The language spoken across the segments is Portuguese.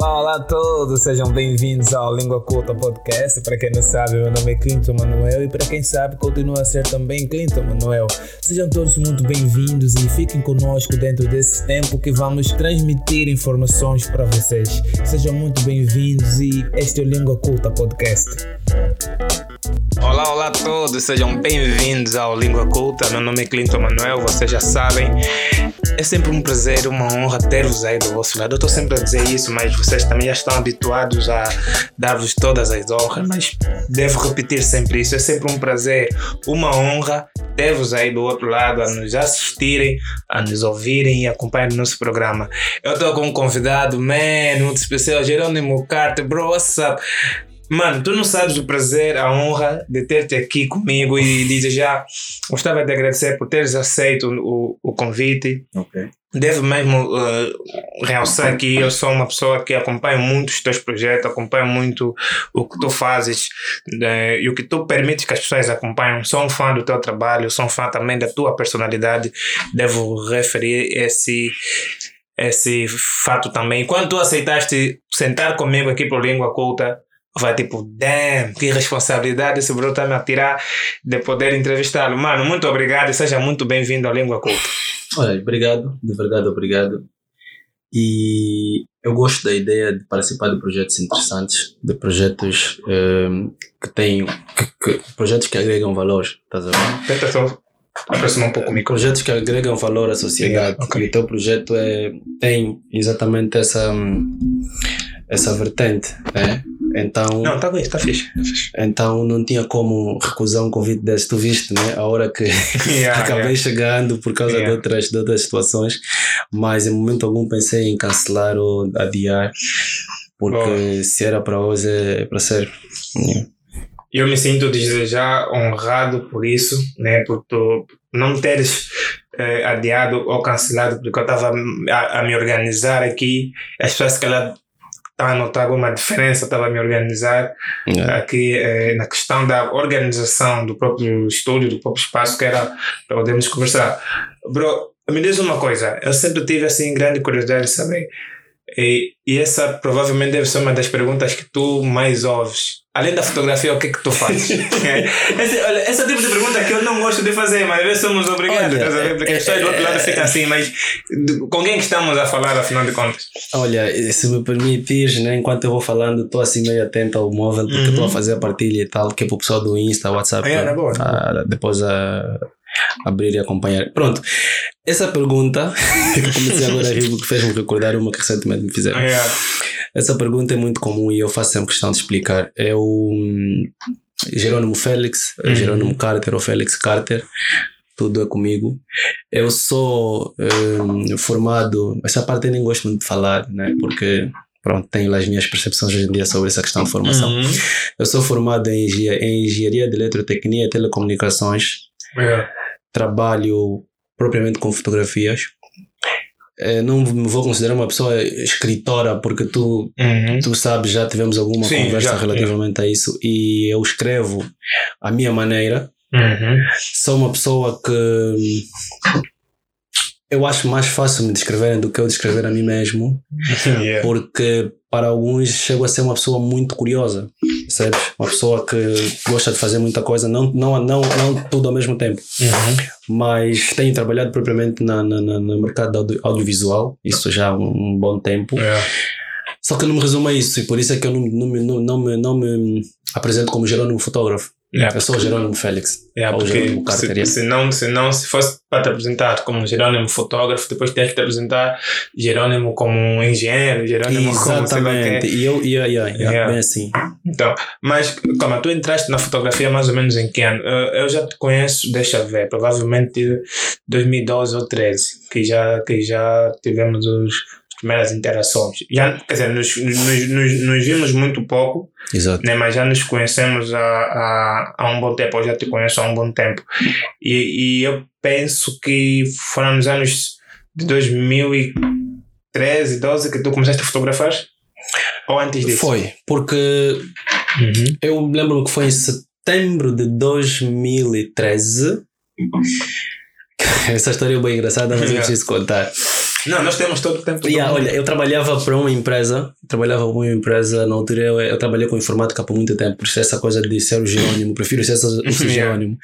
Olá, olá a todos, sejam bem-vindos ao Língua Culta Podcast. Para quem não sabe, meu nome é Clinton Manuel e para quem sabe, continua a ser também Clinton Manuel. Sejam todos muito bem-vindos e fiquem conosco dentro desse tempo que vamos transmitir informações para vocês. Sejam muito bem-vindos e este é o Língua Culta Podcast. Olá, olá a todos, sejam bem-vindos ao Língua Culta. Meu nome é Clinton Manuel, vocês já sabem. É sempre um prazer, uma honra ter-vos aí do vosso lado. Eu estou sempre a dizer isso, mas vocês também já estão habituados a dar-vos todas as honras, mas devo repetir sempre isso. É sempre um prazer, uma honra ter-vos aí do outro lado, a nos assistirem, a nos ouvirem e acompanhar o nosso programa. Eu estou com um convidado, man, muito especial, Jerônimo Carter, bro, what's up? Mano, tu não sabes o prazer, a honra de ter-te aqui comigo e dizer já gostava de agradecer por teres aceito o, o convite. Ok. Devo mesmo uh, realçar que eu sou uma pessoa que acompanha muito os teus projetos, acompanha muito o que tu fazes né, e o que tu permites que as pessoas acompanhem. Sou um fã do teu trabalho, sou um fã também da tua personalidade. Devo referir esse esse fato também. Quando tu aceitaste sentar comigo aqui para Língua Culta, vai tipo, damn, que responsabilidade esse bro tá me a tirar de poder entrevistá-lo. Mano, muito obrigado e seja muito bem-vindo à Língua Culta. Olha, obrigado, de verdade, obrigado. E eu gosto da ideia de participar de projetos interessantes, de projetos um, que têm, que, que, projetos que agregam valor, estás a ver? Tenta só aproximar um pouco o micro. Projetos que agregam valor à sociedade. Okay. E o teu projeto é, tem exatamente essa, essa vertente, né? Então, Não, tá bem, tá fixe. Tá fixe. então não tinha como recusar um convite desse. Tu viste, né? A hora que Yeah, acabei yeah. chegando por causa Yeah. de, outras, de outras situações, mas em momento algum pensei em cancelar ou adiar, porque Boa. se era para hoje é para ser. Eu me sinto desde já honrado por isso, né? Por tu não teres eh, adiado ou cancelado, porque eu estava a, a me organizar aqui. As pessoas que ela estão a notar alguma diferença, estava a me organizar Yeah. aqui eh, na questão da organização do próprio estúdio, do próprio espaço, que era para podermos conversar. Bro, me diz uma coisa, eu sempre tive assim grande curiosidade de saber, e, e essa provavelmente deve ser uma das perguntas que tu mais ouves. Além da fotografia, o que é que tu fazes? esse, olha, esse é o tipo de pergunta que eu não gosto de fazer, mas às vezes somos obrigados Olha, a saber, porque é- as pessoas do outro lado é- ficam assim, mas com quem que estamos a falar, afinal de contas? Olha, se me permitires, né, enquanto eu vou falando, estou assim meio atento ao móvel, porque Uhum. estou a fazer a partilha e tal, que é para o pessoal do Insta, WhatsApp, Ah, é, na boa. ah, depois a abrir e acompanhar. Pronto, essa pergunta, que comecei agora a rir porque fez-me recordar uma que recentemente me fizeram. Yeah. Essa pergunta é muito comum e eu faço sempre questão de explicar. É o hum, Jerônimo Félix, Uhum. Jerônimo Carter ou Félix Carter. Tudo é comigo. Eu sou hum, formado. Essa parte eu nem gosto muito de falar, né? Porque pronto, tenho lá as minhas percepções hoje em dia sobre essa questão de formação. Uhum. Eu sou formado em, engenha- em engenharia de eletrotecnia e telecomunicações. Yeah. Trabalho propriamente com fotografias. Eh, não me vou considerar uma pessoa escritora porque tu Uhum. tu sabes, já tivemos alguma Sim, conversa já, relativamente a isso e eu escrevo a minha maneira. Uhum. Sou uma pessoa que eu acho mais fácil me descreverem do que eu descrever a mim mesmo, Yeah. porque para alguns chego a ser uma pessoa muito curiosa, percebes? Uma pessoa que gosta de fazer muita coisa, não, não, não, não tudo ao mesmo tempo, Uhum. mas tenho trabalhado propriamente na, na, na- no mercado audio- audiovisual, isso já há um, um bom tempo. Yeah. Só que eu não me resumo a isso, e por isso é que eu não, não, me, não, não, me, não me apresento como Jerônimo fotógrafo. Yeah, Eu sou o Jerônimo Félix. Yeah, ou porque Jerônimo se, se, não, se não, se fosse para te apresentar como Jerônimo fotógrafo, depois tens que te apresentar Jerônimo como um engenheiro, Jerônimo como sei lá Exatamente. E eu, yeah, yeah, yeah, Yeah. bem assim. Então, mas como tu entraste na fotografia mais ou menos em que ano? Eu, já te conheço, deixa ver, provavelmente 2012 ou 13, que já, que já tivemos os, primeiras interações. Já, quer dizer, nos, nos, nos, nos vimos muito pouco, Exato. né? mas já nos conhecemos há, há, há um bom tempo, eu já te conheço há um bom tempo. E, e eu penso que foram nos anos de 2013, 12 que tu começaste a fotografar? Ou antes disso? Foi, porque Uhum. eu lembro que foi em setembro de 2013. Essa história é bem engraçada, mas eu preciso contar. Não, nós temos todo o tempo. Yeah, olha, eu trabalhava para uma empresa, trabalhava para uma empresa, na altura eu, eu trabalhei com informática por muito tempo, por isso essa coisa de ser o Jerônimo, prefiro ser o. Jerônimo.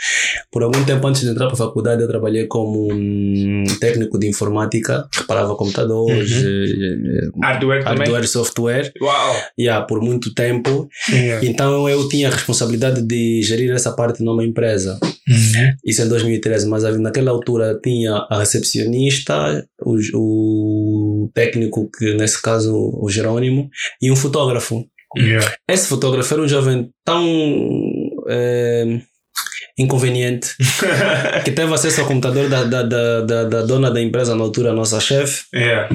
Por algum tempo antes de entrar para a faculdade eu trabalhei como um técnico de informática, reparava computadores, Uhum. eh, eh, Hardware também. hardware, software, Uau! yeah, por muito tempo. Yeah. Então eu tinha a responsabilidade de gerir essa parte numa empresa. Uhum. Isso em 2013, mas naquela altura tinha a recepcionista, o, o técnico, que nesse caso o Jerônimo, e um fotógrafo. Yeah. Esse fotógrafo era um jovem tão eh, inconveniente que teve acesso ao computador da, da, da, da, dona da empresa, na altura, a nossa chefe, Yeah.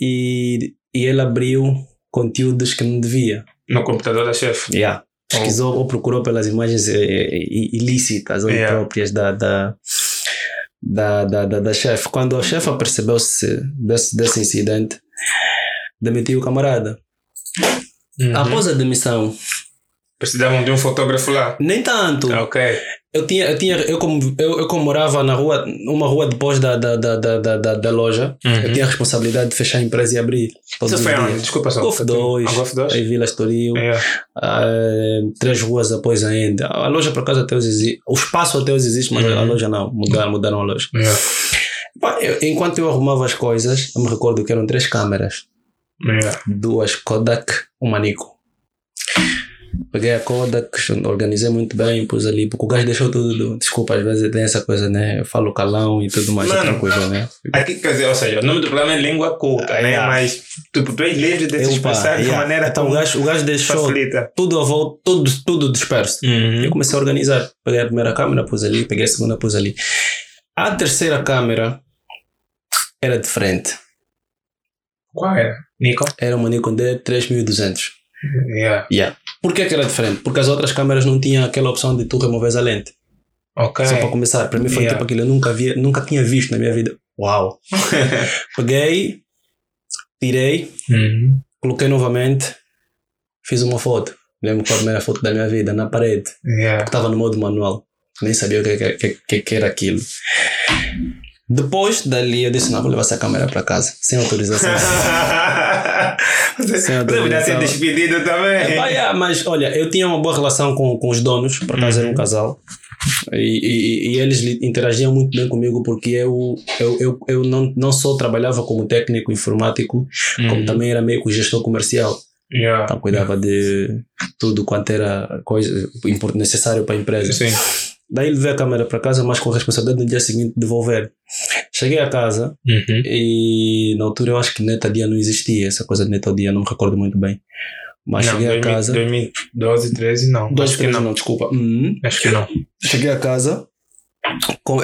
e, e ele abriu conteúdos que não devia. No computador da chefe. Yeah. Pesquisou ou procurou pelas imagens eh, eh, ilícitas ou Yeah. impróprias da, da, da, da, da, da chefe. Quando a chefe apercebeu-se desse, desse incidente, demitiu o camarada. Uhum. Após a demissão, Precisavam de um fotógrafo lá. nem tanto. Ok. Eu tinha, eu tinha, eu como, eu, eu como morava na rua, uma rua depois da, da, da, da, da, da, loja, eu tinha a responsabilidade de fechar a empresa e abrir. Uhum. Você foi onde? Desculpa só. Golf 2, Ah, Golf 2? aí Vila Estoril. Yeah. Ah, três ruas depois ainda. A loja por acaso até hoje existe. O espaço até hoje existe, mas Uhum. a loja não. Mudaram, mudaram a loja. Yeah. Pá, eu- enquanto eu arrumava as coisas, eu me recordo que eram três câmeras. Yeah. Duas Kodak, uma Nico. Peguei a Kodak, organizei muito bem, pus ali, porque o gajo deixou tudo. Desculpa, às vezes tem essa coisa, né? Eu falo calão e tudo mais, é Mano. tranquilo, né? Aqui, quer dizer, ou seja, o nome do programa é língua culta, né? Yeah. Mas tipo, tu és livre de se Eu, expressar de maneira então o gajo, o gajo deixou facilita. tudo a volta, tudo, tudo disperso. Eu Uhum. comecei a organizar. Peguei a primeira câmera, pus ali, peguei a segunda, pus ali. A terceira câmera era diferente. Qual era? Nikon? Era uma Nikon D3200. Yeah. Yeah. Por que, que era diferente? Porque as outras câmeras não tinham aquela opção de tu removeres a lente. Ok. Só para começar. Para mim foi Yeah. tipo aquilo. Eu nunca, via, nunca tinha visto na minha vida. Uau! Peguei, tirei, Uhum. coloquei novamente, fiz uma foto. Lembro qual a primeira foto da minha vida, na parede. Yeah. Estava no modo manual. Nem sabia o que, que, que, que era aquilo. Depois dali eu disse, não, vou levar essa câmera para casa. Sem autorização. Você podia ser despedido também. Ah, yeah, mas olha, eu tinha uma boa relação com, com os donos, por acaso era um Uhum. casal. E, e, e eles interagiam muito bem comigo porque eu, eu, eu, eu não, não só trabalhava como técnico informático, como Uhum. também era meio que gestor comercial. Yeah. Então cuidava de tudo quanto era coisa necessário para a empresa. Sim. Daí levei a câmera para casa, mas com a responsabilidade no dia seguinte de devolver. Cheguei a casa Uhum. e na altura eu acho que neta dia não existia, essa coisa de neta dia, não me recordo muito bem. Mas Não, cheguei a 2000 casa. 2012, 13 não. Dois, Acho que três, não. não, desculpa. Uhum. Acho que não. Cheguei a casa,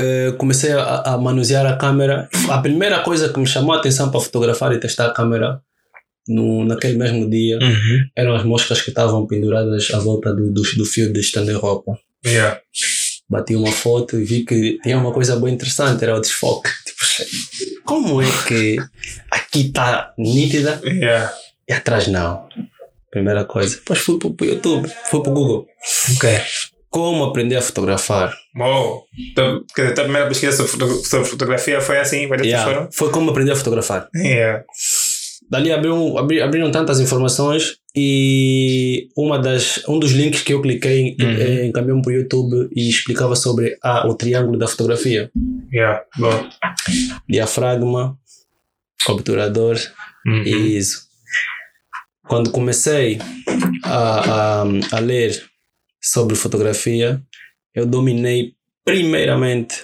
eh, comecei a, a manusear a câmera. A primeira coisa que me chamou a atenção para fotografar e testar a câmera no, naquele mesmo dia Uhum. eram as moscas que estavam penduradas à volta do, do, do fio de estender roupa. Yeah. Bati uma foto e vi que tinha uma coisa bem interessante, era o desfoque. Tipo, como é que aqui está nítida Yeah. e atrás não? Primeira coisa. Depois fui para o YouTube, fui para o Google. Ok. Como aprender a fotografar? Bom, então, quer dizer, a primeira pesquisa sobre, foto- sobre fotografia foi assim, Yeah, forma? Foi como aprender a fotografar. Yeah. Dali abriram, abri- abriram tantas informações e uma das, um dos links que eu cliquei Uhum. eh, encaminhou-me para o YouTube e explicava sobre ah, o triângulo da fotografia. Yeah. Bom. Diafragma, obturador Uhum. e ISO. Quando comecei a, a, a ler sobre fotografia, eu dominei primeiramente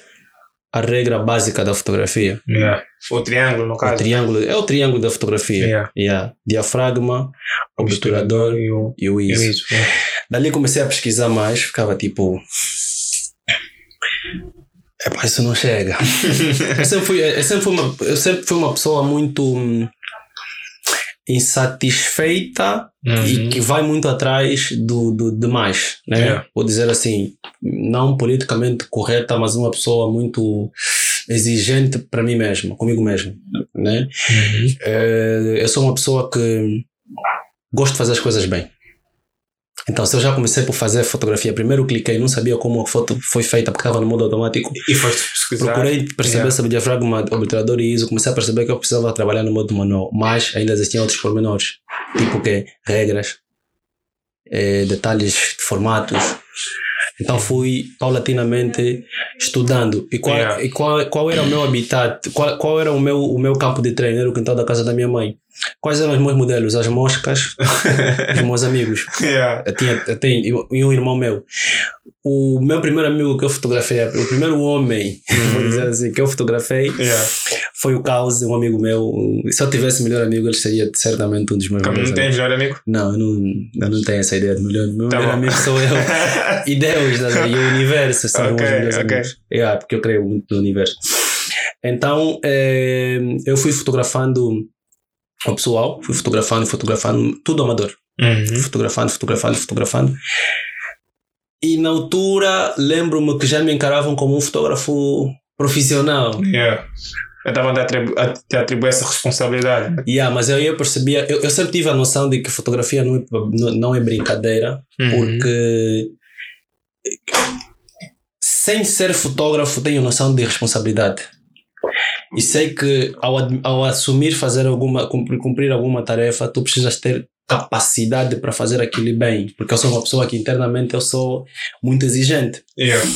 a regra básica da fotografia. Yeah. O triângulo, no O caso. triângulo, é o triângulo da fotografia. Yeah. Yeah. Diafragma, obturador e o, e o e o ISO. ISO. yeah. Dali comecei a pesquisar mais, ficava tipo. Epá, isso não chega. eu, sempre fui, eu, sempre fui uma, eu sempre fui uma pessoa muito insatisfeita e Uhum. que vai muito atrás do, do demais, né? Yeah. Vou dizer assim, não politicamente correta, mas uma pessoa muito exigente para mim mesmo, comigo mesmo, né? Uhum. Eh, eu sou uma pessoa que gosto de fazer as coisas bem. Então, se eu já comecei por fazer fotografia, primeiro cliquei, não sabia como a foto foi feita, porque estava no modo automático. E foste pesquisar. Procurei perceber Yeah. sobre diafragma, obturador e ISO, comecei a perceber que eu precisava trabalhar no modo manual, mas ainda existiam outros pormenores, tipo que regras, eh, detalhes de formatos. Então fui paulatinamente estudando. E qual, Yeah. e qual, qual era o meu habitat? Qual, qual era o meu, o meu campo de treino? Era o quintal da casa da minha mãe. Quais eram os meus modelos? As moscas, os meus amigos. Yeah. Eu tinha, eu tenho, e um irmão meu. O meu primeiro amigo que eu fotografei, o primeiro homem, vou dizer assim, que eu fotografei, Yeah. foi o Caos, um amigo meu. Se eu tivesse melhor amigo, ele seria certamente um dos meus melhores não tens amigos. melhor amigo? Não, eu não, eu não tenho essa ideia de melhor. Meu Tá melhor bom. amigo sou eu. E Deus, né? e o universo são Ok, os meus ok. amigos. Yeah, porque eu creio muito no universo. Então, eh, eu fui fotografando o pessoal, fui fotografando, fotografando, tudo amador Uhum. fotografando, fotografando, fotografando. E na altura lembro-me que já me encaravam como um fotógrafo profissional. Yeah. Eu estava a te a atribuir essa responsabilidade. Yeah, mas eu, eu percebia, eu, eu sempre tive a noção de que fotografia não é, não- é brincadeira, Uhum. porque sem ser fotógrafo tenho noção de responsabilidade. E sei que ao, ao assumir fazer alguma, cumprir, cumprir alguma tarefa, tu precisas ter capacidade para fazer aquilo bem, porque eu sou uma pessoa que internamente eu sou muito exigente. Yeah.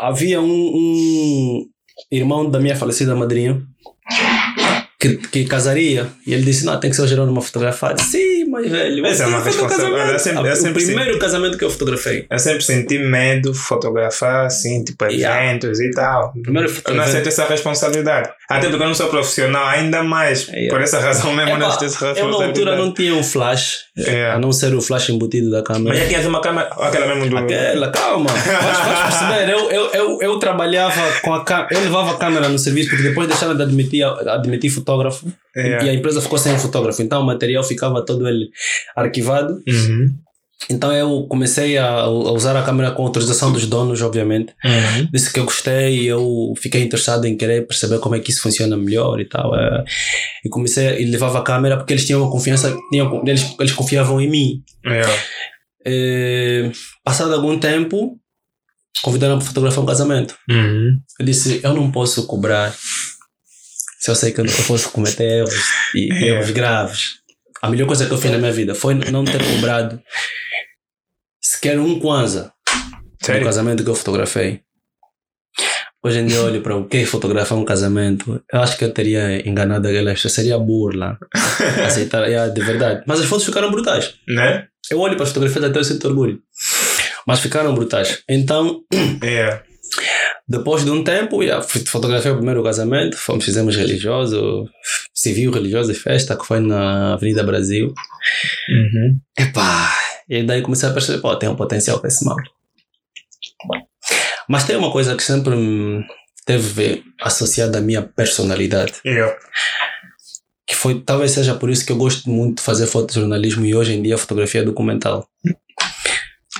Havia um, um irmão da minha falecida madrinha que, que casaria e ele disse: Não, tem que ser o Jerônimo fotografar. Sim, mas velho, Essa é uma responsabilidade. casamento. Eu sempre- eu o sempre primeiro casamento que eu fotografei. Eu sempre senti medo de fotografar, assim, tipo, Yeah. eventos e tal. Primeiro Eu não aceito essa responsabilidade. Até porque eu não sou profissional, ainda mais. Yeah. Por essa razão mesmo, eu não aceito essa eu na responsabilidade. altura não tinha um flash, Yeah. a não ser o flash embutido da câmera. Mas já tinhas uma câmera, aquela mesmo do. Aquela, calma. Vais perceber, eu, eu, eu, eu trabalhava com a câmera, eu levava a câmera no serviço porque depois deixaram de admitir, admitir fotógrafo Yeah. e a empresa ficou sem fotógrafo. Então o material ficava todo ele arquivado. Uhum. Então eu comecei a, a usar a câmera com autorização dos donos, obviamente. Uhum. Disse que eu gostei e eu fiquei interessado em querer perceber como é que isso funciona melhor e tal. eh. E comecei, e levava a câmera porque eles tinham uma confiança, tinham, eles, eles confiavam em mim. Yeah. Eh, passado algum tempo, convidaram para fotografar um casamento. Uhum. Eu disse, eu não posso cobrar se eu sei que eu posso cometer erros e É. erros graves. A melhor coisa que eu fiz na minha vida foi não ter cobrado sequer um kwanza no casamento que eu fotografei. Hoje em dia olho para o que é fotografar um casamento. Eu acho que eu teria enganado aquelas pessoas. Seria burla. Aceitar, yeah, de verdade. Mas as fotos ficaram brutais. Né? Eu olho para as fotografias até eu sinto orgulho. Mas ficaram brutais. Então, Yeah. Depois de um tempo, yeah, fotografei o primeiro casamento. Fomos, fizemos religioso, civil, religioso e festa, que foi na Avenida Brasil. Uhum. Epá! E daí comecei a perceber, pô, tem um potencial para esse mal. Mas tem uma coisa que sempre teve associada à minha personalidade, Yeah. que foi, talvez seja por isso que eu gosto muito de fazer fotojornalismo e hoje em dia fotografia documental.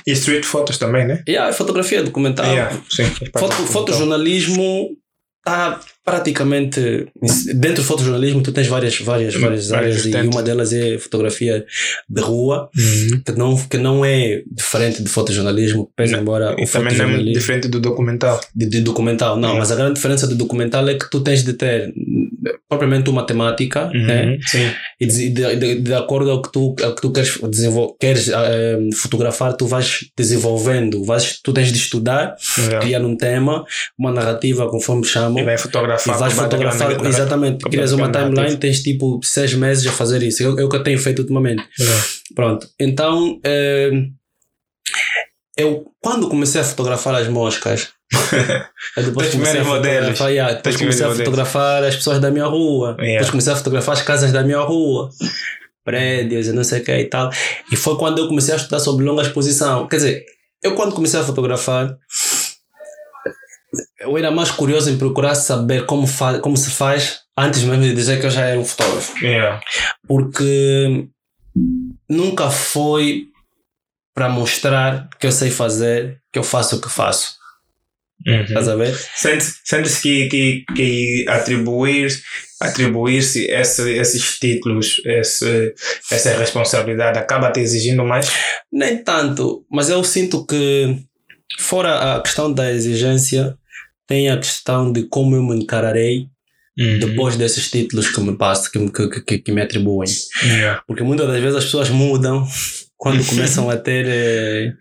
E street photos também, né? A fotografia documental, Yeah. Sim. foto, fotojornalismo está praticamente dentro do fotojornalismo tu tens várias várias várias Várias áreas e uma delas é fotografia de rua Uhum. que não, que não é diferente de fotojornalismo, pese embora E o também não é diferente do documental. de, de documental, não, Yeah. mas a grande diferença do documental é que tu tens de ter hum, propriamente uma temática né? Uhum. Sim. e de, de, de, acordo ao que tu, ao que tu queres, desenvol queres eh, fotografar, tu vais desenvolvendo, vais, tu tens de estudar, criar um tema, uma narrativa, conforme E chamam, vai e fotografar. vais fotografar, narrativa. exatamente, crias uma timeline, tens tipo seis meses a fazer isso, é o é que eu tenho feito ultimamente. Yeah. Pronto, então eh, eu quando comecei a fotografar as moscas, eu depois Tens comecei a modelos. yeah, depois Tens comecei a fotografar as pessoas da minha rua, Yeah. depois comecei a fotografar as casas da minha rua, prédios e não sei o que e tal. E foi quando eu comecei a estudar sobre longa exposição. Quer dizer, eu quando comecei a fotografar, eu era mais curioso em procurar saber como, fa como se faz antes mesmo de dizer que eu já era um fotógrafo Yeah. porque nunca foi para mostrar que eu sei fazer, que eu faço o que faço. Uhum. Estás a ver? Sentes, sentes que, que, que atribuir atribuir-se esse, esses títulos, esse, essa responsabilidade, acaba te exigindo mais? Nem tanto, mas eu sinto que, fora a questão da exigência, tem a questão de como eu me encararei uhum. depois desses títulos que me passam, que, que, que, que me atribuem. Yeah. Porque muitas das vezes as pessoas mudam quando começam a ter eh,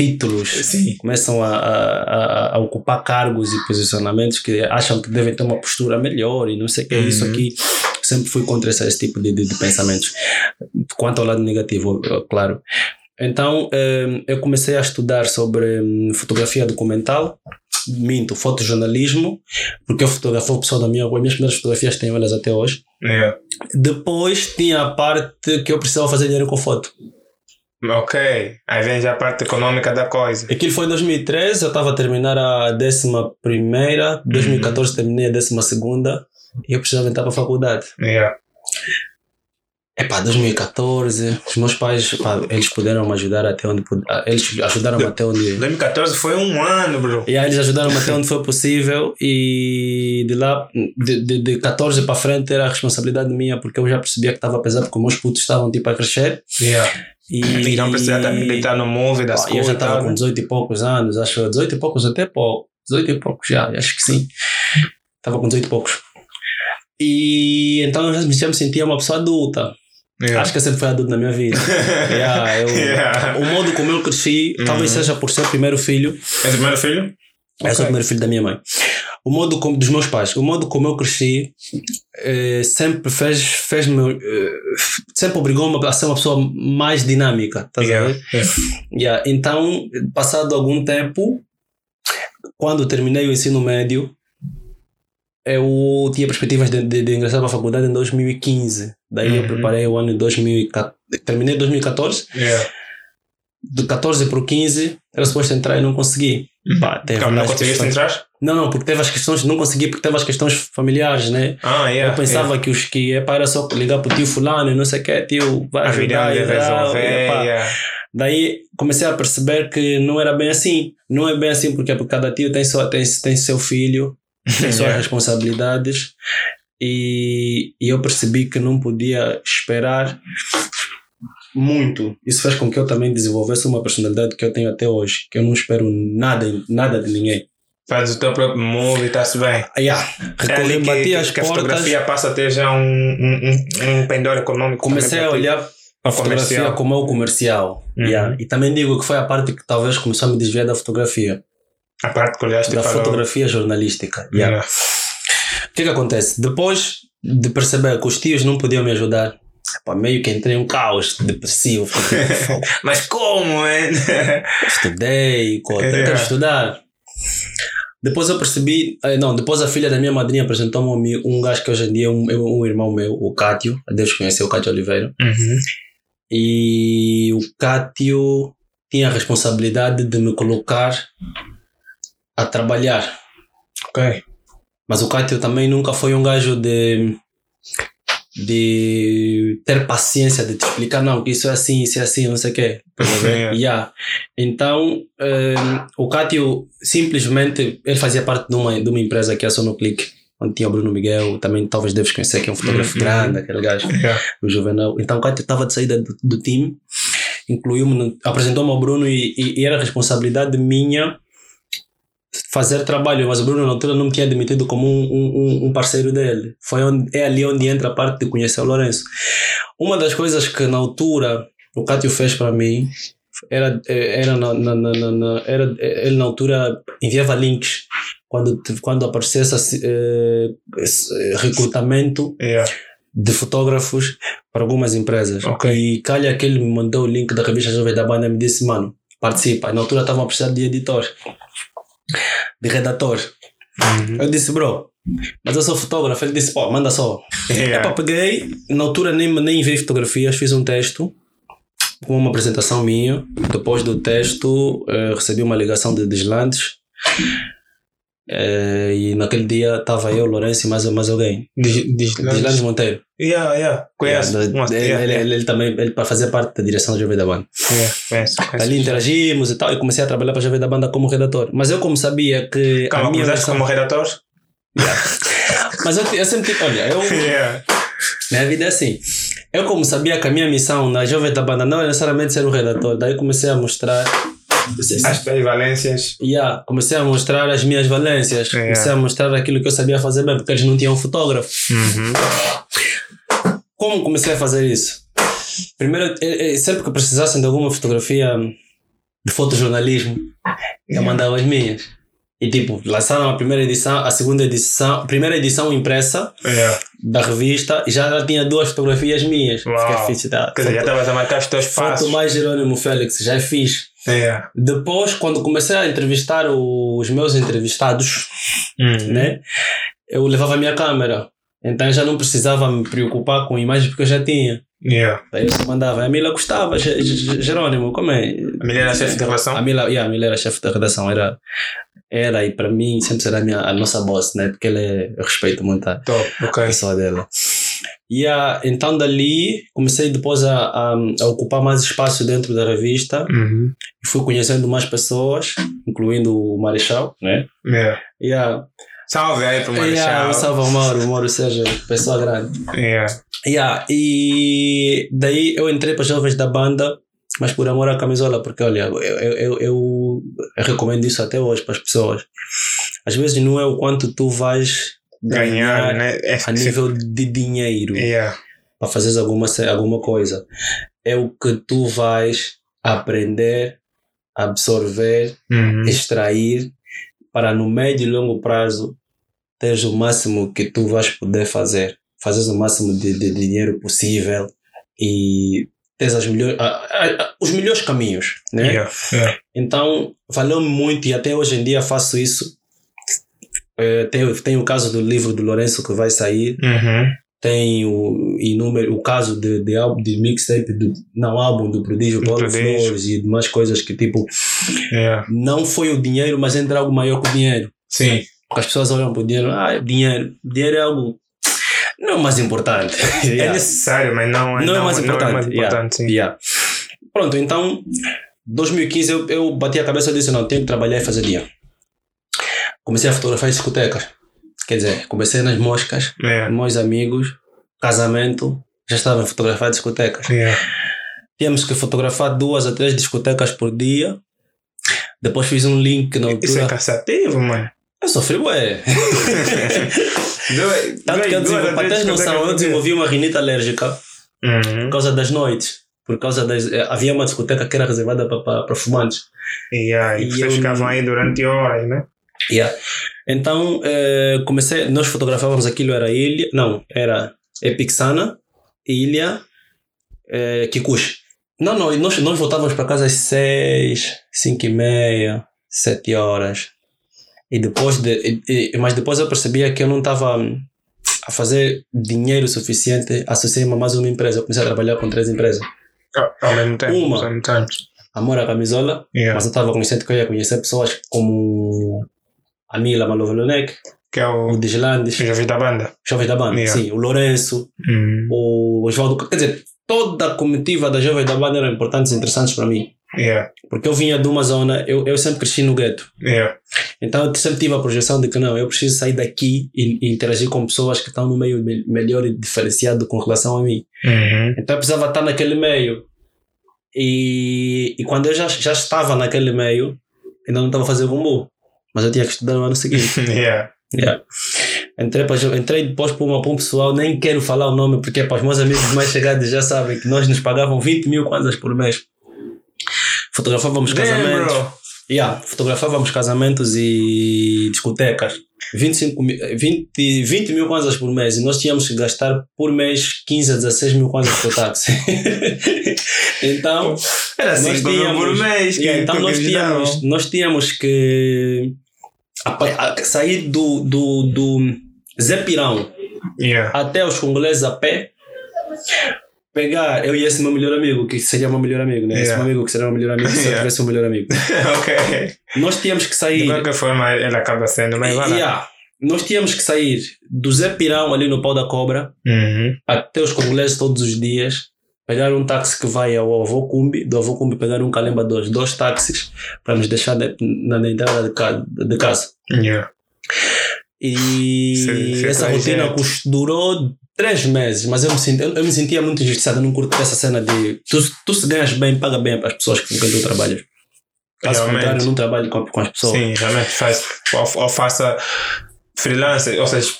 títulos, Sim. começam a, a, a, ocupar cargos e posicionamentos que acham que devem ter uma postura melhor e não sei o que. Isso Uhum. aqui sempre fui contra esse, esse tipo de, de, de pensamentos. Quanto ao lado negativo, eh, claro. Então, eh, eu comecei a estudar sobre hum, fotografia documental, minto, fotojornalismo, porque eu fotografo o pessoal da minha rua, minhas primeiras fotografias tenho elas até hoje. Yeah. Depois tinha a parte que eu precisava fazer dinheiro com foto. Ok, aí vem já a parte econômica da coisa. Aquilo foi em 2013, eu estava a terminar a décima primeira, 2014 terminei a décima segunda e eu precisava entrar para a faculdade. Yeah. Epá, 2014, os meus pais, epá, eles puderam me ajudar até onde ah, eles ajudaram-me até onde 2014 foi um ano, bro. e aí eles ajudaram-me até onde foi possível e de lá, de, de, de 14 para frente era a responsabilidade minha porque eu já percebia que estava pesado porque os meus putos estavam tipo a crescer Yeah. e, não precisa estar militar no move da Ah, school eu já estava com né? 18 e poucos anos, acho 18 e poucos até pouco. 18 e poucos já, acho que sim. Estava com 18 e poucos. E então eu já me sentia uma pessoa adulta. Yeah. Acho que eu sempre fui adulto na minha vida. Yeah, eu- Yeah. O modo como eu cresci, talvez Uhum. seja por ser o primeiro filho. És o primeiro filho? Eu sou Ok. o primeiro filho da minha mãe. O modo como, dos meus pais, o modo como eu cresci eh, sempre fez, fez-me, eh, sempre obrigou-me a ser uma pessoa mais dinâmica. Estás a Yeah. ver? Yeah. Yeah, Então, passado algum tempo, quando terminei o ensino médio, eu tinha perspectivas de, de, de ingressar para a faculdade em 2015. Daí eu Uhum. preparei o ano de 2014. Terminei em 2014. Yeah. Do 14 para o 15, era suposto entrar e não consegui. Pá, teve Calma, não conseguiste entrar? Não, não, porque teve as questões, não consegui porque teve as questões familiares, né? Ah, yeah. eu pensava que os que epá, era só ligar para o tio fulano e não sei o que, tio, vai A vida ajudar. e tal, resolver. yeah. Daí comecei a perceber que não era bem assim. Não é bem assim porque, porque cada tio tem, sua, tem, tem seu filho, tem suas Yeah. responsabilidades. E, e eu percebi que não podia esperar muito. Isso fez com que eu também desenvolvesse uma personalidade que eu tenho até hoje, que eu não espero nada, nada de ninguém. Faz o teu próprio move e está-se bem. Ah, yeah. É ali que, bati que, as que a portas, fotografia passa a ter já um, um, um, um pendor econômico. comecei a olhar a fotografia Comercial. como algo comercial. Uhum. Yeah. E também digo que foi a parte que talvez começou a me desviar da fotografia. A parte que olhaste da para o- fotografia jornalística. Yeah. Yeah. O que que acontece? Depois de perceber que os tios não podiam me ajudar, pá, meio que entrei em um caos depressivo. fiquei tipo, "Fogo, Mas como, man? Estudei, co- Yeah. tentei estudar. Depois eu percebi, eh, não, depois a filha da minha madrinha apresentou-me um um gajo que hoje em dia é um, é um irmão meu, o Cátio, a Deus conheceu o Cátio Oliveira, Uhum. e o Cátio tinha a responsabilidade de me colocar a trabalhar. Ok. Mas o Cátio também nunca foi um gajo de, de ter paciência de te explicar, não, que isso é assim, isso é assim, não sei o quê. Ver? Yeah. Então, eh, o Cátio simplesmente, ele fazia parte de uma, de uma empresa que é a Sonoclick, onde tinha o Bruno Miguel, também talvez deves conhecer, que é um fotógrafo Uhum. grande, aquele gajo, Yeah. o Juvenal. Então, o Cátio estava de saída do, do time, incluiu-me, apresentou-me ao Bruno e, e, e era responsabilidade minha fazer trabalho, mas o Bruno na altura não me tinha admitido como um, um, um parceiro dele. Foi onde, é ali onde entra a parte de conhecer o Lourenço. Uma das coisas que na altura o Cátio fez para mim era, era, na, na, na, na- era ele na altura enviava links quando, quando aparecesse eh, recrutamento Yeah. de fotógrafos para algumas empresas. Ok. E calha que ele me mandou o link da revista Jovem da Banda e me disse, mano, participa. Na altura estavam a precisar de editor, de redator. Uhum. Eu disse, bro, mas eu sou fotógrafo. Ele disse, pô, manda só. Yeah. Epá, peguei, na altura nem, nem enviei fotografias, fiz um texto com uma apresentação minha. Depois do texto, eh, recebi uma ligação de Deslandes. Eh, e naquele dia estava eu, Lourenço e mais, mais alguém. Deslandes Monteiro. Yeah, yeah. Conheço. Yeah, Uma- ele, yeah, ele, yeah. ele, ele também ele para fazer parte da direção da Jovem da Banda. Yeah, conheço. Ali interagimos e tal, e comecei a trabalhar para a Jovem da Banda como redator. Mas eu, como sabia que. a Calma, minha começaste versão- como redator? Mas eu, eu sempre, olha, eu. Yeah. Minha vida é assim. Eu, como sabia que a minha missão na Jovem da Banda não era necessariamente ser um redator, daí comecei a mostrar. As tuas valências. Yeah, comecei a mostrar as minhas valências, Yeah. comecei a mostrar aquilo que eu sabia fazer bem, porque eles não tinham fotógrafo. Uhum. Como comecei a fazer isso? Primeiro, eh, eh, sempre que precisassem de alguma fotografia de fotojornalismo, eu mandava as minhas. E tipo, lançaram a primeira edição, a segunda edição, primeira edição impressa Yeah. da revista e já tinha duas fotografias minhas. Uau. Fiquei tá? Quer dizer, já estavas a marcar os teus Foto passos. mais Jerônimo Félix, já é. Depois, quando comecei a entrevistar os meus entrevistados, Uhum. né? Eu levava a minha câmera. Então já não precisava me preocupar com imagens porque eu já tinha. Yeah. Daí eu mandava. A Mila gostava, Jerônimo, como é? A mulher era chefe de relação? A Mila, yeah, a Mila era chefe da redação. Era, era e para mim sempre será a, minha, a nossa boss, né? Porque ela é, eu respeito muito a Top, ok. pessoa dela. E ah, então dali comecei depois a, a, a ocupar mais espaço dentro da revista Uhum. e fui conhecendo mais pessoas, incluindo o Marechal, né? Yeah. E ah, Salve aí pro yeah, Marechal. eu salve ao Mauro, o Mauro seja pessoa grande. Yeah. Yeah, e daí eu entrei para os jovens da banda, mas por amor à camisola, porque olha, eu, eu, eu recomendo isso até hoje para as pessoas. Às vezes não é o quanto tu vais Ganhar, né? É, a nível de dinheiro Yeah. para fazeres alguma, alguma coisa. É o que tu vais aprender, absorver, Uhum. extrair para no médio e longo prazo teres o máximo que tu vais poder fazer. Fazeres o máximo de, de dinheiro possível e teres as melhores, os melhores caminhos. Né? Yeah. Yeah. Então, valeu muito e até hoje em dia faço isso. Eh, tem, tem o caso do livro do Lourenço que vai sair, Uhum. tem o, inúmero, o caso de, de, álbum- de mixtape, do, não álbum do Prodígio Paulo. Flores e demais coisas que tipo, Yeah. não foi o dinheiro, mas entra algo maior que o dinheiro. Sim. Porque as pessoas olham para o dinheiro, ah, é dinheiro. Dinheiro é algo. Não é o mais importante. É Yeah. necessário, mas não, Não é mais Não é mais importante, importante, sim. Yeah. Pronto, então, 2015 eu, eu bati a cabeça e disse: não, tenho que trabalhar e fazer dia. Comecei a fotografar discotecas. Quer dizer, comecei nas moscas, Yeah. meus amigos, casamento, já estava a fotografar discotecas. Yeah. Tínhamos que fotografar duas a três discotecas por dia. Depois fiz um link na Isso é altura. cansativo, mano. Eu sofri, ué. Duas- Tanto que eu duas- desenvolvi, para teres noção, eu desenvolvi uma rinite alérgica Uhum. por causa das noites. Por causa das. eh, Havia uma discoteca que era reservada para, para, fumantes. Yeah, e E vocês eu- ficavam aí durante horas, né? Yeah. Então, eh, comecei. Nós fotografávamos aquilo, era ilha. Não, era Epixana, Ilha, eh, Kikuchi. Não, não, nós, nós voltávamos para casa às seis, cinco e meia, sete horas. E depois de, e- mas depois eu percebia que eu não estava a fazer dinheiro suficiente, associei-me a mais uma empresa. Eu comecei a trabalhar com três empresas. Ao mesmo tempo. Uma. Ao mesmo tempo. Amor à camisola, Yeah. mas eu estava consciente que eu ia conhecer pessoas como a Mila Malovelonek, Que é o o. Deslandes, Já vi da banda. Jovens da Banda, Yeah. sim, o Lourenço, Uhum. o Oswaldo, quer dizer, toda a comitiva da Jovens da Banda eram importantes e interessantes para mim. Yeah. Porque eu vinha de uma zona, eu, eu sempre cresci no gueto. Yeah. Então eu sempre tive a projeção de que não, eu preciso sair daqui e, e interagir com pessoas que estão no meio me- melhor e diferenciado com relação a mim. Uhum. Então eu precisava estar naquele meio. E, e quando eu já, já estava naquele meio, ainda não estava a fazer rumbo. Mas eu tinha que estudar no ano seguinte. Yeah. Yeah. Entrei, para, entrei depois para uma para um pessoal, nem quero falar o nome, porque para os meus amigos mais chegados já sabem que nós nos pagavam 20 mil kwanzas por mês. Fotografávamos Damn, casamentos. bro. Yeah, fotografávamos casamentos e discotecas. 25 mil, 20, 20 mil kwanzas por mês e nós tínhamos que gastar por mês 15 a 16 mil kwanzas por táxi. então, Era Nós 5 mil por tínhamos- mês. que- Yeah, então que nós tínhamos, nós tínhamos que sair do, do, do Zé Pirão Yeah. até os congoleses a pé, pegar eu e esse meu melhor amigo, que seria meu melhor amigo, né? Esse Yeah. meu amigo que seria meu melhor amigo, se eu Yeah. tivesse um melhor amigo. ok. Nós tínhamos que De sair. qualquer forma, ele acaba sendo mais barato. Yeah, nós tínhamos que sair do Zé Pirão ali no pau da cobra Uhum. até os congoleses todos os dias, pegar um táxi que vai ao Avô Cumbi, do Avô Cumbi pegar um Calemba 2, dois táxis para nos deixar de- na, na entrada de, ca- de casa. Yeah. E sim, essa rotina durou três meses, mas eu me, senti, eu, eu me sentia muito injustiçado. Eu não curto essa cena de tu, tu se ganhas bem, paga bem para as pessoas com quem tu trabalhas. Caso realmente, contrário, não trabalho com, com as pessoas. Sim, realmente faz, ou, ou faça freelancer, ou seja,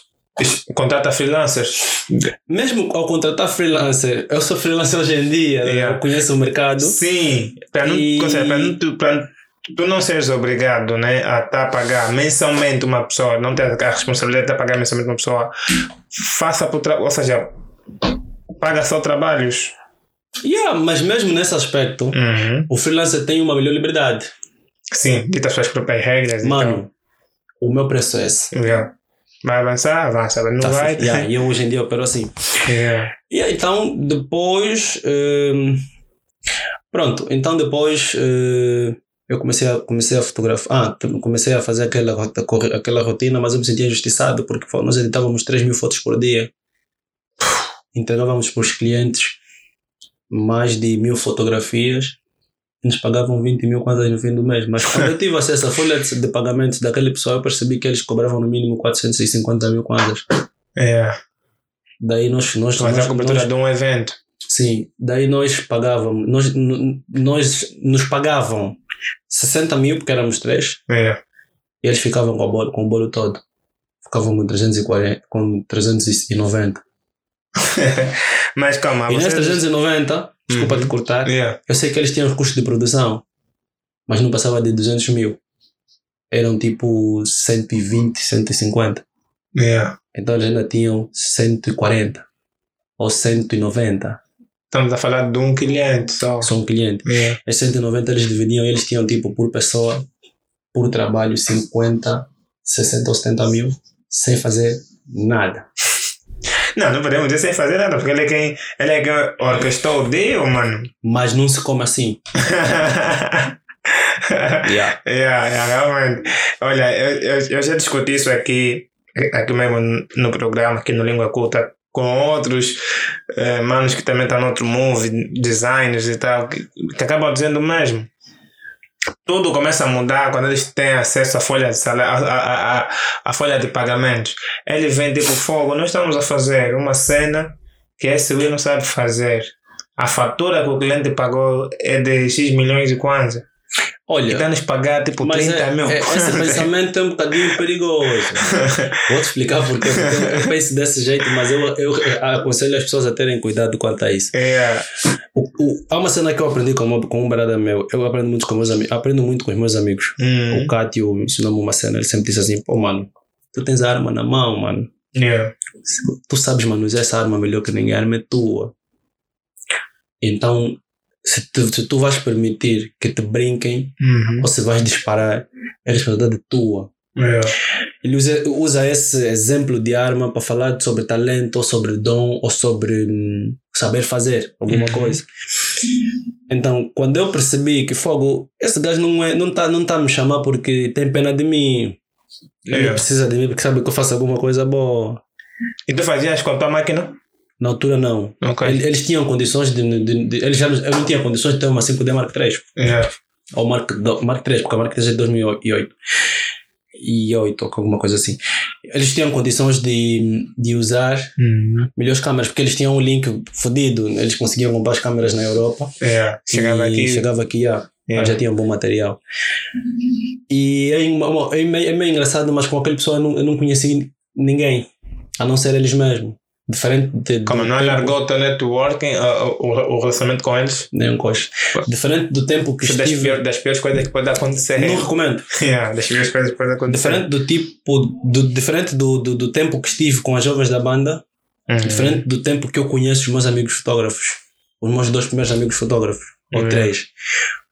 contrata freelancers. Mesmo ao contratar freelancer, eu sou freelancer hoje em dia, yeah. eu conheço o mercado. Sim, para não, e... para não, para tu não seres obrigado né, a estar tá a pagar mensalmente uma pessoa, não ter a responsabilidade de estar tá a pagar mensalmente uma pessoa, faça por ou seja, paga só trabalhos. Yeah, mas mesmo nesse aspecto, uhum. o freelancer tem uma melhor liberdade. Sim, dita as suas próprias regras. Mano, então. o meu preço é esse. Yeah. Vai avançar, avança, não tá vai. Yeah, e eu hoje em dia opero assim. Yeah. Yeah, então, depois. Uh, pronto, então depois. Uh, eu comecei a, comecei a fotografar, ah, comecei a fazer aquela, aquela rotina, mas eu me sentia injustiçado porque nós editávamos 3 mil fotos por dia, entregávamos para os clientes mais de mil fotografias e nos pagavam 20 mil kwanzas no fim do mês. Mas quando eu tive acesso à folha de, de pagamentos daquele pessoal, eu percebi que eles cobravam no mínimo 450 mil kwanzas. É. Daí nós. nós mas nós, a cobertura nós, de um evento. Sim, daí nós pagávamos, nós, nós nos pagavam 60 mil, porque éramos três. É. E eles ficavam com o bolo, com o bolo todo. Ficavam com 340, com 390. Mas calma, E vocês... nesses 390, desculpa uhum. te cortar, yeah. eu sei que eles tinham os custos de produção, mas não passava de 200 mil. Eram tipo 120, 150. Yeah. Então eles ainda tinham 140 ou 190. Estamos a falar de um cliente só. Só um cliente. Yeah. Esses 190 eles dividiam, eles tinham tipo por pessoa, por trabalho, 50, 60 ou 70 mil, sem fazer nada. Não, não podemos dizer sem fazer nada, porque ele é quem, ele é quem orquestrou o deal, mano. Mas não se come assim. yeah. Yeah, yeah, realmente. Olha, eu, eu, eu já discuti isso aqui, aqui mesmo no programa, aqui no Língua Culta, com outros eh, manos que também estão no outro move, designers e tal, que, que acabam dizendo o mesmo. Tudo começa a mudar quando eles têm acesso à folha de salário, a, a, a, folha de pagamentos. Ele vem tipo fogo. Nós estamos a fazer uma cena que esse Will não sabe fazer. A fatura que o cliente pagou é de X milhões de kwanza. Olha, está nos pagar tipo 30 é, mil. É, esse pensamento é um bocadinho perigoso. Vou te explicar porque eu penso desse jeito, mas eu, eu aconselho as pessoas a terem cuidado quanto a isso. É. O, o, há uma cena que eu aprendi com, com um brother meu. Eu aprendo muito com meus amigos. Aprendo muito com os meus amigos. Hum. O Cátio me ensinou-me uma cena. Ele sempre disse assim: pô, mano, tu tens a arma na mão, mano. Yeah. Tu sabes manusear essa arma melhor que ninguém. A arma é tua. Então, se tu, se tu vais permitir que te brinquem uhum. ou se vais disparar, é responsabilidade tua. É. Ele usa, usa esse exemplo de arma para falar sobre talento, ou sobre dom, ou sobre hum, saber fazer alguma uhum. coisa. Então, quando eu percebi que fogo, esse gajo não é, não tá, não tá a me chamar porque tem pena de mim. Ele é. precisa de mim porque sabe que eu faço alguma coisa boa. E tu fazias com a tua máquina? Na altura não. Okay. Eles, eles, tinham condições de, de, de, eles já, eu não tinha condições de ter uma 5D Mark III. Yeah. Ou Mark, Mark III, porque a Mark III é de 2008. E 8 ou alguma coisa assim. Eles tinham condições de, de usar uhum. melhores câmeras, porque eles tinham um link fodido. Eles conseguiam comprar as câmeras na Europa. Yeah. Chegava aqui. Chegava aqui, yeah. Yeah. já tinha um bom material. E é, é, meio, é meio engraçado, mas com aquele pessoal eu não, eu não conheci ninguém, a não ser eles mesmos. Diferente de. Como não alargou o teu networking, o, o, o relacionamento com eles? Nem um coxo. Diferente do tempo que das estive. Pior, das piores coisas que pode acontecer. Não recomendo. yeah, das piores coisas que pode acontecer. Diferente do tipo. Do, diferente do, do, do tempo que estive com as jovens da banda. Uhum. Diferente do tempo que eu conheço os meus amigos fotógrafos. Os meus dois primeiros amigos fotógrafos. Ou uhum. três.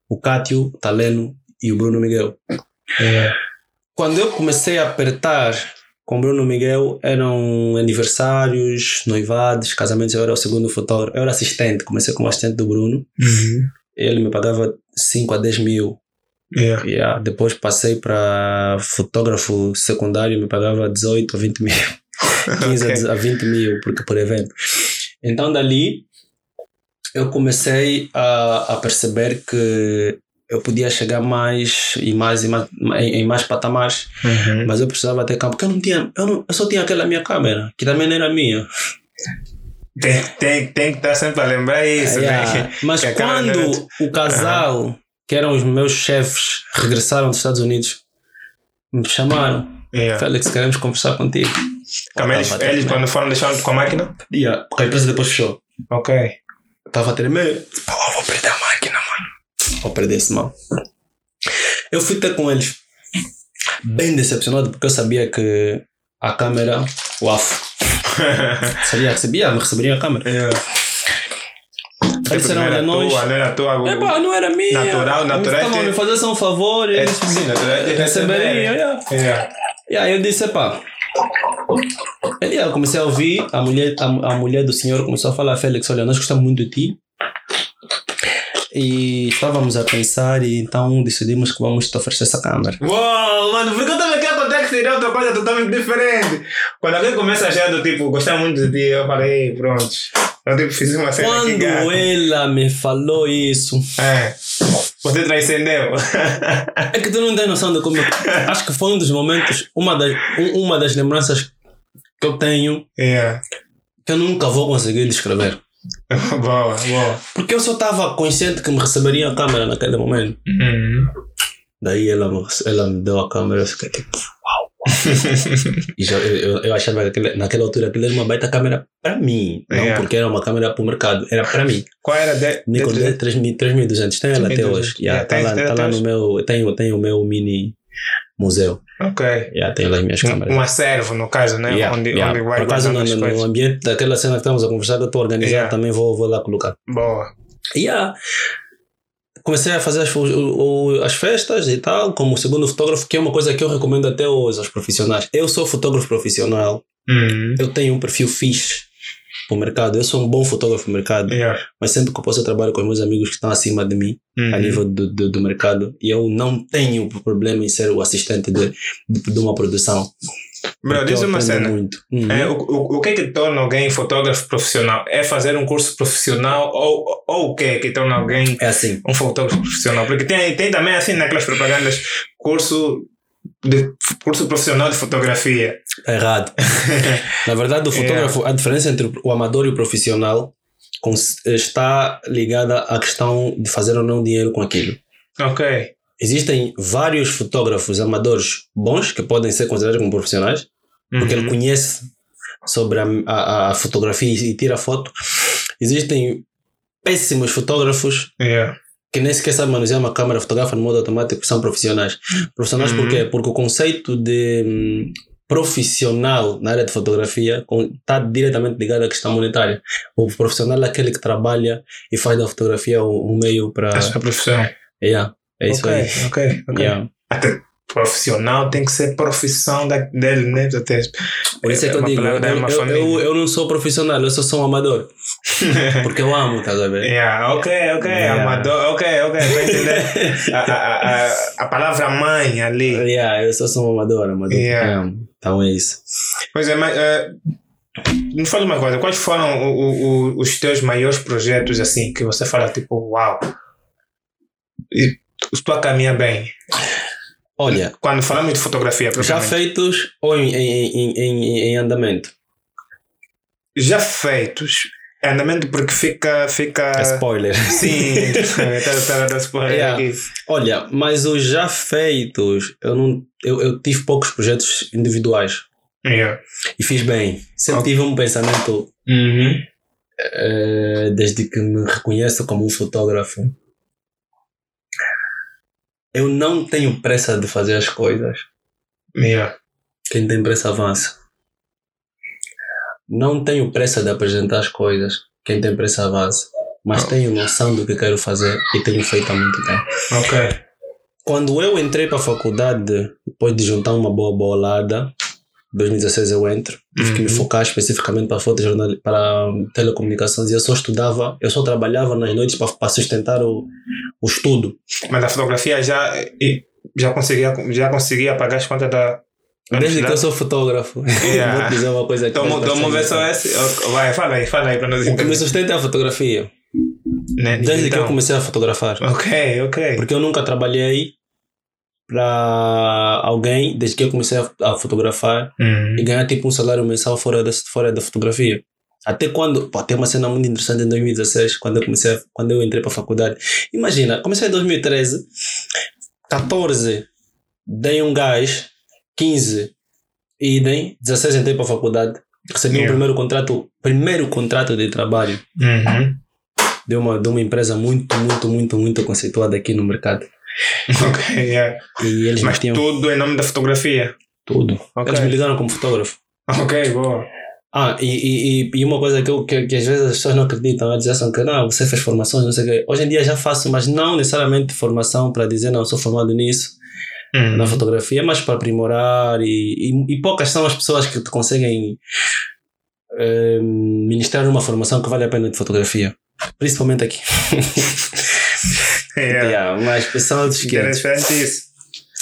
O Cátio, o Taleno e o Bruno Miguel. Uhum. Quando eu comecei a apertar com Bruno Miguel eram aniversários, noivados, casamentos. Eu era o segundo fotógrafo. Eu era assistente, comecei como assistente do Bruno. Uhum. Ele me pagava 5 a 10 mil. Yeah. Yeah. Depois passei para fotógrafo secundário, me pagava 18 a 20 mil. 15 okay. a 20 mil porque por evento. Então dali eu comecei a, a perceber que eu podia chegar mais e mais, e mais em, em mais patamares, Uhum. mas eu precisava ter câmera, porque eu não tinha, eu, não, eu só tinha aquela minha câmera, que também não era minha. Tem, tem, tem que estar sempre a lembrar isso, Yeah. né? Mas Que a câmera não quando o casal, que eram os meus chefes, regressaram dos Estados Unidos, me chamaram. Yeah. Félix, queremos conversar contigo. Como eles, eles quando foram deixando com a máquina? Yeah, porque a empresa depois fechou. Ok. Estava a tremer. Pô, eu vou perder a máquina, mano. Vou perder esse mal. Eu fui ter com eles bem decepcionado porque eu sabia que a câmera, uaf, sabia, sabia, me receberiam a câmera. yeah. Eles Tipo, não disseram, olha, era nós. tua, não era tua. Epá, não era minha. Natural, natural Estavam a é me fazer só um favor. É, sim, natural é receberiam. receber. yeah. Yeah. E aí eu disse, epá. Aí eu comecei a ouvir, a mulher, a, a mulher do senhor começou a falar, Félix, olha, nós gostamos muito de ti. E estávamos a pensar e então decidimos que vamos te oferecer essa câmera. Uau, mano, porque eu também aqui acontece que seria outra coisa totalmente diferente. Quando alguém começa a achar do tipo, gostar muito de ti, eu falei, pronto. Eu tipo, fiz uma cena aqui, Quando gato. ela me falou isso, É. Você transcendeu. é que tu não tens noção de como. Acho que foi um dos momentos, uma das, um- uma das lembranças que eu tenho yeah. que eu nunca vou conseguir descrever. boa, boa. Porque eu só estava consciente que me receberia a câmera naquele momento. Uhum. Daí ela me, ela me deu a câmera, eu fiquei tipo, uau. e já, eu, eu- eu achava que aquele- naquela altura aquilo era uma baita câmera para mim, não Yeah. porque era uma câmera para o mercado, era para mim. Qual era de, Nikon de, de, 3000 3200, tem ela até 3200. hoje. Yeah, Yeah, tá tem- lá, tem tá até lá no hoje. meu, tenho, tenho o meu mini museu. Ok. Yeah, tenho lá as minhas câmeras. Um, acervo, no caso, né? Yeah, onde, yeah. onde vai Por acaso, no, no- ambiente daquela cena que estamos a conversar, que eu estou a organizar, Yeah. também vou, vou lá colocar. Boa. Yeah. Comecei a fazer as, as festas e tal, como segundo fotógrafo, que é uma coisa que eu recomendo até hoje aos profissionais. Eu sou fotógrafo profissional, Uhum. eu tenho um perfil fixe o mercado, eu sou um bom fotógrafo do mercado, Yeah. mas sempre que eu posso eu trabalho com os meus amigos que estão acima de mim, Uhum. a nível do, do, do mercado, e eu não tenho problema em ser o assistente de, de, de uma produção. Bro, diz uma cena. Uhum. É, o, o, o que é que torna alguém fotógrafo profissional? É fazer um curso profissional ou, ou o que é que torna alguém É assim. um fotógrafo profissional? Porque tem, tem também assim naquelas propagandas curso de curso profissional de fotografia. Errado. Na verdade, o fotógrafo, a diferença entre o amador e o profissional está ligada à questão de fazer ou não dinheiro com aquilo. ok. Existem vários fotógrafos amadores bons que podem ser considerados como profissionais, porque Uhum. ele conhece sobre a, a, a fotografia e tira foto. Existem péssimos fotógrafos Yeah. Que nem sequer sabem manusear uma câmera, fotografam no modo automático, são profissionais. Profissionais Uhum. quê? Porque o conceito de hum, profissional na área de fotografia está diretamente ligado à questão monetária. O profissional é aquele que trabalha e faz da fotografia um, meio para. A sua profissão. Yeah, é isso ok, aí. ok, ok. Yeah. Até profissional tem que ser profissão da, dele, né? Até, Por isso é que eu uma digo, eu, é eu, eu, eu não sou profissional, eu só sou um amador. Porque eu amo, a ver? Yeah, ok, ok, Yeah. amador, ok, ok, para entender a, a, a, a palavra mãe ali. Yeah, eu só sou um amador, amador. Yeah. Então é isso. Pois é, mas eh, me fala uma coisa, quais foram o, o, os teus maiores projetos assim que você fala tipo, uau, e estou a caminhar bem? Olha, Quando falamos de fotografia, já feitos ou em, em, em, em, andamento? já feitos, é andamento porque fica, fica, É spoiler. sim, tá, tá, tá, spoiler Yeah. aqui. Olha, mas os já feitos, eu, não, eu, eu tive poucos projetos individuais Yeah. e fiz bem. Sempre Ok. tive um pensamento, Uhum. eh, desde que me reconheço como um fotógrafo, eu não tenho pressa de fazer as coisas. Yeah. Quem tem pressa avança. Não tenho pressa de apresentar as coisas. Quem tem pressa avança. Mas tenho noção do que quero fazer e tenho feito há muito tempo. Ok. Quando eu entrei para a faculdade, depois de juntar uma boa bolada, 2016 eu entro, tive que me Uhum. focar especificamente para fotojornal, para telecomunicações e eu só estudava, eu só trabalhava nas noites para, para sustentar o, o estudo. Mas a fotografia já, já, conseguia, já conseguia pagar as contas da. da Desde que eu sou fotógrafo. Yeah. Vou te dizer uma coisa aqui. Então, faz então vamos ver só esse. Vai, fala aí, fala aí para nós O que me sustenta é a fotografia. Né? Desde que Então, eu comecei a fotografar. Ok, ok. Porque eu nunca trabalhei para alguém desde que eu comecei a, fotografar Uhum. e ganhar tipo um salário mensal fora da, fora da fotografia. Até quando, pô, tem uma cena muito interessante em 2016, quando eu comecei, a- quando eu entrei para a faculdade. Imagina, comecei em 2013, 14 dei um gás, 15 idem, 16 entrei para a faculdade, recebi o Yeah. primeiro contrato, primeiro contrato de trabalho Uhum. de uma, de uma empresa muito, muito, muito, muito conceituada aqui no mercado. Ok, yeah. E eles Mas tinham tudo em nome da fotografia. tudo. Ok. Eles me ligaram como fotógrafo. Ok, boa. Ah, e, e, e- uma coisa que, eu, que, que às vezes as pessoas não acreditam, elas dizem que não, você fez formações, não sei o quê. Hoje em dia já faço, mas não necessariamente formação para dizer, não, sou formado nisso, Uhum. na fotografia, mas para aprimorar. E, e, poucas são as pessoas que te conseguem eh, ministrar uma formação que vale a pena de fotografia. Principalmente aqui. Yeah. Yeah, mas são outros 500. Interessante isso.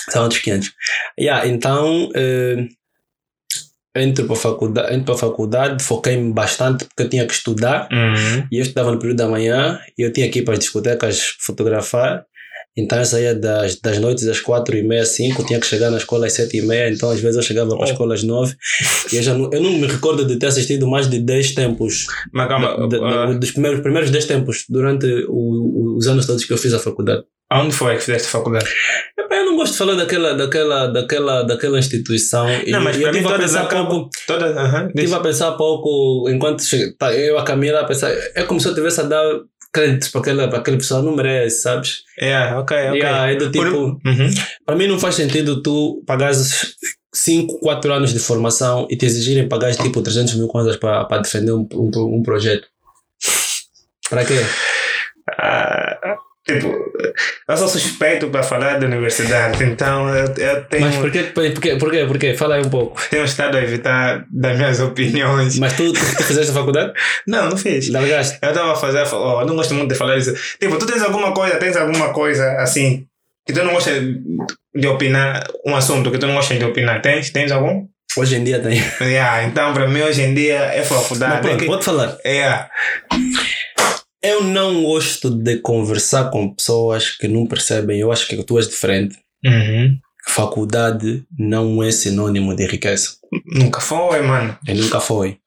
São outros 500. Yeah, então, eh, entro para a faculdade, entro para a faculdade foquei-me bastante porque eu tinha que estudar Uhum. e eu estudava no período da manhã e eu tinha que ir para as discotecas fotografar. Então eu saía das, das noites às quatro e meia, cinco, tinha que chegar na escola às sete e meia, então às vezes eu chegava para a Oh. escola às nove e eu, já não, eu não me recordo de ter assistido mais de 10 tempos, Mas calma, da- da- ah, dos primeiros, primeiros 10 tempos durante o- os anos todos que eu fiz a faculdade. Aonde foi que fizeste faculdade? Eu não gosto de falar daquela, daquela, daquela, daquela instituição. Não, mas eu para mim tive a todas pensar pouco. Todas, aham. Tive a pensar pouco enquanto tá, eu a caminhar a pensar. É como se eu tivesse a dar créditos para aquela, para aquela pessoa, não merece, sabes? Yeah, ok, ok. Yeah, é do tipo. Uhum. Para mim não faz sentido tu pagares 5, 4 anos de formação e te exigirem pagar tipo 300 mil kwanzas para, para defender um, um, um projeto. Para quê? Ah, tipo, eu sou suspeito para falar da universidade, então eu, eu tenho, Mas por quê? Por quê? Por quê? Por quê? Fala aí um pouco. tenho estado a evitar das minhas opiniões. Mas tu, tu, tu fizeste a faculdade? Não, não fiz. Largaste? Eu estava a fazer, oh, eu não gosto muito de falar isso. Tipo, tu tens alguma coisa, tens alguma coisa assim, que tu não gosta de opinar, um assunto que tu não gosta de opinar, tens? Tens algum? Hoje em dia tem. Yeah, então para mim hoje em dia é Mas faculdade. É pronto, que, vou-te falar. yeah. Eu não gosto de conversar com pessoas que não percebem. Eu acho que tu és diferente. Uhum. Faculdade não é sinônimo de riqueza. Nunca foi, mano. E nunca foi.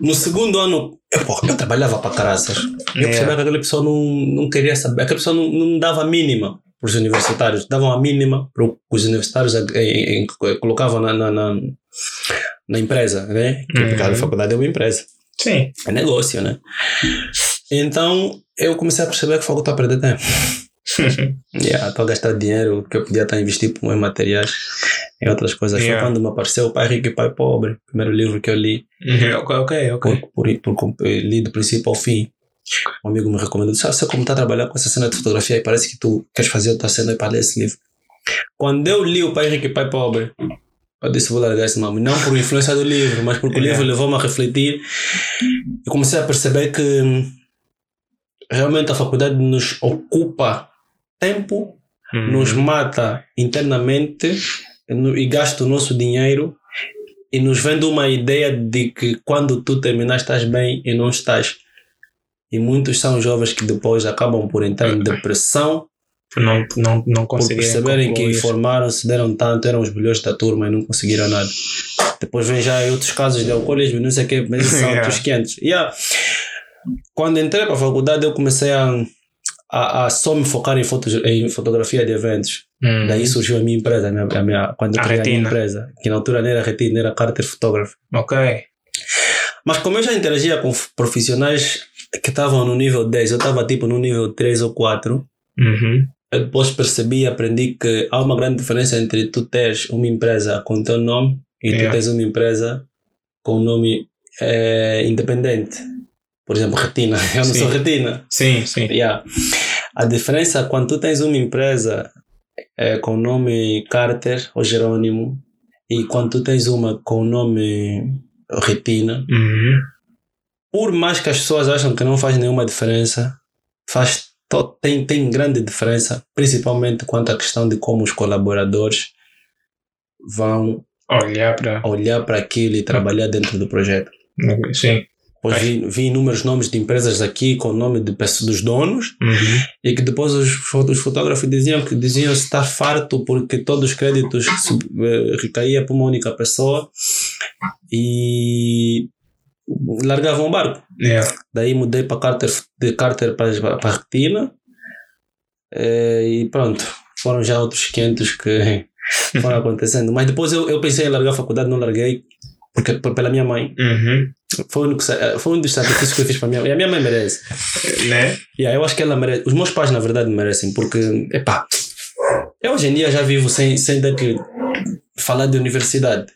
No segundo ano, eu, eu trabalhava para caraças. Eu Yeah. percebia que aquela pessoa não, não queria saber. Aquela pessoa não, não dava a mínima para os universitários. Davam a mínima para o que os universitários eh, eh, colocavam na, na, na, na empresa, né? Uhum. Porque a faculdade é uma empresa. Sim. É negócio, né? Então, eu comecei a perceber que fogo está a perder tempo. Yeah, estou a gastar dinheiro que eu podia estar a investir em materiais, em outras coisas. Yeah. Foi quando me apareceu o Pai Rico e Pai Pobre, primeiro livro que eu li, Uhum. ok, ok, ok. por, por, por, por- li do princípio ao fim. Um amigo me recomendou, ah, você como está a trabalhar com essa cena de fotografia e parece que tu queres fazer outra cena e para ler esse livro. Quando eu li o Pai Rico e Pai Pobre, eu disse, vou largar esse nome. Não por influência do livro, mas porque Yeah. o livro levou-me a refletir e comecei a perceber que hum, realmente a faculdade nos ocupa tempo Uhum. nos mata internamente e gasta o nosso dinheiro e nos vende uma ideia de que quando tu terminar estás bem e não estás. E muitos são jovens que depois acabam por entrar em depressão não, não, não por conseguiram perceberem que concluir. formaram-se, deram tanto, eram os melhores da turma e não conseguiram nada. Depois vem já outros casos de alcoolismo, não sei o quê, mas são Yeah. outros 500. Yeah. Quando entrei para a faculdade, eu comecei a, a, a só me focar em, em fotografia de eventos. Uhum. Daí surgiu a minha empresa, a minha, a minha, quando eu A criei a minha Retina. empresa, que na altura não era Retina, era Carter Photography. Ok. Mas como eu já interagia com profissionais que estavam no nível 10, eu estava tipo no nível 3 ou 4, Uhum. eu depois percebi e aprendi que há uma grande diferença entre tu teres uma empresa com o teu nome e Yeah. tu tens uma empresa com um nome eh, independente. Por exemplo, Retina. Eu não Sim. sou Retina. Sim, sim. Yeah. A diferença quando tu tens uma empresa eh, com o nome Carter ou Jerônimo e quando tu tens uma com o nome Retina, Uhum. por mais que as pessoas acham que não faz nenhuma diferença, faz tem, tem grande diferença, principalmente quanto à questão de como os colaboradores vão Olhar para. olhar para aquilo e trabalhar dentro do projeto. Sim. Depois vi, vi inúmeros nomes de empresas aqui com o nome de pessoas, dos donos Uhum. e que depois os, os fotógrafos diziam que diziam estar farto porque todos os créditos sub- eh, recaía para uma única pessoa e largavam o barco. Yeah. Daí mudei para Carter, de Carter para, para Retina eh, e pronto, foram já outros 500 que foram acontecendo. Mas depois eu, eu pensei em largar a faculdade, não larguei, porque por- pela minha mãe. Uhum. Foi, sa- eh, foi um dos sacrifícios que eu fiz para a minha mãe. E a minha mãe merece. Né? Yeah, eu acho que ela merece. Os meus pais, na verdade, merecem, porque, epá, eu hoje em dia já vivo sem, sem ter que falar de universidade.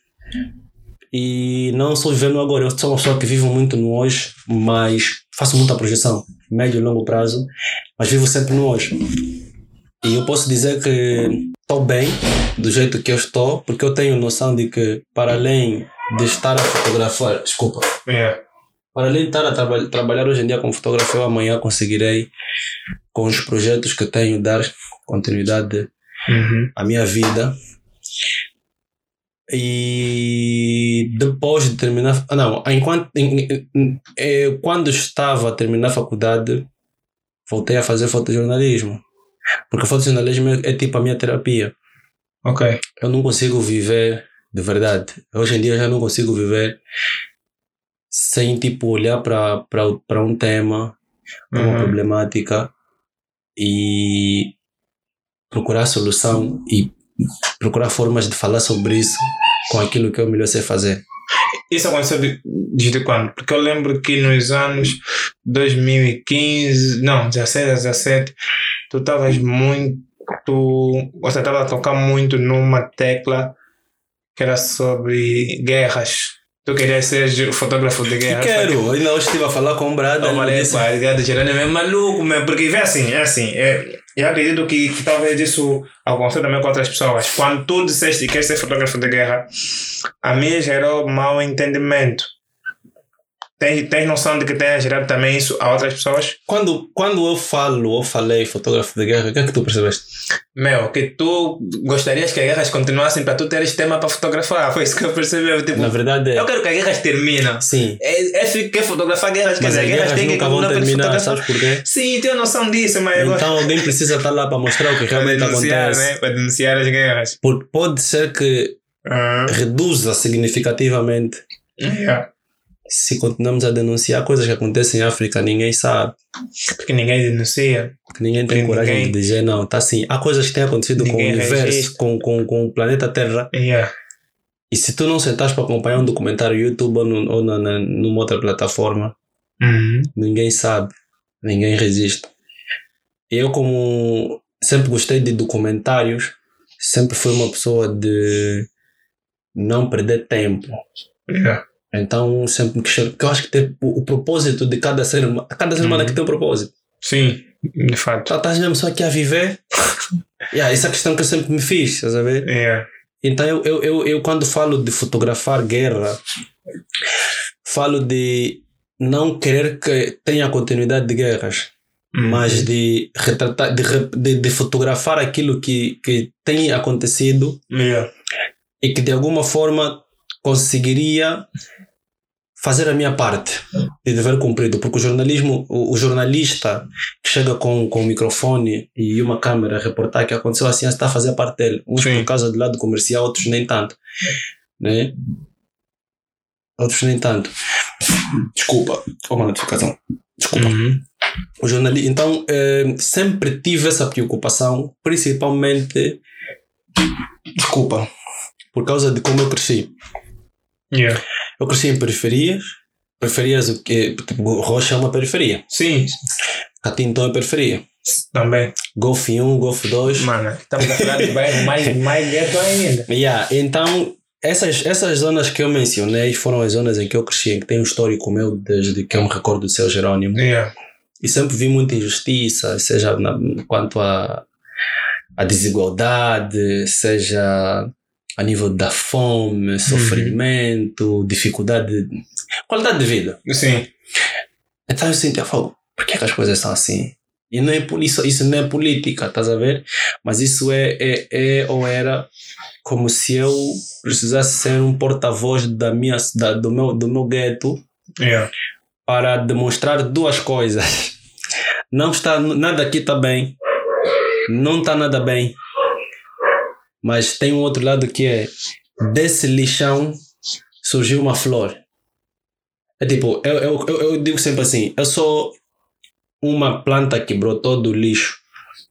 E não sou vivendo agora, eu sou uma pessoa que vivo muito no hoje, mas faço muita projeção, médio e longo prazo, mas vivo sempre no hoje. E eu posso dizer que estou bem do jeito que eu estou, porque eu tenho noção de que, para além de estar a fotografar, desculpa, Yeah. para além de estar a traba trabalhar hoje em dia como fotógrafo, eu amanhã conseguirei, com os projetos que tenho, dar continuidade Uhum. à minha vida. E depois de terminar. ah, Não, enquanto. eh, quando estava a terminar a faculdade, voltei a fazer fotojornalismo. Porque fotojornalismo é, é tipo a minha terapia. Ok. Eu não consigo viver de verdade. Hoje em dia eu já não consigo viver sem tipo olhar para um tema, para uma Uhum. problemática e procurar solução e procurar formas de falar sobre isso com aquilo que eu melhor sei fazer. Isso aconteceu de- desde quando? Porque eu lembro que nos anos 2015, não, 16 a 17, tu estavas muito. Você estava a tocar muito numa tecla que era sobre guerras. Tu querias ser fotógrafo de guerra. quero, ainda hoje estive a falar com o Brad. Eu falei, pá, a ideia de Gerânio é maluco, mesmo, porque vê assim, é assim, é, eu acredito que, que talvez isso aconteceu também com outras pessoas. Quando tu disseste que queres ser fotógrafo de guerra, a mim gerou mau entendimento. Tens, tens noção de que tenha gerado também isso a outras pessoas? Quando, quando eu falo ou falei fotógrafo de guerra, o que é que tu percebeste? Meu, que tu gostarias que as guerras continuassem para tu teres tema para fotografar. Foi isso que eu percebi. Tipo, Na verdade, é. eu quero que as guerras terminem. Sim. É, é quer fotografar guerras, quer Mas dizer, as as guerras guerras têm que continuar para terminar, fotografar. sabes porquê? Sim, tenho noção disso, mas. Então alguém precisa estar lá para mostrar o que Para realmente denunciar, acontece. né? Para denunciar as guerras. Porque pode ser que Ah, reduza significativamente yeah. Se continuamos a denunciar coisas que acontecem em África, ninguém sabe. Porque ninguém denuncia. Que ninguém tem Ninguém- coragem de dizer não. Tá assim, há coisas que têm acontecido com o Ninguém universo, com, com, com o planeta Terra. Yeah. E se tu não sentares para acompanhar um documentário no YouTube ou, no, ou na, na, numa outra plataforma, Uhum. ninguém sabe, ninguém resiste. Eu, como sempre gostei de documentários, sempre fui uma pessoa de não perder tempo. Yeah. Então, sempre me questiono, porque eu acho que tem o, o propósito de cada ser humano, cada ser humano Uhum. que tem um propósito. Sim, de fato. Tu estás mesmo só aqui a viver? yeah, essa é a questão que eu sempre me fiz, estás a ver? Yeah. Então, eu, eu, eu, eu quando falo de fotografar guerra, falo de não querer que tenha continuidade de guerras, Uhum. mas de retratar, de, de, de fotografar aquilo que, que tem acontecido Yeah. e que de alguma forma conseguiria fazer a minha parte de dever cumprido, porque o jornalismo, o, o jornalista que chega com, com um microfone e uma câmera a reportar que aconteceu assim, está a fazer a parte dele, uns Sim. por causa do lado comercial, outros nem tanto, né? Outros nem tanto. Desculpa, uma notificação. Desculpa. Uhum. O jornali... Então, eh, sempre tive essa preocupação, principalmente, desculpa, por causa de como eu cresci. Yeah. Eu cresci em periferias, periferias, o que tipo, Rocha é uma periferia, Sim, Catintão é periferia, também. Golf 1, Golf 2. Mano, estamos a falar de bairro mais, mais gueto ainda. Yeah, então, essas, essas zonas que eu mencionei foram as zonas em que eu cresci, em que tem um histórico meu desde que eu me recordo do seu Jerônimo. Yeah. E sempre vi muita injustiça, seja na, quanto a, a desigualdade, seja a nível da fome, sofrimento, dificuldade, qualidade de vida. Sim. Então eu sentia, eu falo, por que, é que as coisas são assim? E não é, isso, isso não é política, estás a ver? Mas isso é, é, é ou era como se eu precisasse ser um porta-voz da minha, da, do, meu, do meu gueto Yeah. para demonstrar duas coisas. Não está, nada aqui está bem. Não está nada bem. Mas tem um outro lado que é desse lixão surgiu uma flor. É tipo, eu, eu, eu, eu digo sempre assim: eu sou uma planta que brotou do lixo.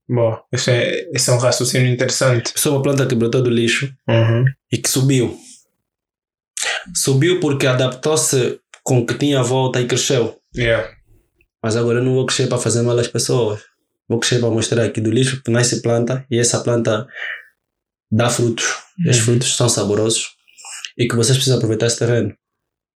Bom, isso é, isso é um raciocínio interessante. Eu sou uma planta que brotou do lixo Uhum. e que subiu. Subiu porque adaptou-se com o que tinha à volta e cresceu. Yeah. Mas agora eu não vou crescer para fazer mal às pessoas. Vou crescer para mostrar que do lixo que nasce planta e essa planta dá frutos. E os Uhum. frutos são saborosos e que vocês precisam aproveitar esse terreno.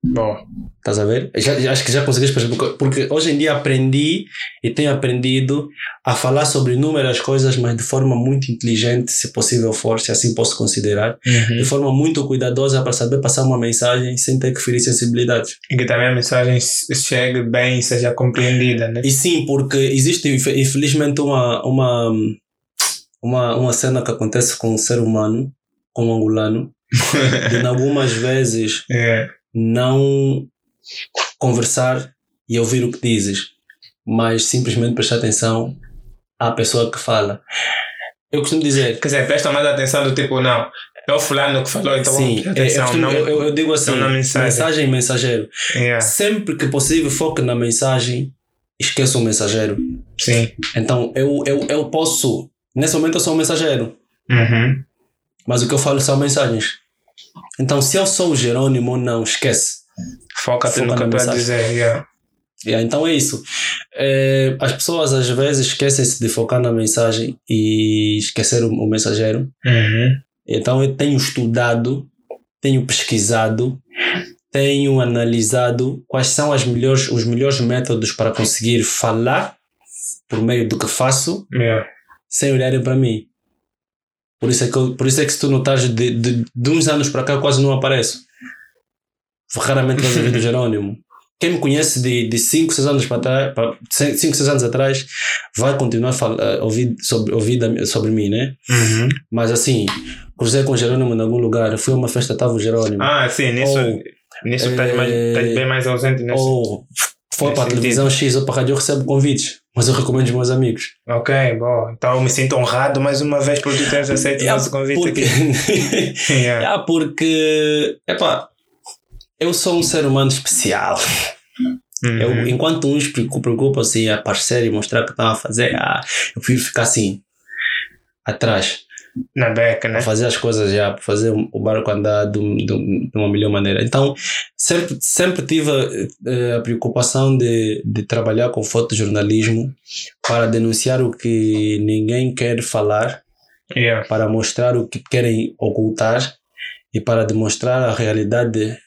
Bom, Estás a ver? Já, já- acho que já conseguiste perceber. porque- hoje em dia aprendi e tenho aprendido a falar sobre inúmeras coisas, mas de forma muito inteligente, se possível for, se assim posso considerar. De forma muito cuidadosa para saber passar uma mensagem sem ter que ferir sensibilidades. e que também a mensagem chegue bem e seja compreendida, né? E sim, porque existe infe- infelizmente uma, uma, uma, uma cena que acontece com o ser humano, com o angolano, de algumas vezes É. não conversar e ouvir o que dizes, mas simplesmente prestar atenção à pessoa que fala. Eu costumo dizer, Quer dizer, presta mais atenção do tipo, não, é o fulano que falou, então sim, é, eu, atenção. costumo- não, eu, eu- digo assim, não mensagem. mensagem e mensageiro. Yeah. Sempre que possível, foque na mensagem, esqueça o mensageiro. Sim. Então, eu, eu, eu posso, nesse momento eu sou um mensageiro, Uhum. mas o que eu falo são mensagens. Então, se eu sou o Jerônimo não, esquece. Foca-te Foca no que eu estou a dizer. Yeah. Yeah, então é isso. É, as pessoas às vezes esquecem-se de focar na mensagem e esquecer o, o mensageiro. Uhum. Então eu tenho estudado, tenho pesquisado, tenho analisado quais são as melhores, os melhores métodos para conseguir falar por meio do que faço Yeah. Sem olharem para mim. Por isso é que, eu- por isso é que se tu notares de, de, de uns anos para cá eu quase não apareço. Raramente vais ouvir do Jerônimo. Quem me conhece de 5, 6 anos para trás, 5, 6 anos atrás, vai continuar a falar, a ouvir, sobre, ouvir da- sobre mim, né? Uhum. Mas assim, cruzei com o Jerônimo em algum lugar, fui a uma festa, estava o Jerônimo. Ah, sim, nisso, Ou, nisso estás, mais, eh, estás bem mais ausente nesse. Ou foi para a televisão X ou para a rádio, eu recebo convites, mas eu recomendo os meus amigos. Ok, bom. Então me sinto honrado mais uma vez por tu teres aceito o nosso convite porque, aqui. Yeah. É, porque, epá, eu sou um ser humano especial. Uhum. Eu, enquanto uns preocu- preocupam-se em aparecer e mostrar o que estão a fazer, ah, eu prefiro ficar assim, atrás, Na beca, né? fazer as coisas já, fazer o barco andar de, de de uma melhor maneira. Então, sempre, sempre tive eh, a preocupação de, de trabalhar com fotojornalismo para denunciar o que ninguém quer falar Yeah. para mostrar o que querem ocultar e para demonstrar a realidade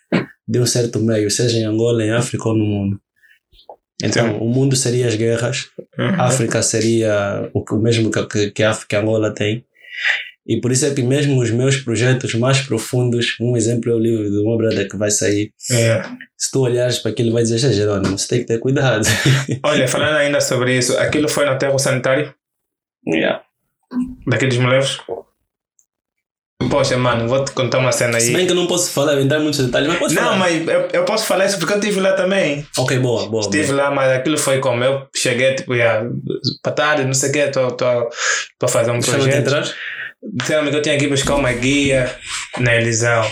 de um certo meio, seja em Angola, em África ou no mundo. Então, Sim. o mundo seria as guerras, Uhum. África seria o, o mesmo que, que, que Angola tem. E por isso é que mesmo os meus projetos mais profundos, um exemplo é o livro do uma brother que vai sair. Yeah. Se tu olhares para aquilo, vai dizer, "Gente, Jerônimo, você tem que ter cuidado. Olha, falando ainda sobre isso, aquilo foi no aterro sanitário yeah. daqueles moleques? Poxa, mano, vou te contar uma cena Se bem aí. que eu não posso falar, entrar em muitos detalhes, mas podes Não, falar. mas eu, eu posso falar isso porque eu estive lá também. Ok, boa, boa. Estive boa. lá, mas aquilo foi como eu cheguei, tipo, já, para tarde, não sei o quê, estou a fazer um Deixa-me te projeto. entrar. Disseram-me que eu tinha que buscar uma guia na Elisão.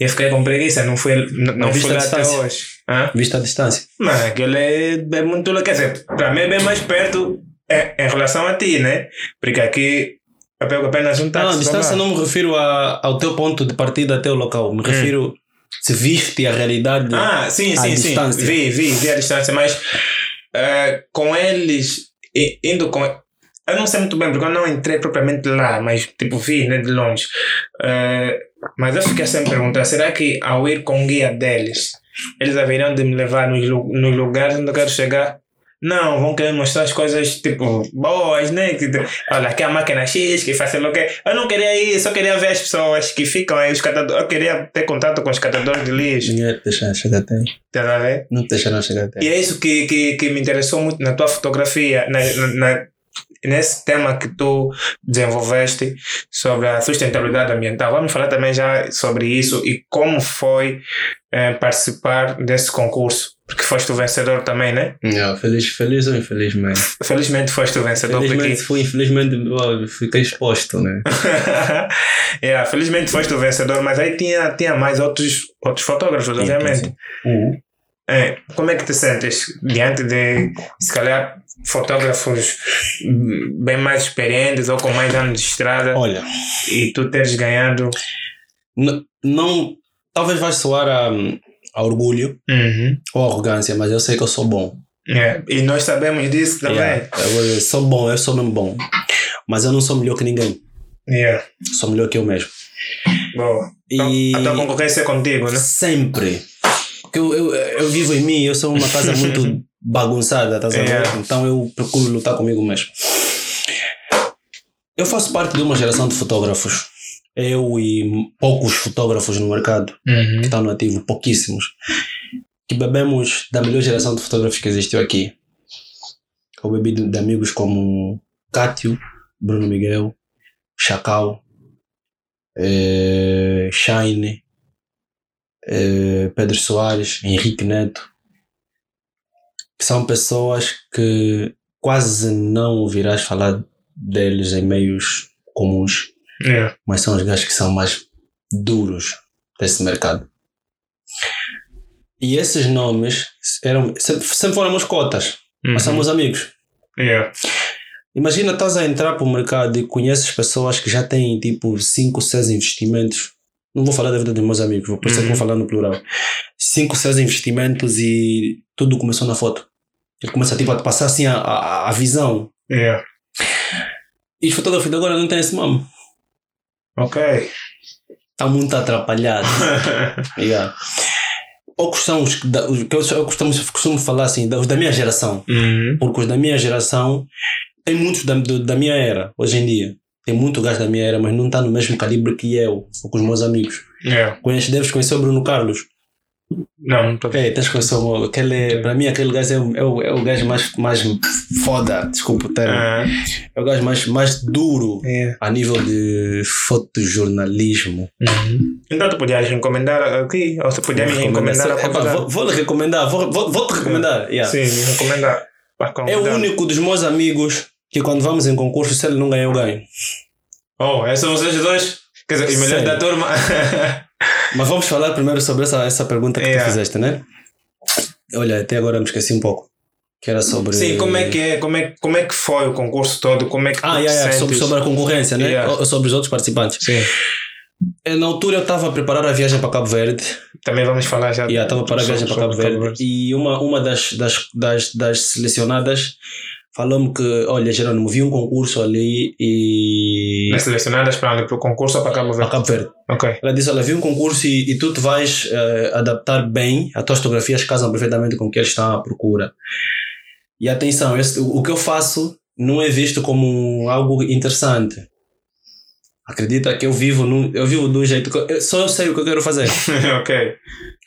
E eu fiquei com preguiça, não fui, não, não fui a lá até hoje. Hã? Vista à distância. Mas aquilo é, é muito. Quer dizer, para mim é bem mais perto é, em relação a ti, né? Porque aqui apenas um táxi. Não, distância não me refiro a, ao teu ponto de partida até o local. Me refiro se viste a realidade. Ah, sim, sim, sim. distância. Vi, vi, vi a distância, mas eh, com eles, indo com. Eu não sei muito bem, porque eu não entrei propriamente lá, mas tipo vi, né, de longe. Eh, mas eu fiquei sem perguntar: será que ao ir com o guia deles, eles haveriam de me levar nos, nos lugares onde eu quero chegar? Não, vão querer mostrar as coisas tipo boas, né? Que, olha, aqui é a máquina X que faz o quê. Eu não queria ir, só queria ver as pessoas que ficam aí, os catadores. Eu queria ter contato com os catadores de lixo. Vai te deixar chegar até. Tá a ver? Não te deixaram chegar até E é isso que, que, que me interessou muito na tua fotografia, na, na- nesse tema que tu desenvolveste sobre a sustentabilidade ambiental, vamos falar também já sobre isso e como foi eh, participar desse concurso. Porque foste o vencedor também, né? Yeah, feliz, feliz ou infelizmente? Felizmente foste o vencedor. Felizmente fui, infelizmente fiquei exposto, né? yeah, felizmente foste o vencedor, mas aí tinha, tinha mais outros, outros fotógrafos, obviamente. Uhum. É, como é que te sentes diante de, se calhar, fotógrafos bem mais experientes ou com mais anos de estrada Olha, e tu teres ganhado? não. Talvez vai soar a, a orgulho Uhum. ou arrogância, mas eu sei que eu sou bom. É, E nós sabemos disso também. Yeah, eu, eu sou bom, eu sou mesmo bom. Mas eu não sou melhor que ninguém. Yeah. Sou melhor que eu mesmo. Boa. Então, E- a tua concorrência é contigo, né? Sempre. Porque eu, eu, eu vivo em mim, eu sou uma casa muito bagunçada, estás a ver? Yeah. Então eu procuro lutar comigo mesmo. Eu faço parte de uma geração de fotógrafos. Eu e poucos fotógrafos no mercado Uhum. que estão no ativo, pouquíssimos, que bebemos da melhor geração de fotógrafos que existiu aqui. Eu bebi de, de amigos como Cátio, Bruno Miguel, Chacal, eh, Shine, eh, Pedro Soares, Henrique Neto, que são pessoas que quase não ouvirás falar deles em meios comuns Yeah. mas são os gajos que são mais duros desse mercado. E esses nomes eram, sempre, sempre foram meus cotas, mas são Uhum. meus amigos. Yeah. Imagina, estás a entrar para o mercado e conheces pessoas que já têm tipo 5, 6 investimentos. Não vou falar da vida dos meus amigos, por isso é que vou Uhum. falar no plural. 5, 6 investimentos e tudo começou na foto. Ele começa tipo, a te passar assim a, a, a visão. Yeah. E os fotógrafos de agora não têm esse nome. Ok. Está muito atrapalhado. Yeah. São os que, da- os que eu, costumo, costumo falar assim, da- os da minha geração. Uhum. Porque os da minha geração, tem muitos da, da minha era, hoje em dia. Tem muito gajo da minha era, mas não está no mesmo calibre que eu, ou com os meus amigos. Yeah. Conheces, deves conhecer o Bruno Carlos. Não, não tô... É, tens que conhecer o aquele, Para mim, aquele gajo é, o- é, o, é o gajo mais, mais foda, desculpa o termo. Ah, É o gajo mais, mais duro yeah. a nível de fotojornalismo. Uhum. Então tu podias encomendar aqui, ou você podia me encomendar a convidar. vou, vou lhe recomendar, vou, vou, vou te recomendar. yeah. Sim, me recomendar. É o único dos meus amigos que quando vamos em concurso, se ele não ganha, eu ganho. Oh, esses são vocês dois? Quer dizer, os melhores Sério? da turma. Mas vamos falar primeiro sobre essa, essa pergunta que Yeah. tu fizeste, né? Olha, até agora me esqueci um pouco. Que era sobre. Sim, como é que é? Como é, como é que foi o concurso todo? Como é que Ah, yeah, yeah, sobre, sobre a concorrência, né? Yeah. Sobre os outros participantes. Sim. Eh, Na altura eu estava a preparar a viagem para Cabo Verde. Também vamos falar já. E estava para a viagem para sobre Cabo Verde. E uma, uma das, das, das, das selecionadas falou-me que, olha, Jerônimo, vi um concurso ali e. Nas selecionadas para onde? Para o concurso ou para Cabo Para Verde? Cabo Verde. Ok. Ela disse: Olha, vi um concurso e, e tu te vais eh, adaptar bem, as tuas fotografias casam perfeitamente com o que eles estão à procura. E atenção, esse- o que eu faço não é visto como algo interessante. Acredita que eu vivo, num, eu vivo de um jeito que eu, só eu sei o que eu quero fazer. ok.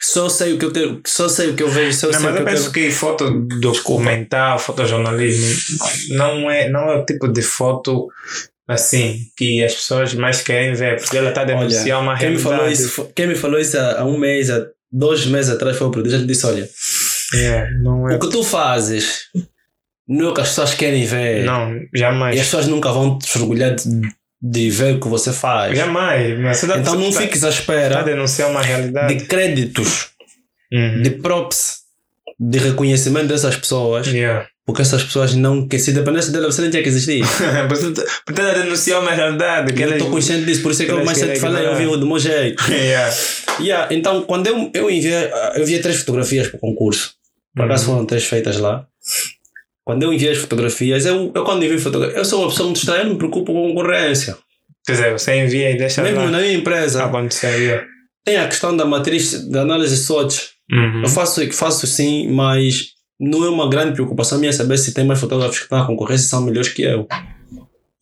Só sei o que eu quero, só sei o que eu vejo, só Não, sei mas o que eu eu penso quero. que foto documental, fotojornalismo, não é, não é o tipo de foto assim que as pessoas mais querem ver, porque ela está a denunciar uma Quem me realidade. falou isso, quem me falou isso há, há um mês, há dois meses atrás foi o produtor. Ele disse: Olha, É, é. o que tu fazes não é o que as pessoas querem ver. Não, E jamais. as pessoas nunca vão te orgulhar de, de ver o que você faz. Jamais. Mas Então não fiques à Está a espera denunciar uma realidade. de créditos, Uhum. de props, de reconhecimento dessas pessoas, Yeah. porque essas pessoas não, que se dependesse dela, você nem tinha que existir. Está a denunciar uma realidade. Que eu estou consciente disso, por isso é que eu mais cedo querem falei, eu vivo do meu jeito. Yeah. Yeah, então, quando eu, eu enviei, eu enviei três fotografias para o concurso, por acaso Uhum. foram três feitas lá. Quando eu enviei as fotografias, eu, eu quando envio fotografias, eu sou uma pessoa muito estranha, eu não me preocupo com concorrência. Quer dizer, você envia e deixa Mesmo lá na minha empresa, acontecer. yeah. tem a questão da matriz da análise SWOT. Uhum. Eu faço, faço sim, mas não é uma grande preocupação minha saber se tem mais fotógrafos que estão na concorrência e são melhores que eu.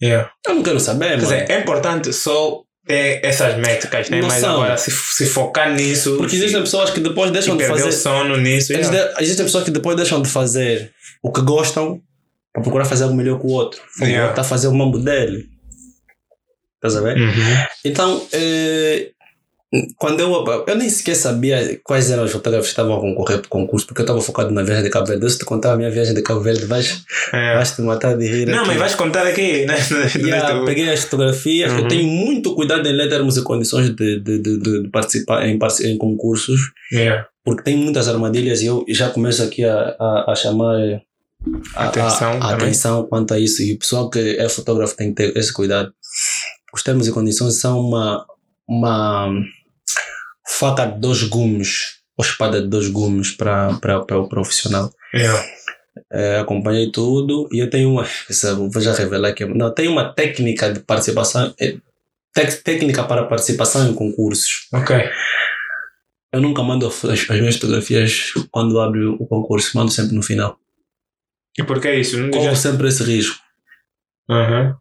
Yeah. Eu não quero saber, Quer mano. dizer, é importante só ter essas métricas, né? Mas agora, se, se focar nisso. Porque existem pessoas que depois deixam de fazer. sono nisso. Eles yeah. de- Existem pessoas que depois deixam de fazer o que gostam para procurar fazer algo melhor que o outro. Yeah. está a fazer o mambo dele. Estás a ver? Uhum. Então, eh, quando eu, eu nem sequer sabia quais eram os fotógrafos que estavam a concorrer para o concurso, porque eu estava focado na viagem de Cabo Verde. Eu, se te contar a minha viagem de Cabo Verde, vais, É. vais te matar de rir. Não, aqui. mas vais contar aqui, né? Yeah, peguei as fotografias. Eu Uhum. tenho muito cuidado em ler termos e condições de, de, de, de- participar em, em concursos, Yeah. porque tem muitas armadilhas e eu já começo aqui a, a, a chamar a, Atenção a- a atenção quanto a isso. E o pessoal que é fotógrafo tem que ter esse cuidado. Os termos e condições são uma, uma faca de dois gumes, ou espada de dois gumes para o profissional. Yeah. É, acompanhei tudo e eu tenho uma. Vou já revelar aqui. Não, tenho uma técnica de participação. é, tec- técnica para participação em concursos. Ok. Eu nunca mando as, as minhas fotografias quando abro o concurso, mando sempre no final. E por que isso? Não Corro sempre esse risco, Uhum.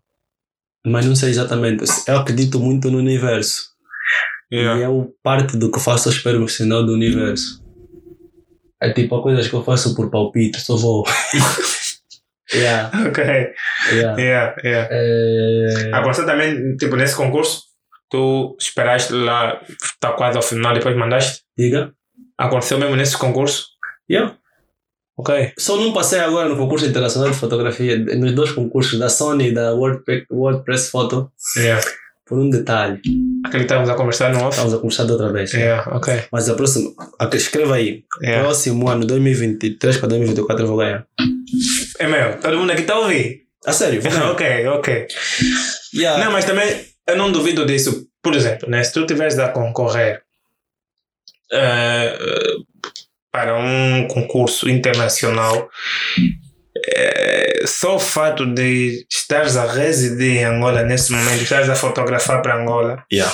mas não sei exatamente. Eu acredito muito no universo. Yeah. E é parte do que faço, eu espero o sinal do universo. É tipo, há coisas que eu faço por palpite, só vou. yeah, Ok. yeah. Yeah, yeah. É... Agora, você também, tipo, nesse concurso, tu esperaste lá, tá quase ao final, depois mandaste? Diga. Aconteceu mesmo nesse concurso? Yeah. Ok. Só não passei agora no concurso internacional de fotografia, nos dois concursos da Sony e da WordPress, WordPress Photo, Yeah. por um detalhe. Aquele que estávamos a conversar no off? Estamos a conversar de outra vez. Yeah, ok. Mas a próxima, escreva aí. Yeah. Próximo ano, 2023 para 2024, eu vou ganhar. É meu, todo mundo aqui está a ouvir. A sério, ok, ok. Yeah. Não, mas também eu não duvido disso. Por exemplo, né, se tu estiveres a concorrer eh, para um concurso internacional, eh, só o fato de estares a residir em Angola nesse momento, estares a fotografar para Angola, Yeah.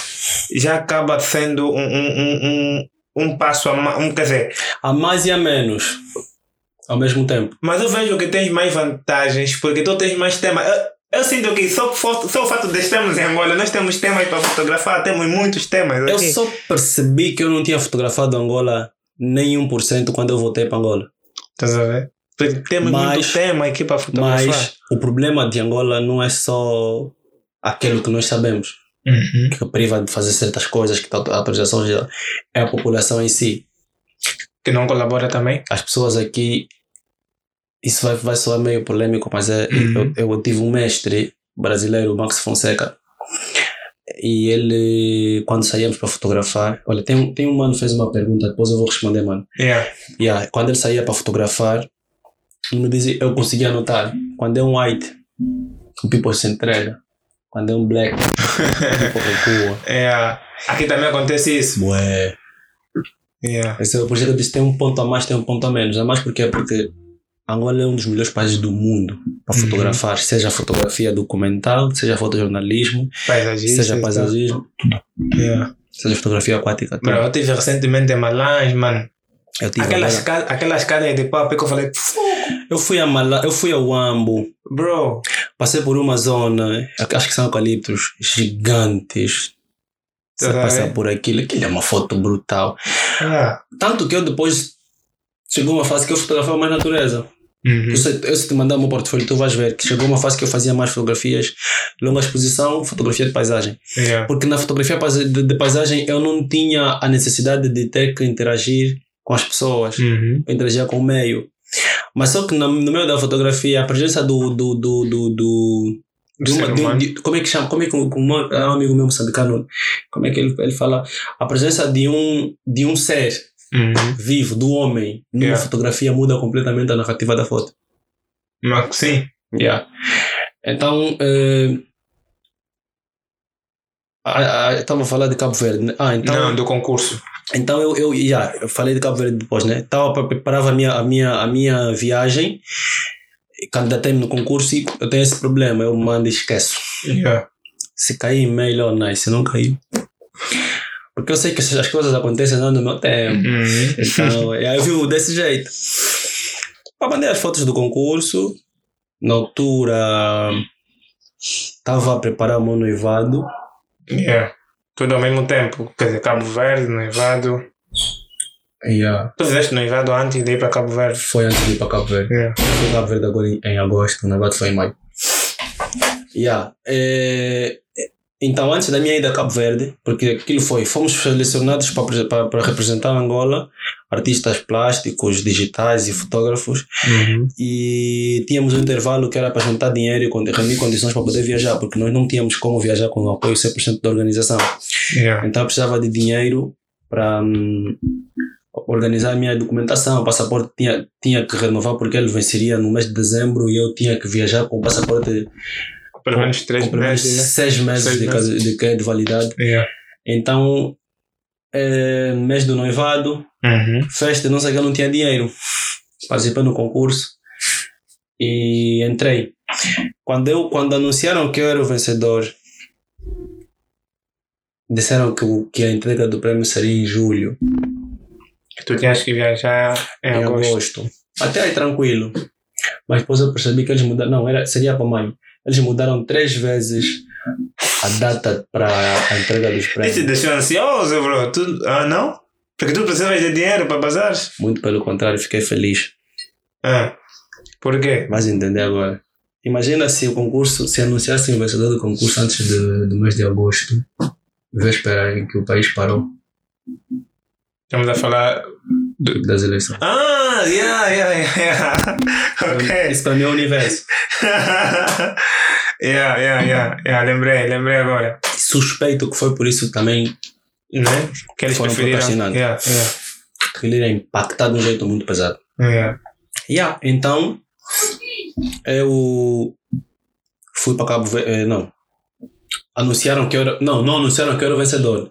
já acaba sendo um, um, um, um, um passo a mais. Um, quer dizer, A mais e a menos. Ao mesmo tempo. mas eu vejo que tens mais vantagens porque tu tens mais temas. Eu, eu sinto que só, só o fato de estarmos em Angola, nós temos temas para fotografar, temos muitos temas. Eu aqui. só percebi que eu não tinha fotografado Angola nem 1% quando eu voltei para Angola. Estás a ver? Porque temos Mas- muito tema aqui para fotografar. Mas o problema de Angola não é só aquilo que nós sabemos, Uhum. que priva de fazer certas coisas, que a autorização é a população em si. Que não colabora também. As pessoas aqui, isso vai, vai soar meio polêmico, mas é, Uhum. eu, eu tive um mestre brasileiro, Max Fonseca, e ele, quando saíamos para fotografar, olha, tem, um- tem um mano que fez uma pergunta, depois eu vou responder, mano. Yeah. Yeah, quando ele saía para fotografar, ele me dizia, eu conseguia notar, quando é um white, o people se entrega. Quando é um black, o people recua. Yeah. Aqui também acontece isso. Ué. Yeah. Esse é, que eu disse, tem um ponto a mais, tem um ponto a menos. A mais porque porque Angola é um dos melhores países do mundo para Uhum. fotografar, seja fotografia documental, seja fotojornalismo, Paisagista. seja paisagismo, Yeah. seja fotografia aquática. tudo. Bro, eu tive recentemente em Malães, mano. Eu, tive Aquelas, ca aquelas caras de papo que eu falei, eu fui a Mala, eu fui a Wambo, bro. passei por uma zona, acho que são eucaliptos gigantes. Você Tá passar vendo? por aquilo, aquilo é uma foto brutal. Ah. Tanto que eu depois chegou uma fase que eu fotografava mais natureza. Uhum. Eu, sei, eu se te mandar o meu portfólio, tu vais ver que chegou uma fase que eu fazia mais fotografias, longa exposição, fotografia de paisagem. Yeah. Porque na fotografia de, de paisagem eu não tinha a necessidade de ter que interagir com as pessoas, Uhum. eu interagia com o meio. Mas só que no, no meio da fotografia, a presença do. do, do, do, do de uma, de de- como é que chama? Como é que um, um, é um amigo meu moçambicano, como é que ele, ele fala? A presença de um, de um ser Uhum. vivo, do homem, numa Yeah. fotografia muda completamente a narrativa da foto. Mas, sim. Yeah. Então, eh, ah, ah, eu estava a falar de Cabo Verde. né? Ah, então, Não, do concurso. então eu, eu, yeah, eu falei de Cabo Verde depois, né? Estava para preparar a minha, a, minha, a minha viagem, candidatei-me no concurso e eu tenho esse problema. Eu mando e esqueço. Yeah. Se cair e-mail, oh, nice. Se não caiu. Porque eu sei que as coisas acontecem não no meu tempo. Uhum. Então, é, eu vivo desse jeito. Para mandei as fotos do concurso. Na altura, estava a preparar o meu noivado. Yeah. Tudo ao mesmo tempo. Quer dizer, Cabo Verde, Nevado. Yeah. Tu fizeste noivado antes de ir para Cabo Verde? Foi antes de ir para Cabo Verde. Yeah. Eu fui Cabo Verde agora em, em agosto, o negócio foi em maio. Yeah. É, então, antes da minha ida a Cabo Verde, porque aquilo foi, fomos selecionados para, para, para representar Angola, artistas plásticos, digitais e fotógrafos, Uhum. e tínhamos um intervalo que era para juntar dinheiro e reunir condições para poder viajar, porque nós não tínhamos como viajar com o apoio 100% da organização. Yeah. Então eu precisava de dinheiro para hum, organizar a minha documentação. O passaporte tinha, tinha que renovar porque ele venceria no mês de dezembro e eu tinha que viajar com o passaporte Pelo menos três com pelo menos meses, né? seis meses Seis de, meses. de, de validade. Yeah. Então, eh, mês do noivado, Uhum. festa, não sei que, eu não tinha dinheiro. Participei no concurso e entrei. Quando, eu, quando anunciaram que eu era o vencedor, disseram que, que a entrega do prêmio seria em julho, Tu tinhas que viajar em, em agosto. agosto. Até aí tranquilo. Mas depois eu percebi que eles mudaram. Não, era, seria para maio. Eles mudaram três vezes a data para a entrega dos E te prêmios. deixou ansioso, bro? Tu, ah, não? Porque tu precisavas de dinheiro para bazar? Muito pelo contrário, fiquei feliz. Ah. Por quê? Vais entender agora. Imagina se o concurso, se anunciassem o vencedor do concurso antes de, do mês de agosto, véspera em que o país parou Estamos a falar. Das eleições. Ah, yeah, yeah, yeah. ok. Isso para mim é o universo. yeah, yeah, yeah, yeah. Lembrei, lembrei agora. Suspeito que foi por isso também Né? Que eles Foram preferiram. procrastinando. Yeah, yeah, ele era impactado de um jeito muito pesado. yeah. Yeah, então eu fui para Cabo Verde. Não. Anunciaram que eu era. Não, não anunciaram que eu era o vencedor.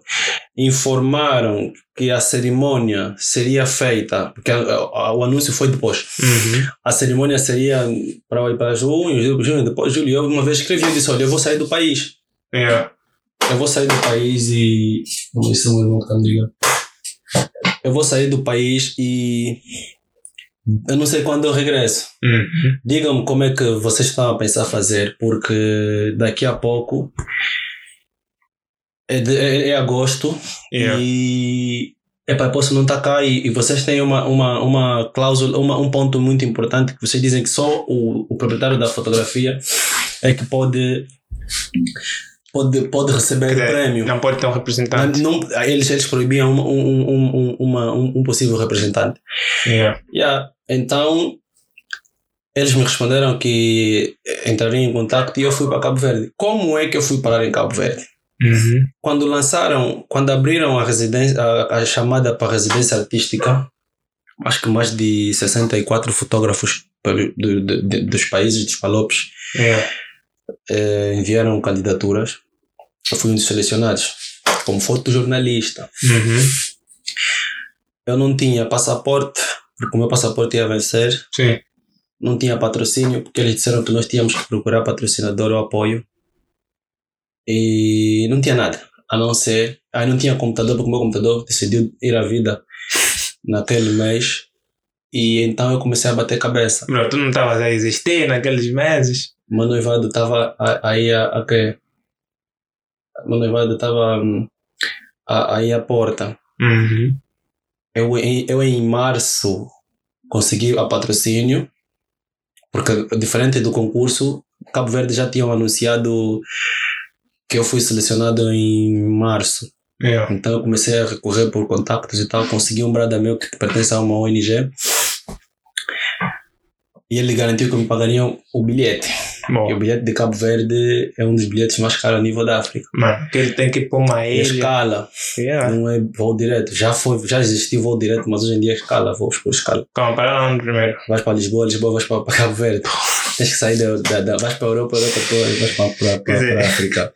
Informaram que a cerimônia seria feita. Porque a- a- o anúncio foi depois. Uhum. A cerimônia seria para, para junho, junho, depois julho. Eu uma vez escrevi e disse: Olha, eu vou sair do país. Yeah. Eu vou sair do país e. Vamos ver se o meu irmão tá me ligando. Eu vou sair do país e. Eu não sei quando eu regresso. Uhum. Digam-me como é que vocês estão a pensar fazer, porque daqui a pouco é, de- é, é agosto Yeah. e epá, posso não estar cá e, e vocês têm uma, uma, uma cláusula, uma, um ponto muito importante que vocês dizem que só o, o proprietário da fotografia é que pode, pode, pode receber Quer o prêmio. Não pode ter um representante. Não, eles, eles proibiam um, um, um, um, uma, um, um possível representante. Yeah. Yeah. Então, eles me responderam que entrariam em contato e eu fui para Cabo Verde. Como é que eu fui parar em Cabo Verde? Uhum. Quando lançaram, quando abriram a, residência, a, a chamada para residência artística, acho que mais de 64 fotógrafos do- do- de- dos países dos Palopes Yeah. eh, enviaram candidaturas. Eu fui um dos selecionados como fotojornalista. Uhum. Eu não tinha passaporte, porque o meu passaporte ia vencer. Sim. não tinha patrocínio, porque eles disseram que nós tínhamos que procurar patrocinador ou apoio. E não tinha nada, a não ser. Aí não tinha computador, porque o meu computador decidiu ir à vida naquele mês. E então eu comecei a bater cabeça. Bro, tu não estavas a existir naqueles meses. O meu noivado estava aí a, a quê? O meu noivado estava hum, aí à porta. Uhum. Eu, em- eu em março consegui a patrocínio, porque diferente do concurso, Cabo Verde já tinham anunciado que eu fui selecionado em março. Yeah. Então eu comecei a recorrer por contactos e tal, consegui um brada meu que pertence a uma ONG e ele garantiu que me pagariam o bilhete. E o Bom, bilhete de Cabo Verde é um dos bilhetes mais caros a nível da África. mano, que ele tem que ir para uma E ilha. escala, Yeah. não é voo direto. Já, foi, já existiu voo direto, mas hoje em dia é escala, voos por escala. Calma, para onde primeiro? vais para Lisboa, Lisboa vais para, para Cabo Verde. Tens que sair da, da, da vais para a Europa, Europa toda, vais para, para, para, para a África.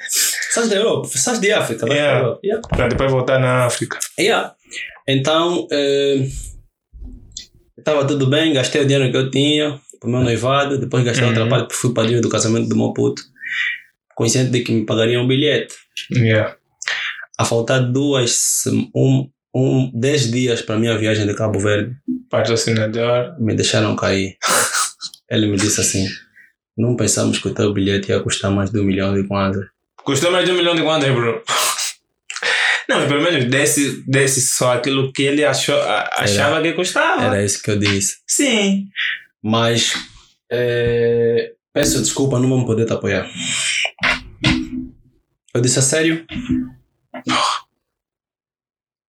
Sais da Europa, sais de África, vais Yeah. para a Europa. Yeah. Para depois voltar na África. Yeah. Então, eh, estava tudo bem, gastei o dinheiro que eu tinha para o meu noivado, depois gastei Uhum. outra parte porque fui padrinho do casamento do meu puto, consciente de que me pagariam um bilhete. Yeah. A faltar duas, um, um, dez dias para a minha viagem de Cabo Verde, Patrocinador. me deixaram cair. Ele me disse assim: Não pensamos que o teu bilhete ia custar mais de um milhão de kwanzas. Custou mais de um milhão de kwanzas, bro. Não, mas pelo menos desse, desse só aquilo que ele achou, achava que custava. Era isso que eu disse. Sim. Mas é, peço desculpa, não vamos poder te apoiar. Eu disse a sério?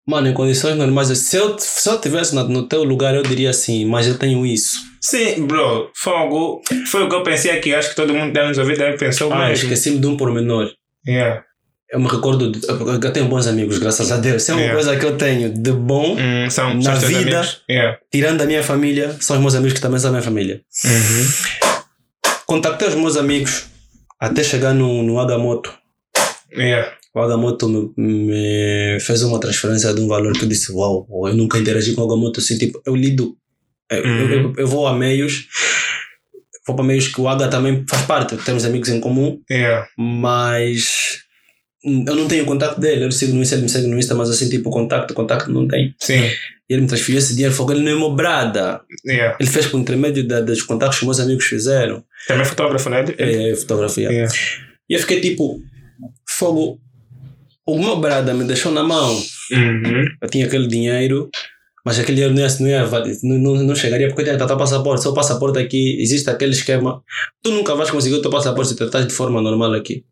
Mano, em condições normais, se eu, se eu tivesse no, no teu lugar, eu diria assim, mas eu tenho isso. Sim, bro, foi, algo, foi o que eu pensei aqui. Acho que todo mundo deve nos ouvir também pensou Ah, mesmo. esqueci-me de um pormenor. Yeah. Eu me recordo, de, eu tenho bons amigos, graças a Deus. Se é uma Yeah. coisa que eu tenho de bom, Hum, são, Na são vida-. Yeah. tirando a minha família, são os meus amigos que também são a minha família. Uhum. Contactei os meus amigos até chegar no, no Agamoto. Yeah. O Agamoto me, me fez uma transferência de um valor que eu disse: Uau, eu nunca interagi com o Agamoto assim. Tipo, eu lido, eu, eu- eu, eu vou a meios, vou para meios que o Aga também faz parte, temos amigos em comum, Yeah. mas eu não tenho contato dele. Eu sigo no Insta, ele me segue no Insta, mas assim, tipo, contato, contato não tem. Sim. E ele me transferiu esse dinheiro, foi ele não é uma brada. Yeah. Ele fez por intermédio da, dos contatos que meus amigos fizeram. Também é fotógrafo, né? É, é fotografia. Yeah. E eu fiquei tipo, fogo. O meu brada me deixou na mão. Uhum. Eu tinha aquele dinheiro, mas aquele dinheiro não, ia, não, ia, não, não, chegaria porque eu tinha que tratar passaporte. Se o passaporte aqui, existe aquele esquema. Tu nunca vais conseguir o teu passaporte se tratar de forma normal aqui.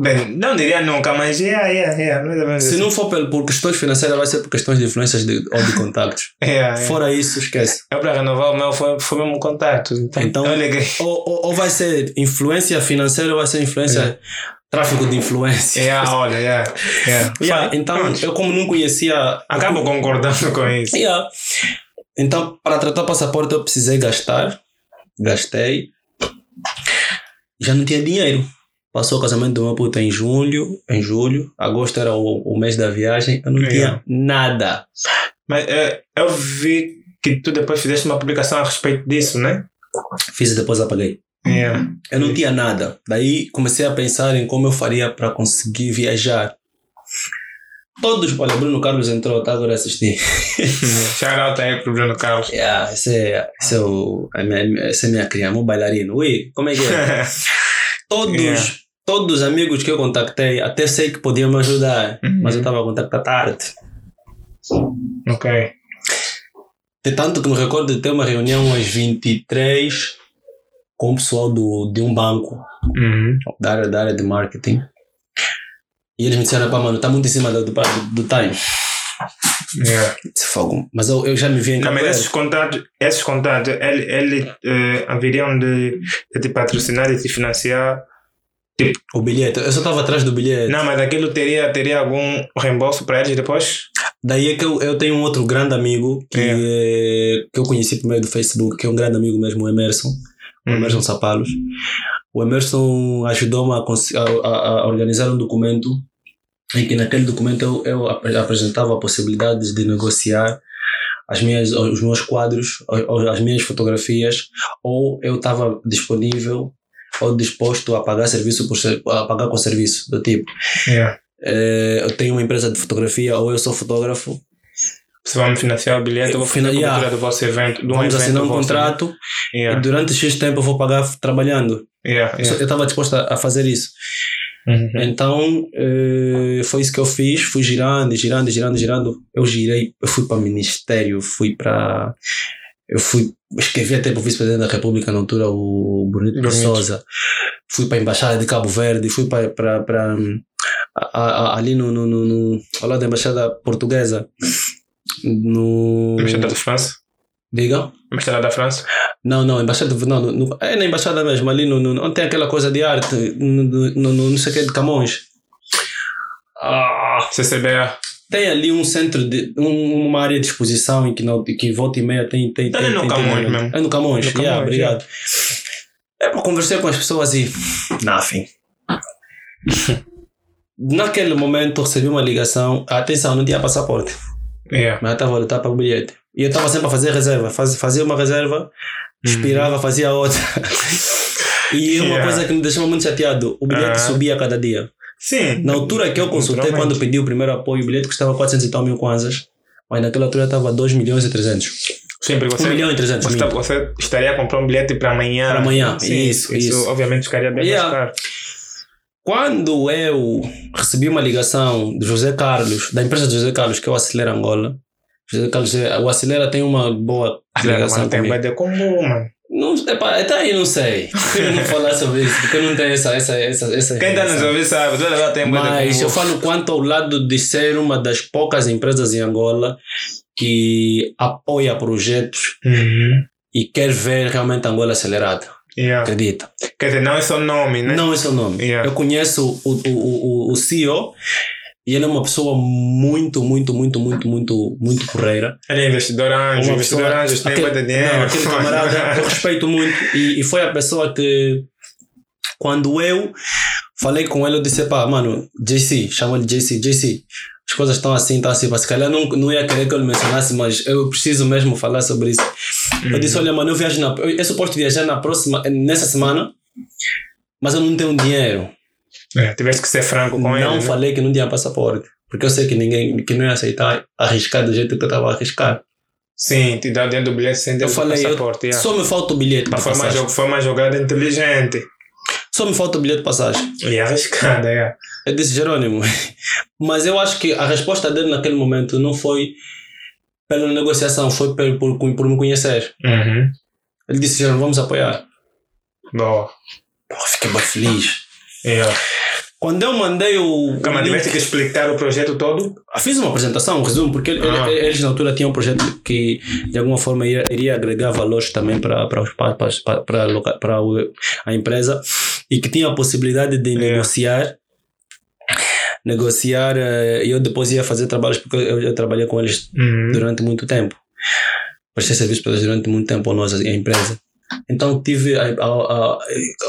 Bem, não diria nunca, mas yeah, yeah, yeah. Se assim. não for por, questões financeiras, vai ser por questões de influências de, ou de contactos. Yeah, yeah. Fora isso, esquece. Eu para renovar o meu foi, foi mesmo contato. Então, Então-. Ou, ou, ou vai ser influência financeira ou vai ser influência. Tráfico de influência. Yeah, olha, yeah. yeah. Yeah, então, Pronto. eu como não conhecia. Acabo concordando com isso. Yeah. Então, para tratar o passaporte, eu precisei gastar. Gastei. Já não tinha dinheiro. Passou o casamento do meu puto em julho. Em julho. Agosto era o, o mês da viagem. Eu não Yeah. tinha nada. Mas eh, eu vi que tu depois fizeste uma publicação a respeito disso, né? Fiz e depois apaguei. Yeah. Eu não tinha nada. Daí comecei a pensar em como eu faria para conseguir viajar. Todos. Olha, Bruno Carlos entrou, tá agora assistir. Shout out aí pro Bruno Carlos. Yeah, esse é, esse é, o, a minha, essa é minha criança, um bailarino. Ui, como é que é? Todos, Yeah. Todos os amigos que eu contactei, até sei que podiam me ajudar, Uhum. mas eu estava a contactar tarde. ok. De tanto que me recordo de ter uma reunião às 23 com o pessoal do, de um banco, Uhum. da área, da área de marketing. E eles me disseram, pá, mano, está muito em cima do, do, do time. Yeah. Fogo. Mas eu, eu já me vi em Não, mas esses contatos, esses contatos, ele, ele eh, haveriam de, de te patrocinar e te financiar. O bilhete. Eu só estava atrás do bilhete. Não, mas aquilo teria, teria algum reembolso para eles depois? Daí é que eu, eu tenho um outro grande amigo que, É. é, que eu conheci por meio do Facebook, que é um grande amigo mesmo, o Emerson. O Uhum. Emerson Sapalos. O Emerson ajudou-me a, a, a- organizar um documento em que naquele documento eu, eu ap- apresentava a possibilidade de negociar as minhas, os meus quadros, as minhas fotografias, ou eu estava disponível ou disposto a pagar serviço por a pagar com serviço do tipo Yeah. eh, eu tenho uma empresa de fotografia ou eu sou fotógrafo Se vamos financiar o bilhete, eu vou fazer a Fina- cobertura yeah. do vosso evento. Do vamos evento assinar um vosso. contrato Yeah. e durante X tempo eu vou pagar trabalhando Yeah. Eu Yeah. estava disposto a, a fazer isso Uhum. Então, eh, foi isso que eu fiz. Fui girando, girando, girando, girando. Eu girei, eu fui para o Ministério, fui para. Eu fui. Escrevi até para o Vice-Presidente da República na altura, o Bonito de. Souza. Fui para a Embaixada de Cabo Verde, fui para. para, para a- a- ali no, no, no, no. ao lado da Embaixada Portuguesa. No. Embaixada da França? Diga? Embaixada da França? Não, não, embaixada. Não, no, no- é na embaixada mesmo, ali no, no, onde tem aquela coisa de arte, no, no, no, no não sei o que, de Camões. Ah, CCBA. Tem ali um centro, de, um- uma área de exposição em que, não, que volta e meia tem. tem, tem, no tem- tem- Camões mesmo. É no Camões, No yeah, Camões, obrigado. É para conversar com as pessoas e. Nothing. Naquele momento recebi uma ligação. Atenção, não tinha passaporte. Yeah. Mas eu estava a lutar para o bilhete. E eu estava sempre a fazer reserva. Faz, fazia uma reserva, expirava, fazia outra. e uma Yeah. coisa que me deixava muito chateado: o bilhete Ah. subia a cada dia. Sim. Na altura que eu consultei, quando pedi o primeiro apoio, o bilhete custava 400 e tal mil kwanzas. Mas naquela altura estava 2 milhões e 300. Sim, porque 1 você, milhão e 300 você, mil. você estaria a comprar um bilhete para amanhã. Para amanhã, Sim, isso, isso. obviamente ficaria bem Yeah. mais caro. Quando eu recebi uma ligação do José Carlos, da empresa de José Carlos, que é o Acelera Angola, José Carlos, o Acelera tem uma boa ligação Mano, tem comigo. vai ter como, mano. Não, epa, até aí não sei. Eu não falar sobre isso? Porque eu não tenho essa. essa, essa, essa Quem está nos ouvindo sabe, toda hora tem de Mas eu falo quanto ao lado de ser uma das poucas empresas em Angola que apoia projetos Uhum. e quer ver realmente Angola acelerada. Yeah. Acredita? Quer dizer, não é só nome, né? Não é seu nome. Yeah. Eu conheço o, o, o, o CEO e ele é uma pessoa muito, muito, muito, muito, muito, muito porreira. Ele é investidor anjo, investidor anjo, tem aquele- dinheiro. Não, aquele camarada eu respeito muito. E, e foi a pessoa que quando eu falei com ele eu disse pá mano JC chama ele JC JC as coisas estão assim estão assim. Mas se calhar não, não ia querer que eu lhe mencionasse mas eu preciso mesmo falar sobre isso. Eu disse olha mano eu viajo na eu, eu suposto viajar na próxima nessa semana mas eu não tenho dinheiro É, tiveste que ser franco com não ele. né? falei que não tinha passaporte porque eu sei que ninguém que não ia aceitar arriscar do jeito que eu estava a arriscar Sim, te dá dentro do bilhete sem ter eu falei eu, passaporte. yeah. só me falta o bilhete Mas para foi uma, passagem foi uma jogada inteligente. Só me falta o bilhete de passagem. E arriscada, é. Eu disse, Jerônimo, mas eu acho que a resposta dele naquele momento não foi pela negociação, foi por, por, por me conhecer. Uhum. Ele disse, Jerônimo, vamos apoiar. Boa. Fiquei bem feliz. Yeah. Quando eu mandei o. Calma, tiveste que explicar o projeto todo? Fiz uma apresentação, um resumo, porque Ah. ele- eles na altura tinham um projeto que de alguma forma iria, iria agregar valores também para a empresa e que tinha a possibilidade de Yeah. negociar negociar eh, e eu depois ia fazer trabalhos porque eu, eu trabalhei com eles Uhum. durante muito tempo prestei serviço para eles durante muito tempo a nós a empresa então tive a, a, a,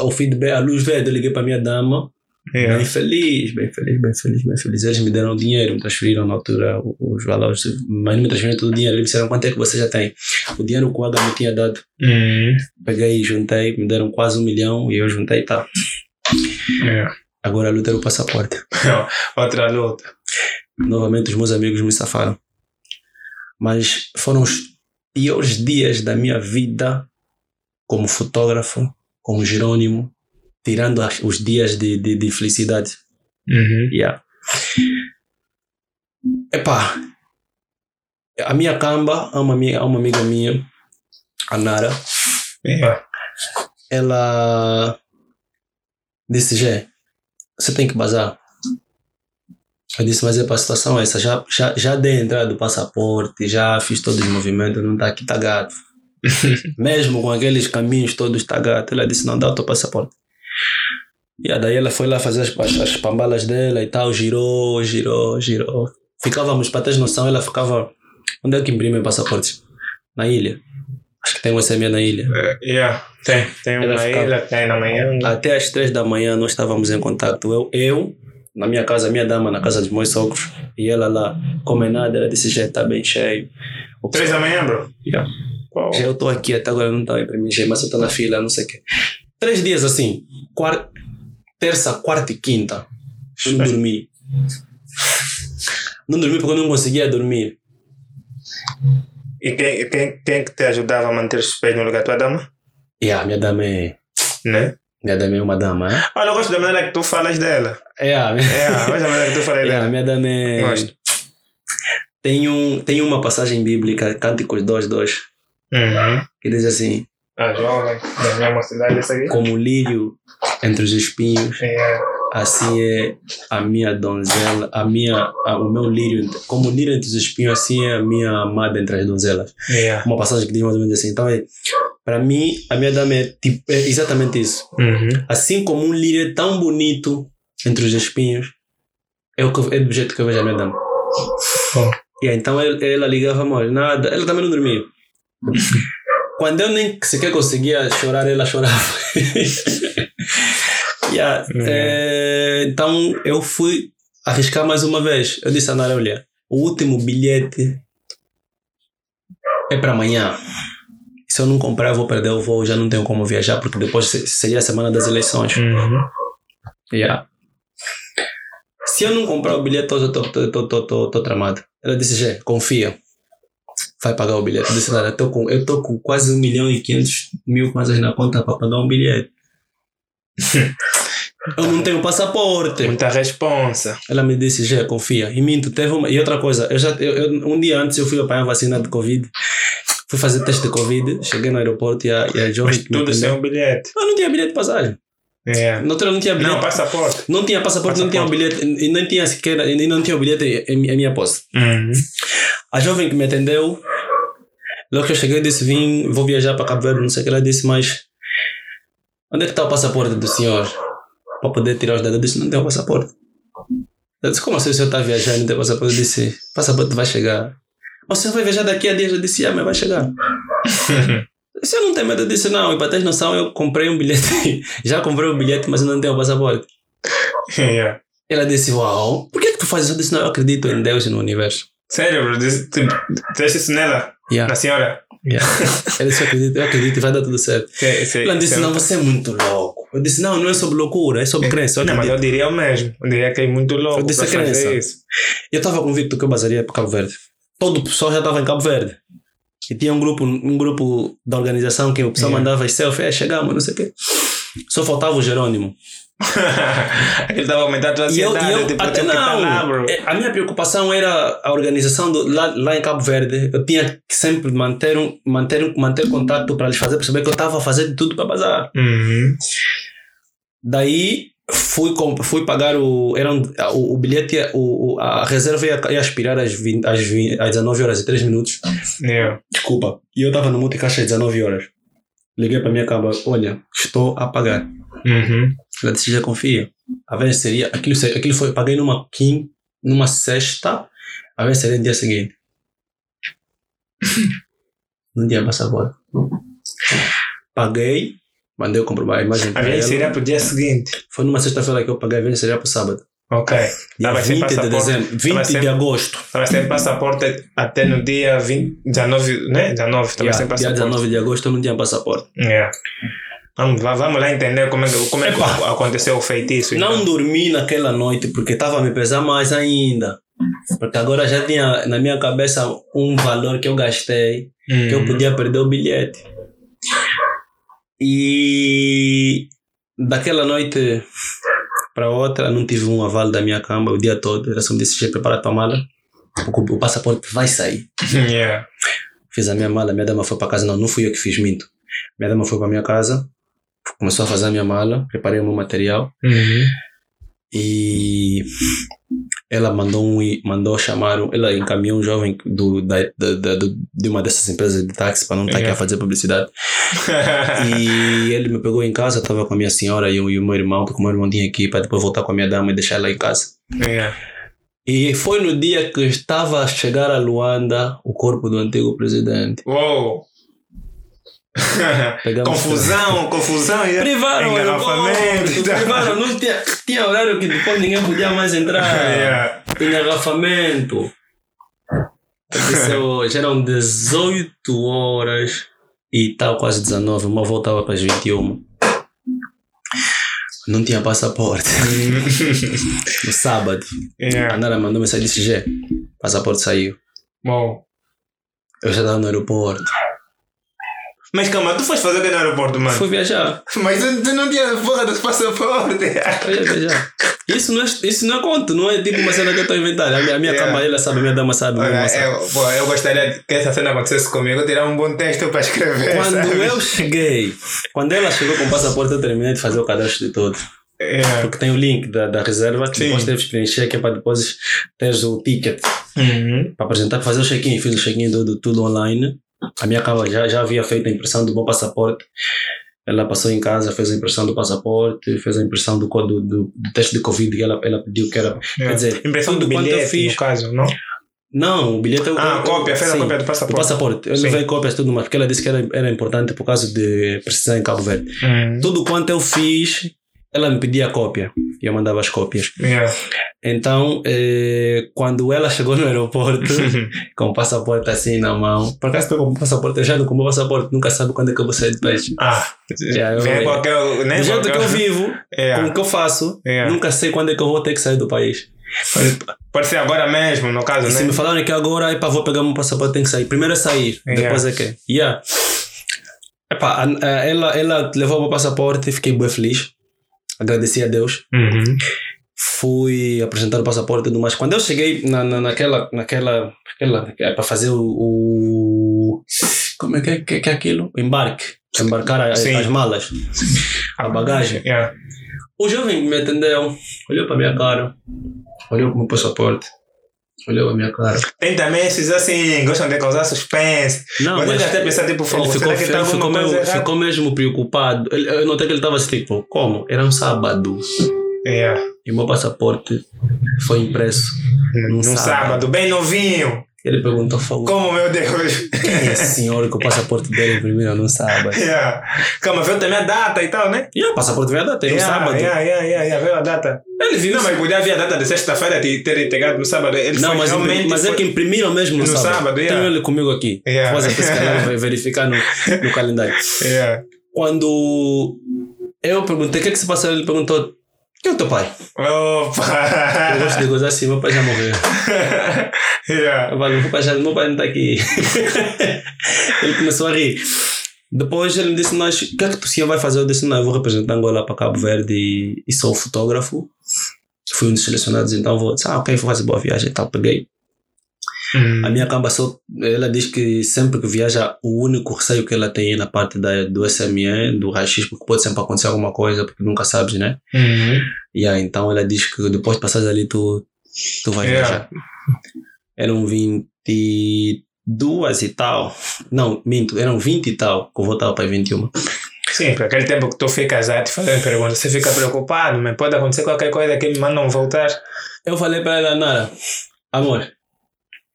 o feedback a luz verde eu liguei para a minha dama Yeah. Bem feliz, bem feliz, bem feliz, bem feliz. Eles me deram dinheiro, me transferiram na altura os valores, mas não me transferiram todo o dinheiro. Eles disseram quanto é que você já tem. O dinheiro que o Adam me tinha dado, Uhum. peguei e juntei, me deram quase um milhão e eu juntei, tá. Yeah. Agora a luta era o passaporte. Outra luta. Novamente os meus amigos me safaram. Mas foram os piores dias da minha vida como fotógrafo, como Jerônimo, tirando as- os dias de, de, de felicidade. Uhum. Yeah. Epá, a minha camba, há uma, amiga- há uma amiga minha, a Nara, ela disse, Gé, você tem que bazar. Eu disse, mas é para a situação essa, já, já, já dei a entrada do passaporte, já fiz todos os movimentos, não está aqui, está gato. Mesmo com aqueles caminhos todos, gato. Ela disse, não, dá o teu passaporte. E aí daí ela foi lá fazer as, as, as pambalas dela e tal, girou, girou, girou. Ficávamos, para teres noção, ela ficava... Onde é que imprime passaportes? Na ilha. Acho que tem um SMA na ilha. Eh, yeah. Tem. Tem Ela uma ficava- ilha, tem na manhã. Até às três da manhã nós estávamos em contato. Eu, eu na minha casa, a minha dama na casa dos meus sogros, e ela lá, come nada, ela disse, já está bem cheio. O Três da manhã, bro? Yeah. Pô. Já eu estou aqui, até agora não está para mim, já, mas eu estou na fila, não sei o quê. Três dias assim, quarta, terça, quarta e quinta, eu não dormi. Não dormi porque eu não conseguia dormir. E quem, quem, quem que te ajudava a manter os pés no lugar? Tua dama? E a minha dama é, Né? minha dama é uma dama, é? Olha, eu gosto da maneira que tu falas dela. É, a minha, É, gosto da maneira que tu falas é, a dela. minha dama é... Gosto. Tem, um, tem uma passagem bíblica, Cânticos 2.2, Uhum. que diz assim, A jovem da minha mocidade, essa aqui. como o lírio entre os espinhos, É. assim é a minha donzela, a minha, a- o meu lírio, como o lírio entre os espinhos, assim é a minha amada entre as donzelas. Yeah. Uma passagem que diz mais ou menos assim. Então, é, para mim, a minha dama é, tipo, é exatamente isso. Uhum. Assim como um lírio é tão bonito entre os espinhos, é, o que, é do jeito que eu vejo a minha dama. Bom. E aí, então ela, ela ligava mais, nada, ela também não dormia. Quando eu nem sequer conseguia chorar, ela chorava. Yeah, Uhum. é, então eu fui arriscar mais uma vez. Eu disse a Nara, olha, o último bilhete é para amanhã. Se eu não comprar, eu vou perder o voo, já não tenho como viajar, porque depois se- seria a semana das eleições. Uhum. Yeah. Se eu não comprar o bilhete, eu tô tramado. Ela disse, Gê, confia. Vai pagar o bilhete. Nada, eu tô com, eu tô com quase 1 milhão e 500 mil kwanzas na conta para pagar um bilhete. eu não tenho passaporte. Muita responsa. Ela me disse, já confia. E minto, teve uma. E outra coisa, eu já, eu, eu- um dia antes eu fui apanhar a vacina de Covid. Fui fazer teste de Covid. Cheguei no aeroporto e a, e a jovem Mas tudo sem um bilhete. Eu não tinha bilhete de passagem. É. Na altura não tinha bilhete. Não, passaporte. Não tinha passaporte, não tinha o bilhete, e nem tinha sequer, e não tinha o bilhete em, em minha posse. Uhum. A jovem que me atendeu, logo que eu cheguei, disse: Vim, vou viajar para Cabo Verde, não sei o que. Ela disse: Mas onde é que está o passaporte do senhor? Para poder tirar os dados. Eu disse: Não tenho passaporte. Eu disse: Como assim o senhor está viajando e não tem passaporte? Eu disse: Passaporte vai chegar. O senhor vai viajar daqui a dias? Eu disse: Ah, mas vai chegar. O senhor não tem medo? Eu disse: Não, e para ter noção, eu comprei um bilhete. Já comprei um bilhete, mas eu não tenho passaporte. yeah. Ela disse: Uau, por que, que tu fazes isso? Eu disse: Não, eu acredito em Deus e no universo. Sério, bro? Diz- Tu disse isso nela? Yeah. Na senhora? Yeah. Ela disse: Eu acredito, eu acredito e vai dar tudo certo. Que- Ela disse: Não, você é muito louco. Eu disse: Não, não é sobre loucura, é sobre crença. Eu Não, mas eu diria o mesmo. Eu diria que é muito louco Eu disse crença. isso. Eu estava convicto que eu basaria para Cabo Verde. Todo o pessoal já estava em Cabo Verde. E tinha um grupo, um grupo da organização que o pessoal Yeah. mandava as selfies, é, chegamos, não sei o quê. Só faltava o Jerônimo. Ele estava aumentando a E eu, ansiedade. e eu tipo, até não. lá, bro. É, A minha preocupação era a organização do, lá, lá em Cabo Verde. Eu tinha que sempre manter, um, manter, um- manter contato para lhes fazer perceber que eu estava a fazer de tudo para bazar. Uhum. Daí fui, fui pagar o. Era um, o, o bilhete, o, a reserva ia, ia expirar às, 20, às, 20, às 19 horas e 3 minutos. Yeah. Desculpa. E eu estava no multicaixa às 19 horas. Liguei para minha cama: olha, estou a pagar. Uhum. Ela disse: já confia. A vez seria. Aquilo, aquilo foi. Paguei numa quim, numa sexta. A vez seria no dia seguinte. Não tinha passaporte. Paguei. Mandei eu comprovar a imagem A para viagem seria pro dia seguinte. Foi numa sexta-feira que eu paguei, a vez seria para o sábado. Ok. Dia Tava sem 20 de dezembro. 20 Tava sem- de agosto. Estava sem passaporte até no dia 20, 19, né? 19, estava Yeah, sem dia passaporte. 19 de agosto eu não tinha passaporte. Yeah. Vamos, lá, vamos lá entender como é que, como é que aconteceu o feitiço. Não então. dormi naquela noite porque estava a me pesar mais ainda. Porque agora já tinha na minha cabeça um valor que eu gastei, que eu Hum. podia perder o bilhete. E daquela noite para outra, não tive um aval da minha cama o dia todo. Era só me disse: "Che, prepara a tua mala, porque o passaporte vai sair. Yeah. Fiz a minha mala, minha dama foi para casa. Não, não fui eu que fiz, minto. Minha dama foi para minha casa, começou a fazer a minha mala, preparei o meu material Uhum. e ela mandou um, mandou chamar, ela encaminhou um jovem do, da, da, da- do- de uma dessas empresas de táxi para não estar aqui Yeah. a fazer publicidade. E ele me pegou em casa, estava com a minha senhora e, o- e o meu irmão, porque o meu irmão tinha ir para depois voltar com a minha dama e deixar ela em casa. yeah. E foi no dia que estava a chegar a Luanda o corpo do antigo presidente. Uou! Confusão, confusão. yeah. Privaram Engarrafamento. aeroporto, privaram, não tinha, tinha horário que depois ninguém podia mais entrar. Yeah. Engarrafamento. É hoje, eram 18 horas e tal, quase 19. Uma voltava para as 21. Não tinha passaporte. No sábado, a yeah. Nara mandou mensagem e disse: Gê, passaporte saiu. Bom. Eu já estava no aeroporto. Mas calma, tu foste fazer o que no aeroporto, mano? Fui viajar. Mas tu, não tinha porra do passaporte. Eu ia viajar. Isso não, é, isso não é conto, não é tipo uma cena que eu estou a inventar. A minha, a minha Yeah. cama, ela sabe, a minha dama sabe, Olha, sabe. eu, pô, eu gostaria que essa cena acontecesse comigo, eu tirar um bom texto para escrever. Quando sabe? eu cheguei, quando ela chegou com o passaporte, eu terminei de fazer o cadastro de todo. Yeah. Porque tem o link da, da reserva que Sim. depois deves preencher, que é para depois teres o ticket Uhum. para apresentar, fazer o check-in. Fiz o check-in tudo online. A minha cama já, já havia feito a impressão do meu passaporte. Ela passou em casa, fez a impressão do passaporte, fez a impressão do, do, do, do teste de Covid que ela, ela pediu que era. Quer dizer, Impressão do tudo quanto eu bilhete, fiz. no caso, não? Não, o bilhete eu. Ah, eu- cópia, fez a sim, cópia do passaporte. passaporte. Eu Sim. levei cópias tudo mais, porque ela disse que era, era importante por causa de precisar em Cabo Verde. Uhum. Tudo quanto eu fiz, ela me pedia cópia. E eu mandava as cópias. Yeah. Então, eh, quando ela chegou no aeroporto, com o passaporte assim na mão, por acaso estou com o passaporte, eu já não com o meu passaporte, nunca sabe quando é que eu vou sair de peixe. Ah, Yeah, eu- vem qualquer. Nem Do jeito que qualquer- eu vivo, com Yeah. o que eu faço, Yeah. nunca sei quando é que eu vou ter que sair do país. Pode ser agora mesmo, no caso, E se né? me falarem que agora, epá, vou pegar meu passaporte, tem que sair. Primeiro é sair, depois é que. Yeah. Epá, a- ela, ela levou o meu passaporte e fiquei bem feliz. Agradeci a Deus. Uhum. Fui apresentar o passaporte e tudo mais. Quando eu cheguei na, na, naquela, naquela, naquela para fazer o, o- Como é que é, que, é aquilo? O embarque. Embarcar as, Sim. as malas. A bagagem. Yeah. O jovem me atendeu olhou para a minha cara, olhou para o meu passaporte, olhou a minha cara. Tem também esses assim, gostam de causar suspense. Não, mas, mas ele até pensar, tipo, ele "Fogo, ficou, que ele está ficou, meio- ficou mesmo preocupado. Ele- Eu notei que ele estava assim, tipo, como? Era um sábado Yeah. e o meu passaporte foi impresso. Num Num sábado. sábado. bem novinho. Ele perguntou, falou, Como, meu Deus. quem é esse senhor que o passaporte dele imprimiram num sábado? yeah. Calma, viu também a data e tal, né? E o passaporte veio a data, um yeah, sábado. Yeah, yeah, yeah, yeah, viu a data. Ele viu. Não, mas podia haver a data de sexta-feira e ter entregado no sábado. Ele Não, mas, realmente... mas é que imprimiram mesmo no, No sábado. sábado, yeah. Tenho ele comigo aqui. Yeah. Depois até se calhar vai verificar no, no calendário. Yeah. Quando eu perguntei o que é que se passou, ele perguntou: Quem é o teu pai? Eu gosto Opa! de gozar assim, meu pai já morreu. yeah. Meu pai, já, meu pai não está aqui. ele começou a rir. Depois ele me disse: Nós, o que é que o senhor vai fazer? Eu disse: Não, eu vou representar Angola para Cabo Verde e, e sou fotógrafo. Fui um dos selecionados, então vou. Disse, ah, ok, vou fazer boa viagem e tal. Peguei. Hum. A minha camba só, ela diz que sempre que viaja, o único receio que ela tem é na parte da, do SME, do raio-x, porque pode sempre acontecer alguma coisa, porque nunca sabes, né? Uhum. E aí, então ela diz que depois de passares ali, tu, tu vais Yeah. viajar. Eram 22 e tal. Não, minto, eram 20 e tal, que eu voltava para 21. Sim, por aquele tempo que tu ficas a te fazer perguntas, você fica preocupado, mas pode acontecer qualquer coisa que me mandam voltar. Eu falei para ela, Nara, amor,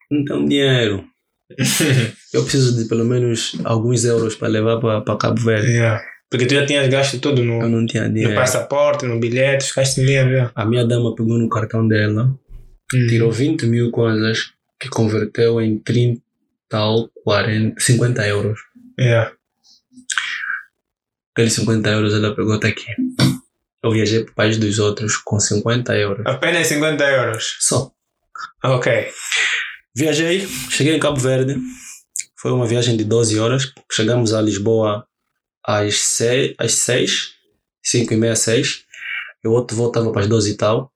tenho dinheiro. Eu preciso de pelo menos alguns euros para levar para Cabo Verde. Yeah. Porque tu já tinhas gasto tudo Eu no, não tinha no dinheiro. passaporte, no bilhete, ficaste dinheiro. A minha dama pegou no cartão dela, tirou 20 mil coisas, que converteu em 30 ou 40, 50 euros. Yeah. Aqueles 50 euros ela pegou até aqui. Eu viajei para o país dos outros com 50 euros. Apenas 50 euros. Só. Ok. Viajei, cheguei em Cabo Verde. Foi uma viagem de 12 horas. Chegamos a Lisboa às 6, às 6 5 e meia, 6. E o outro voo estava para as 12 e tal.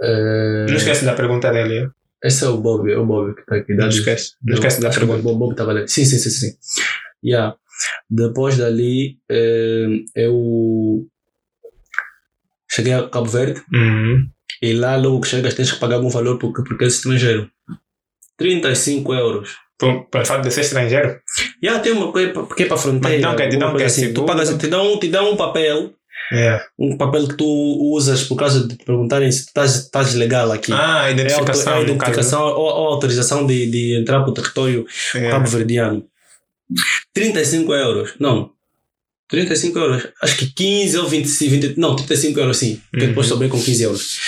Eh, Não esquece da pergunta dele. yeah? Esse é o Bob, é o Bob que está aqui. Não esquece. Não esquece da pergunta. O Bob estava ali. Sim, sim, sim, sim. Yeah. Depois dali, eh, eu cheguei a Cabo Verde Uhum. E lá logo que chegas tens que pagar algum valor porque, porque é estrangeiro. 35 euros. Por fato de ser estrangeiro. Já tem uma coisa pa- que é para fronteira. Mas te dão o quê? Te dão coisa assim. Tu pagas, te dão, te dão um papel, Yeah. um papel que tu usas por causa de te perguntarem se tu estás, estás legal aqui. Ah, é, identificação. é no identificação ou, ou autorização de, de entrar para o território. Yeah. cabo-verdiano. 35 euros. Não. 35 euros. Acho que 15 ou 25, 20, não, 35 euros sim. Porque Uhum. depois sobrei com 15 euros.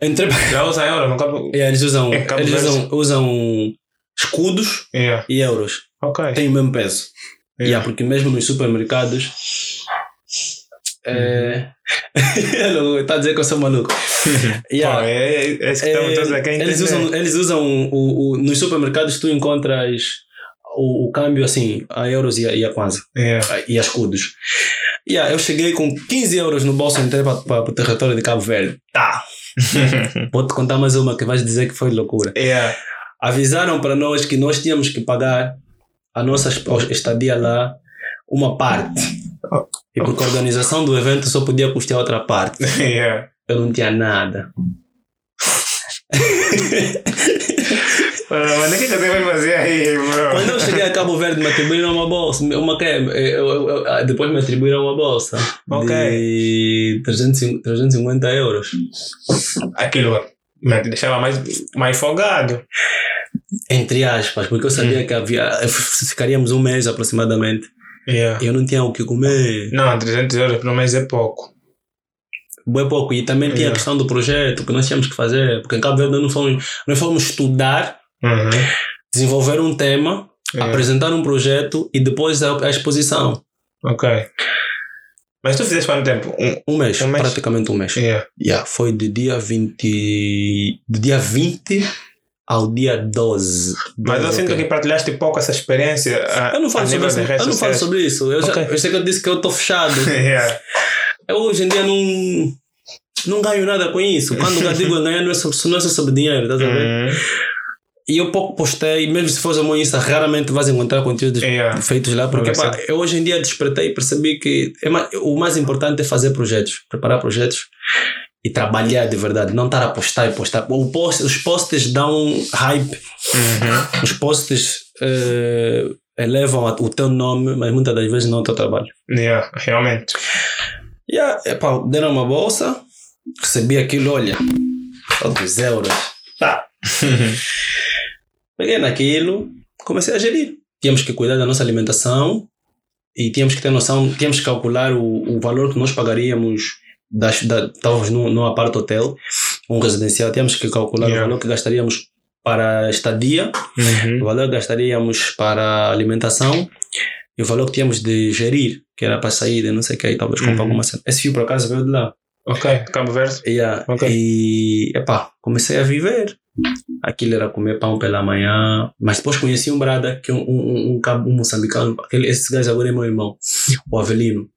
Entrei para. Já usa euro no cabo. É, eles usam, Cabo eles usam, usam escudos Yeah. e euros. Ok. Tem o mesmo peso. Yeah. Yeah, porque mesmo nos supermercados. É. Está a dizer que eu sou maluco. Yeah. Pô, é, é, é isso que estamos todos aqui a eles usam, eles usam o, o, nos supermercados tu encontras o, o câmbio assim a euros e a, e a kwanza Yeah. e a escudos. Yeah, eu cheguei com 15 euros no bolso entrei para o território de Cabo Verde. Tá. Vou te contar mais uma que vais dizer que foi loucura. yeah. Avisaram para nós que nós tínhamos que pagar a nossa estadia lá uma parte. E porque a organização do evento só podia custear outra parte. Yeah. Eu não tinha nada. Mas o que você vai fazer aí, bro? Quando eu cheguei a Cabo Verde, me atribuíram uma bolsa. Uma que eu, eu, eu, ah, depois me atribuíram uma bolsa de 350, 350 euros. Aquilo me deixava mais, mais folgado. Entre aspas, porque eu sabia que havia, ficaríamos um mês aproximadamente. Yeah. E eu não tinha o que comer. Não, 300 euros por mês é pouco. Bem pouco. E também tinha a Yeah. questão do projeto que nós tínhamos que fazer. Porque em Cabo Verde não fomos, nós fomos estudar, Uhum. desenvolver um tema, Yeah. apresentar um projeto e depois a, a exposição. Ok. Mas tu fizeste quanto tempo? Um, Um mês, Um mês? praticamente um mês. yeah. Yeah, foi do dia 20. Do dia 20 ao dia 12. Mas eu 12, sinto ok. que partilhaste pouco essa experiência. a- Eu não falo, sobre isso, de eu não falo sobre isso. Eu, já, Ok. eu sei que eu disse que eu estou fechado. yeah. eu hoje em dia não, não ganho nada com isso. Quando eu digo ganhar, não é sobre, não é sobre dinheiro, estás a ver? E eu pouco postei, mesmo se fosse a Insta, raramente vais encontrar conteúdos Yeah. feitos lá, porque pá, eu hoje em dia despertei e percebi que é ma- o mais importante é fazer projetos, preparar projetos e trabalhar de verdade, não estar a postar e postar. Post, os posts dão hype, Uhum. os posts eh, elevam o teu nome, mas muitas das vezes não o teu trabalho. Yeah, realmente. Yeah, epá, deram uma bolsa, recebi aquilo, olha, só 2 euros. Tá. Peguei naquilo, comecei a gerir. Tínhamos que cuidar da nossa alimentação e tínhamos que ter noção, tínhamos que calcular o, o valor que nós pagaríamos. Das, da, estávamos num, num apart hotel, um residencial, tínhamos que calcular Yeah. o valor que gastaríamos para a estadia, o Uhum. valor que gastaríamos para alimentação e o valor que tínhamos de gerir, que era para sair, de não sei o que, talvez comprar Uhum. alguma cena. Esse fio por acaso veio de lá. Ok, Cabo Verde. Yeah. Ok. E epá, comecei a viver. Aquilo era comer pão pela manhã. Mas depois conheci um brada, que é um, um, um, cabo- um moçambicano. Aquele, esse gajo agora é meu irmão, o Avelino.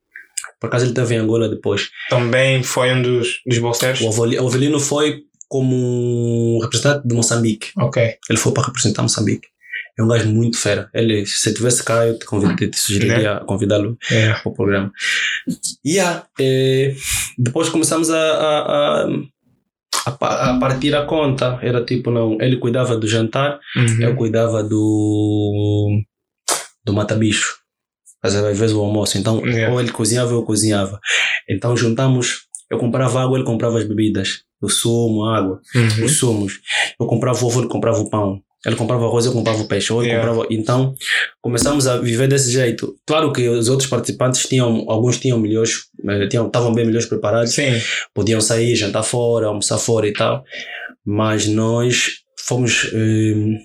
Por acaso ele esteve em Angola depois. Também foi um dos, dos bolseiros. O Aveli- o Avelino foi como representante de Moçambique. Ok. Ele foi para representar Moçambique. É um gajo muito fera. Ele, se ele tivesse cá, eu te, convid- te sugeriria convidá-lo Yeah. para o programa. Yeah, eh, depois começamos a, a, a, a a partir a conta. Era tipo, não, ele cuidava do jantar, eu Uhum. cuidava do, do mata-bicho. Às vezes o almoço. Então, Yeah. ou ele cozinhava ou eu cozinhava. Então juntamos, eu comprava água, ele comprava as bebidas. O sumo, a água Uhum. os sumos. Eu comprava ovo, ele comprava o pão. Ele comprava arroz, eu comprava peixe. Ou Yeah. comprava... Então, começamos a viver desse jeito. Claro que os outros participantes tinham, alguns tinham melhores, eh, tinham, estavam bem melhores preparados, Sim. podiam sair, jantar fora, almoçar fora e tal. Mas nós fomos eh,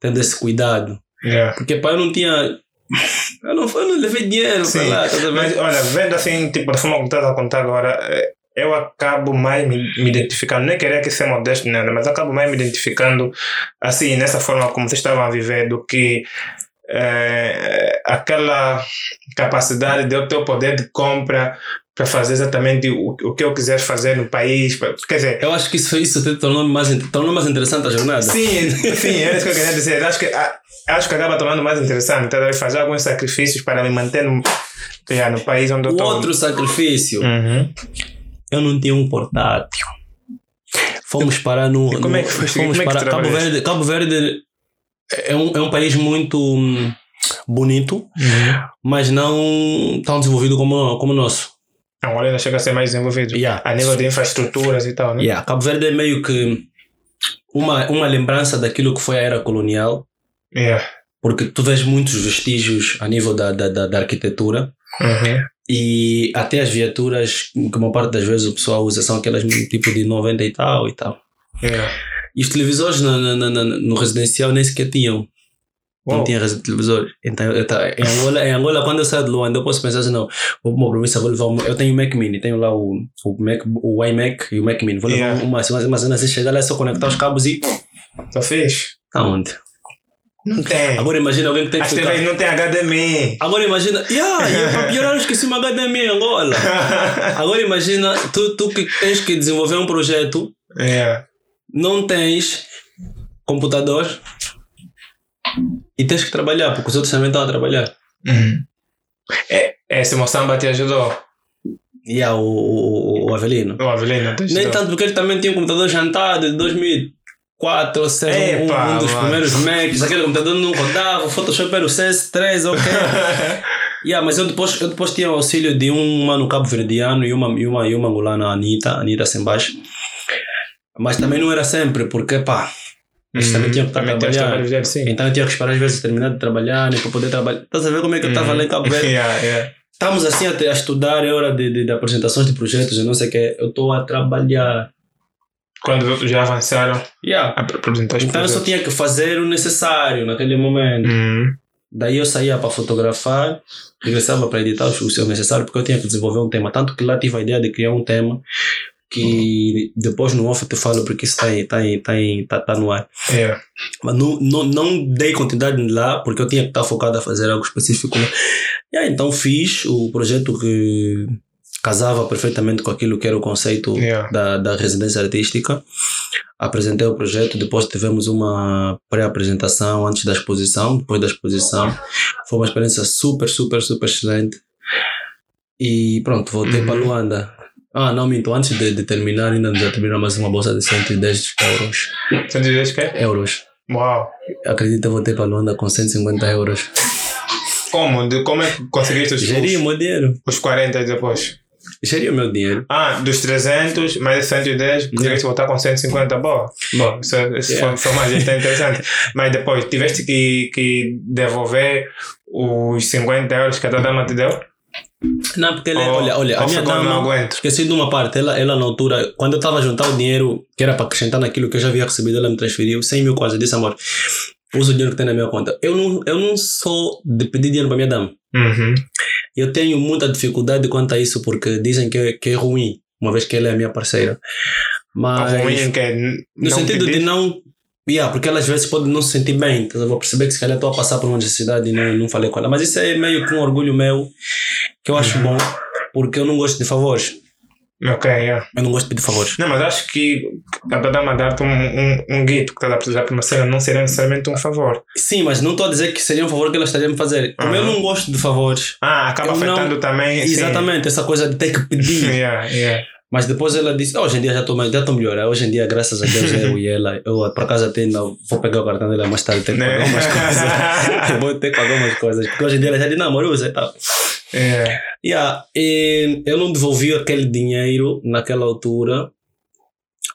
tendo esse cuidado. Yeah. Porque, pá, eu não tinha. Eu não, eu não levei dinheiro Sim, para lá? Mas olha, vendo assim, tipo, da forma como estás a contar agora, eh, eu acabo mais me, me identificando, nem queria que ser modesto nada, mas acabo mais me identificando assim, nessa forma como vocês estavam a viver, do que eh, aquela capacidade de eu ter o poder de compra para fazer exatamente o, o que eu quiser fazer no país. pra- Quer dizer, Eu acho que isso, isso tornou mais, tornou mais interessante a jornada. Sim, sim, era isso que eu queria dizer. Acho que, acho que acaba tornando mais interessante. Tá? Fazer alguns sacrifícios para me manter no, no país onde eu estou. outro sacrifício. Uhum. Eu não tinha um portátil. Fomos parar no. E como é que foi? Fomos Como é parar. Cabo? Verde, Cabo Verde é um, é um país muito hum, bonito, mas não tão desenvolvido como, como o nosso. Angola ainda chega a ser mais desenvolvido. Yeah. A nível de infraestruturas e tal, né? Yeah, Cabo Verde é meio que uma, uma lembrança daquilo que foi a era colonial, Yeah. porque tu vês muitos vestígios a nível da, da, da, da arquitetura. Uhum. E até as viaturas, que a maior parte das vezes o pessoal usa, são aquelas tipo de 90 e tal e tal. Yeah. E os televisores na, na, no residencial nem sequer tinham. Não tinha televisor. Então, eu ta- em, Angola, em Angola, quando eu saio de Luanda, eu posso pensar assim: não, vou para uma província, vou levar. uma- eu tenho o Mac Mini, tenho lá o, o, Mac, o iMac e o Mac Mini. Vou levar Yeah. uma, uma, uma cena assim, chegar lá, é só conectar os cabos e. Tá fixe? Aonde? Não tem. Agora imagina alguém que tem que As ficar. TVs não tem HDMI. Agora imagina. Yeah, e para piorar, eu esqueci uma HDMI em Angola. Agora imagina, tu, tu que tens que desenvolver um projeto yeah. não tens computador e tens que trabalhar, porque os outros também estão a trabalhar. Uhum. É, esse Moçamba te ajudou? E há o, o, o Avelino. O Avelino ajudou? Nem tanto porque ele também tinha um computador jantado de 2004, ou seja, um, Epa, um dos mano. primeiros Macs. Aquele computador não rodava, o Photoshop era o CS3, ok. yeah, mas eu depois, eu depois tinha o auxílio de um mano cabo-verdiano e uma, e, uma, e uma angolana, a Anitta, a Anitta sem baixo. Mas também não era sempre, porque pá, eles também tinham que estar a Também sim. Então eu tinha que esperar às vezes terminar de trabalhar, né, para poder trabalhar. Estás a ver como é que eu estava lá em Cabo Verde? Yeah, yeah. Estamos assim até a estudar, é hora de, de, de apresentações de projetos, eu não sei o que. Eu estou a trabalhar. Quando já avançaram Yeah. a apresentar os Então eu só projetos. tinha que fazer o necessário naquele momento. Uhum. Daí eu saía para fotografar, regressava para editar o seu necessário, porque eu tinha que desenvolver um tema. Tanto que lá tive a ideia de criar um tema que depois no off eu te falo porque isso está tá, tá, em- tá, tá no ar. Yeah. Mas não, não, não dei continuidade lá porque eu tinha que estar focado a fazer algo específico. E então fiz o projeto que casava perfeitamente com aquilo que era o conceito Yeah. da, da residência artística. Apresentei o projeto, depois tivemos uma pré-apresentação antes da exposição, depois da exposição. Foi uma experiência super, super, super excelente. E pronto, voltei Uhum. para Luanda. Ah, não, minto, antes de, de terminar, ainda nos atribuíram mais uma bolsa de 110 euros. Você diz que é? euros. Uau. Acredito, eu voltei para Luanda com 150 euros. Como? De, como é que conseguiste os, Geri o os, meu dinheiro. os 40 depois? Geri o meu dinheiro. Ah, dos 300 mais 110, conseguiste voltar com 150. Boa. Boa. Isso, isso Yeah. foi, foi mais interessante. Mas depois, tiveste que, que devolver os 50 euros que a tua dama te deu? Não, porque ele, Ou- olha, olha, a ou minha dama, esqueci de uma parte, ela, ela na altura, quando eu estava a juntar o dinheiro que era para acrescentar naquilo que eu já havia recebido, ela me transferiu 100 mil quase, eu disse, amor, usa o dinheiro que tem na minha conta. Eu não, eu não sou de pedir dinheiro para minha dama. Uhum. Eu tenho muita dificuldade quanto a isso, porque dizem que, é- que é ruim, uma vez que ela é a minha parceira. Mas, A ruim que é no sentido de não... Yeah, porque ela às vezes pode não se sentir bem, então eu vou perceber que se calhar estou a passar por uma necessidade e não, não falei com ela. Mas isso é meio que um orgulho meu, que eu acho bom, porque eu não gosto de favores. Ok, yeah. Eu não gosto de pedir favores. Não, mas acho que a dama dar-te um, um, um guito que estás a precisar para uma cena não seria necessariamente um favor. Sim, mas não estou a dizer que seria um favor que ela estaria a me fazer. Como eu Aham. não gosto de favores, Ah, acaba Eu não- afetando também. sim. exatamente, essa coisa de ter que pedir. Yeah, yeah. Mas depois ela disse: "Oh, hoje em dia já estou já estou melhor. Hoje em dia, graças a Deus, eu e ela, eu por acaso até não vou pegar o cartão dela mais tarde, ter que Né? pagar umas coisas. eu vou ter que pagar umas coisas. Porque hoje em dia ela já diz: não, amor, usa e tal. Yeah. Yeah, e eu não devolvi aquele dinheiro naquela altura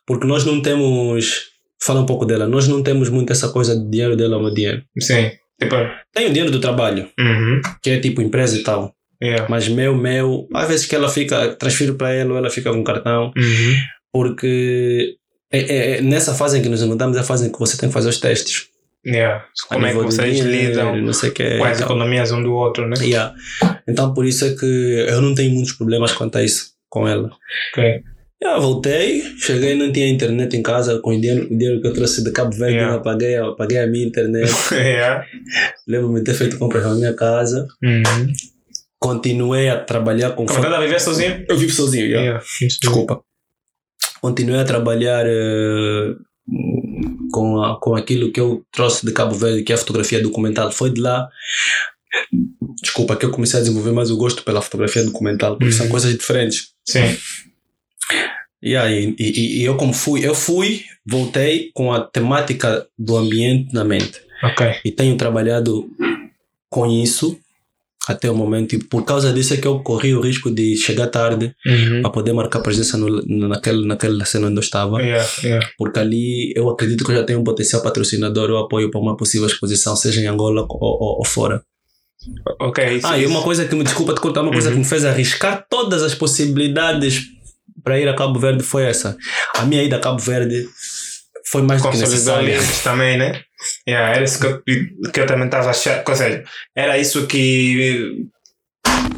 porque nós não temos. Fala um pouco dela. Nós não temos muito essa coisa de dinheiro dela ou meu dinheiro. Sim. Tipo, Tem o dinheiro do trabalho, uhum. que é tipo empresa e tal. Yeah. Mas meu, meu, às vezes que ela fica, transfiro para ela ou ela fica com cartão, Uhum. porque é, é- é nessa fase em que nos mudamos é a fase em que você tem que fazer os testes. Yeah. A Como é que vocês dinheiro, lidam Não sei que. com as economias um do outro, né? Yeah. Então por isso é que eu não tenho muitos problemas quanto a isso com ela. Ok. Eu voltei, cheguei, não tinha internet em casa, com o dinheiro, o dinheiro que eu trouxe de Cabo Verde, Yeah. eu paguei, eu paguei a minha internet. yeah. Lembro-me de ter feito compras na minha casa. Uhum. Continuei a trabalhar com Como estás a viver sozinho? Eu vivo sozinho, yeah. Yeah. desculpa. Continuei a trabalhar eh, com, a- com aquilo que eu trouxe de Cabo Verde, que é a fotografia documental. Foi de lá, desculpa, que eu comecei a desenvolver mais o gosto pela fotografia documental, porque são Uhum. coisas diferentes. Sim. E aí, e, e- e eu como fui, eu fui, voltei com a temática do ambiente na mente. Ok. E tenho trabalhado com isso até o momento. E por causa disso é que eu corri o risco de chegar tarde Uhum. para poder marcar presença no, naquele, naquela cena onde eu estava. Yeah, yeah. Porque ali eu acredito que eu já tenho um potencial patrocinador ou apoio para uma possível exposição, seja em Angola ou, ou- ou fora. Ok. Isso, Ah, e uma coisa que me desculpa te contar, uma coisa Uhum. que me fez arriscar todas as possibilidades para ir a Cabo Verde foi essa. A minha ida a Cabo Verde foi mais do que necessária. também, né? Yeah, era isso que eu, que eu também estava achando. Ou seja, era isso que,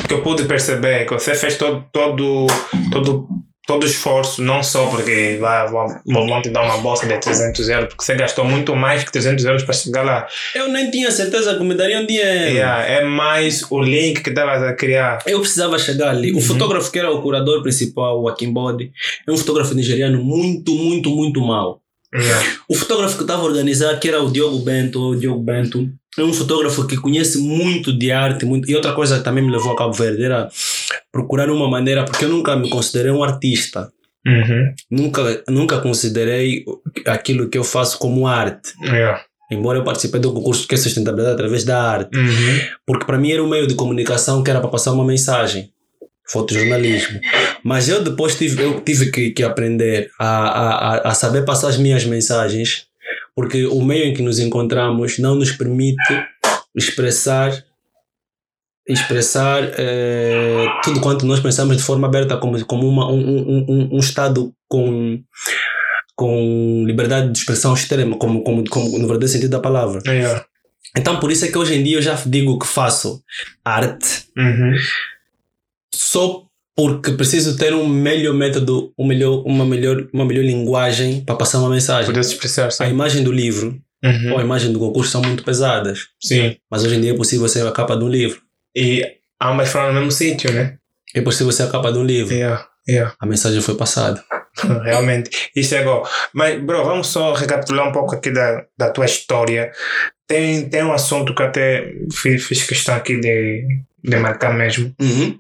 que eu pude perceber, que você fez todo, todo, todo, todo o esforço, não só porque vai, vão, te dar uma bolsa de 300 euros, porque você gastou muito mais que 300 euros para chegar lá. Eu nem tinha certeza que me dariam dinheiro. Yeah, é mais o link que estavas a criar. Eu precisava chegar ali. O Uhum. fotógrafo que era o curador principal, o Akimbodi, é um fotógrafo nigeriano muito, muito, muito mau. Yeah. O fotógrafo que estava a organizar, que era o Diogo Bento, o Diogo Bento, é um fotógrafo que conhece muito de arte. Muito, e outra coisa que também me levou a Cabo Verde era procurar uma maneira, porque eu nunca me considerei um artista. Uhum. Nunca, nunca considerei aquilo que eu faço como arte. Yeah. Embora eu participei do concurso que é sustentabilidade através da arte. Uhum. Porque para mim era um meio de comunicação que era para passar uma mensagem. Fotojornalismo. Mas eu depois tive, eu tive que, que aprender a, a, a- saber passar as minhas mensagens, porque o meio em que nos encontramos não nos permite expressar expressar eh, tudo quanto nós pensamos de forma aberta como, como uma, um, um, um, um estado com, com liberdade de expressão extrema, como, como, como no verdadeiro sentido da palavra. Yeah. Então, por isso é que hoje em dia eu já digo que faço arte Uhum. Só porque preciso ter um melhor método, um melhor, uma, melhor, uma melhor linguagem para passar uma mensagem. Poder se expressar, A sim. imagem do livro Uhum. ou a imagem do concurso são muito pesadas, Sim. mas hoje em dia é possível ser a capa de um livro. E ambas foram no mesmo sítio, né? E depois se você é a capa de um livro, Yeah, yeah. a mensagem foi passada. Realmente, isso é igual. Mas, bro, vamos só recapitular um pouco aqui da, da tua história. Tem, tem um assunto que até fiz, fiz questão aqui de, de marcar mesmo. Uhum.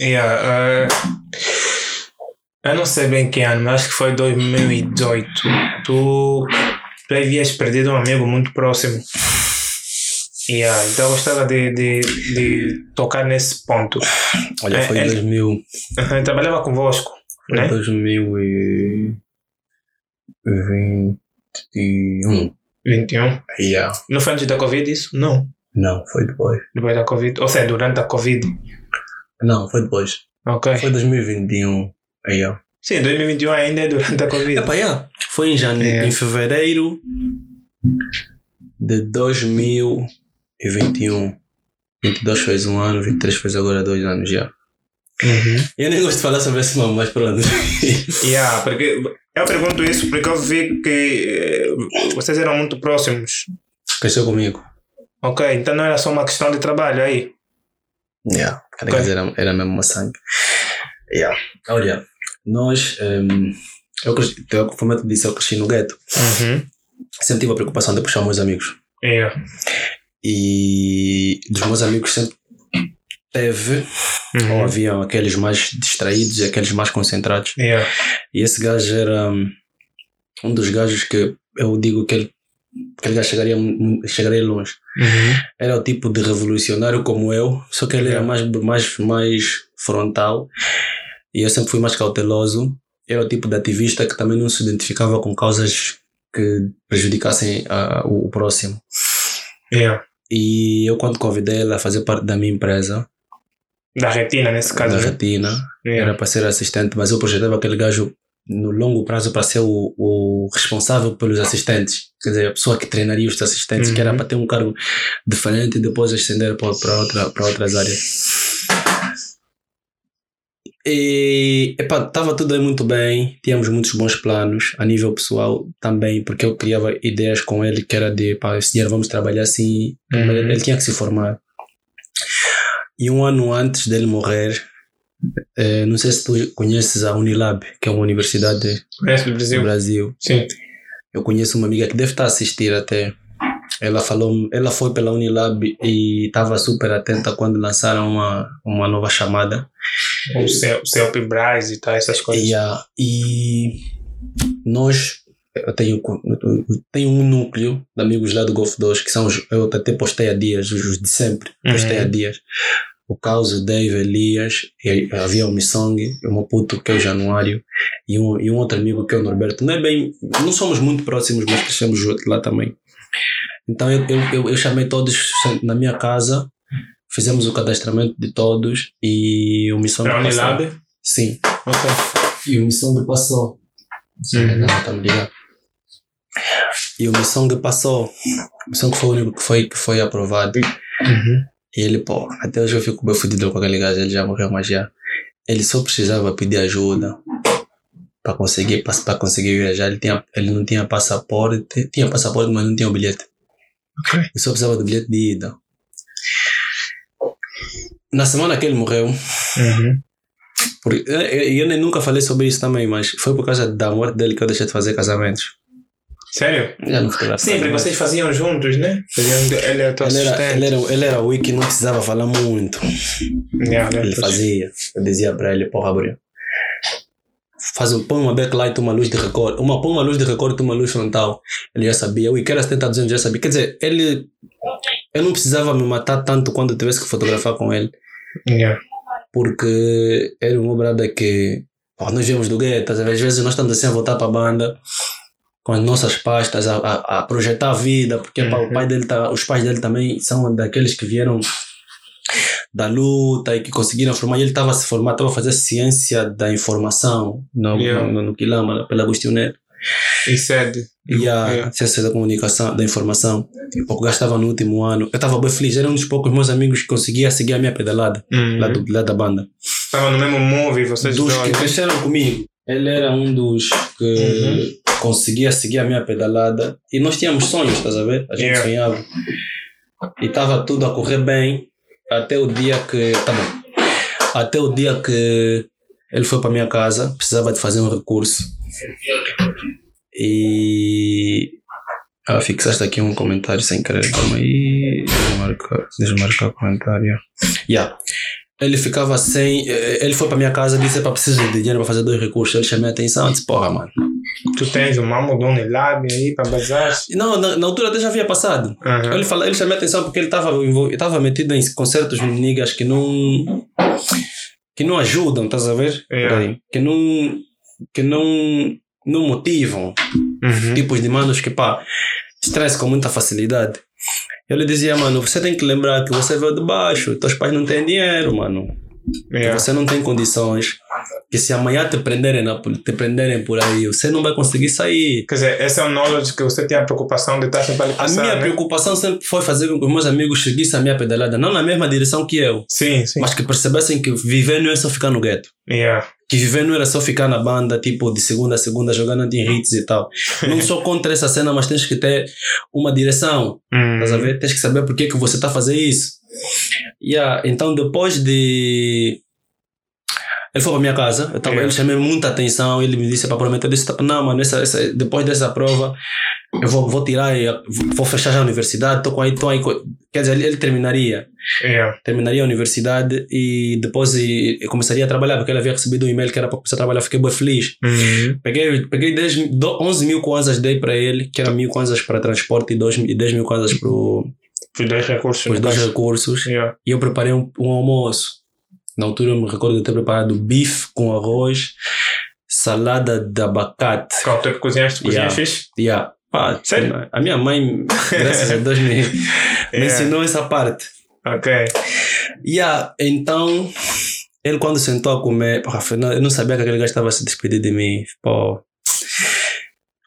Yeah, uh, eu não sei bem que ano, mas acho que foi 2018. Tu, havias perdido um amigo muito próximo. Yeah, então eu gostava de, de, de tocar nesse ponto. Olha, É, foi é- 2000, Uhum, eu trabalhava convosco, foi né? 2021. 21. Yeah. Não foi antes da Covid isso? Não. Não, foi depois. Depois da Covid. Ou seja, durante a Covid. Não, foi depois. Ok. Foi 2021. Aí, ó. Sim, 2021 ainda é durante a Covid. Epa, yeah. Foi em, jane... É. em fevereiro de 2021. 22 fez um ano, 23 fez agora dois anos já. Uhum. Eu nem gosto de falar sobre esse nome, mas pronto. Yeah, porque eu pergunto isso porque eu vi que eh, vocês eram muito próximos. Cresceu comigo. Ok, então não era só uma questão de trabalho aí. Yeah. Cada Ok. vez era, era mesmo uma sangue. Yeah. Olha, nós. ehm, eu cresci, como eu te disse, eu cresci no gueto. Uhum. Sempre tive a preocupação de puxar meus amigos. Yeah. E dos meus amigos sempre teve, ou Uhum. haviam aqueles mais distraídos e aqueles mais concentrados. Yeah. E esse gajo era hum, um dos gajos que eu digo que ele, aquele gajo chegaria, mu- chegaria longe. Uhum. Era o tipo de revolucionário como eu, só que ele era mais, mais, mais frontal e eu sempre fui mais cauteloso. Era o tipo de ativista que também não se identificava com causas que prejudicassem a- o, o próximo. Yeah. E eu, quando convidei ele a fazer parte da minha empresa, Da retina, nesse caso, da né? Retina, Yeah. era para ser assistente, mas eu projetava aquele gajo no longo prazo para ser o, o responsável pelos assistentes. Quer dizer, a pessoa que treinaria os assistentes, que era Uhum. para ter um cargo diferente e depois ascender para, para, outra, para outras áreas. E estava tudo aí muito bem, tínhamos muitos bons planos a nível pessoal também, porque eu criava ideias com ele que era de pá, esse dinheiro vamos trabalhar assim, Uhum. ele, ele tinha que se formar. E um ano antes dele morrer, eh, não sei se tu conheces a Unilab, que é uma universidade do do Brasil? Brasil. Sim. Eu conheço uma amiga que deve estar a assistir até. Ela falou, ela foi pela Unilab e estava super atenta quando lançaram uma, uma nova chamada. O Cel- Celp Braz e tal, essas coisas. E, nós, eu tenho, eu tenho um núcleo de amigos lá do Golf 2, que são os, eu até postei há dias, os os de sempre, postei Uhum. há dias. O Caos, o Dave, Elias, e havia o Missong, o Maputo, que é o Januário, e um, e um outro amigo que é o Norberto. Não é bem, não somos muito próximos, mas crescemos juntos lá também. Então eu, eu, eu, chamei todos na minha casa, fizemos o cadastramento de todos e o Missong passou. Unilab? Sim. Ok. E o Missong passou. Uhum. Não, tá me ligando. E o Missong passou. O Missong foi o único que foi, que foi aprovado. Uhum. E ele, pô, até hoje eu fico bem fodido com aquele gajo, ele já morreu, mas já. Ele só precisava pedir ajuda para conseguir, para conseguir viajar. Ele, tinha, ele não tinha passaporte, tinha passaporte, mas não tinha o bilhete. Ele só precisava do bilhete de ida. Na semana que ele morreu, Uhum. porque, eu, eu nem nunca falei sobre isso também, mas foi por causa da morte dele que eu deixei de fazer casamentos. Sério? Já não fiquei lá Sim, porque fazendo. vocês faziam juntos, né? Faziam, ele era Ele era, ele, era, ele era o que não precisava falar muito. Yeah, né? Ele fazia. Eu dizia para ele, porra, Gabriel. Faz, um- põe uma backlight, uma luz de recorte. Uma, põe uma luz de recorte, uma luz frontal. Ele já sabia. O Ikera 70 200 já sabia. Quer dizer, ele. Eu não precisava me matar tanto quando eu tivesse que fotografar com ele. Yeah. Porque era um brother que. pô, nós viemos do gueto, às vezes nós estamos assim a voltar para a banda com as nossas pastas, a, a, a projetar a vida, porque pá, o Uhum. pai dele tá, os pais dele também são daqueles que vieram da luta e que conseguiram formar. E ele estava a se formar, estava a fazer ciência da informação no, Yeah. no, no Quilama, pela Agostinho Neto. E sede. E a Yeah. ciência da comunicação, da informação. E pouco gastava no último ano. Eu estava bem feliz, era um dos poucos meus amigos que conseguia seguir a minha pedalada Uhum. lá, do, lá da banda. Estavam no mesmo movie, vocês dos que cresceram comigo. Ele era um dos que Uhum. Conseguia seguir a minha pedalada. E nós tínhamos sonhos, estás a ver? A gente Yeah. sonhava. E estava tudo a correr bem até o dia que. Tá bom. Até o dia que ele foi para minha casa, precisava de fazer um recurso. E. Ah, fixaste aqui um comentário sem querer. Calma aí. Deixa eu marcar, o comentário. Yeah. Ele ficava sem. eh, Ele foi para minha casa disse: para preciso de dinheiro para fazer dois recursos. Ele chamou a atenção. Eu disse: porra, mano. Tu tens o mamo do Unilab aí para bazar. Não, na, na altura até já havia passado. Aham. Ele, fala, ele chamou a atenção porque ele estava metido em concertos niggas que não. que não ajudam, estás a ver? Yeah. Peraí. Que não. que não. não motivam. Uhum. Tipos de manos que, pá, estresse com muita facilidade. Ele dizia, mano, você tem que lembrar que você veio de baixo, teus pais não têm dinheiro, mano. Yeah. você não tem condições. Que se amanhã te prenderem, te prenderem por aí, você não vai conseguir sair. Quer dizer, esse é o knowledge que você tem a preocupação de estar sempre ali A passar, minha né? preocupação sempre foi fazer com que os meus amigos seguissem a minha pedalada, não na mesma direção que eu, Sim, sim. mas que percebessem que viver não é só ficar no gueto. Yeah. Que viver não era só ficar na banda, tipo, de segunda a segunda, jogando anti-hits e tal. Não sou contra essa cena, mas tens que ter uma direção. Hum. A ver? Tens que saber por que, que você está a fazer isso. Yeah, então, depois de. Ele foi para minha casa, eu tava, Yeah. ele chamou muita atenção, ele me disse para prometer, eu disse, não, mano, essa, essa, depois dessa prova, eu vou, vou tirar, e vou fechar já a universidade, estou aí, tô aí, quer dizer, ele, ele terminaria, Yeah. terminaria a universidade e depois e- eu começaria a trabalhar, porque ele havia recebido um e-mail que era para começar a trabalhar, fiquei bem feliz. Uhum. Peguei, peguei 10, mil- do- 11 mil kwanzas, dei para ele, que era mil kwanzas para transporte e, dois, e 10 mil kwanzas para Os dois recursos. os dois caso. recursos. Yeah. E eu preparei um, um almoço. Na altura eu me recordo de ter preparado bife com arroz, salada de abacate. Qual tu que cozinhaste? Tu Yeah. cozinhas fixe? A, pá, Sério? a minha mãe, graças a Deus, me, me Yeah. ensinou essa parte. Ok. A, então, ele quando sentou a comer, porra, eu não sabia que aquele gajo estava a se despedir de mim. Pô.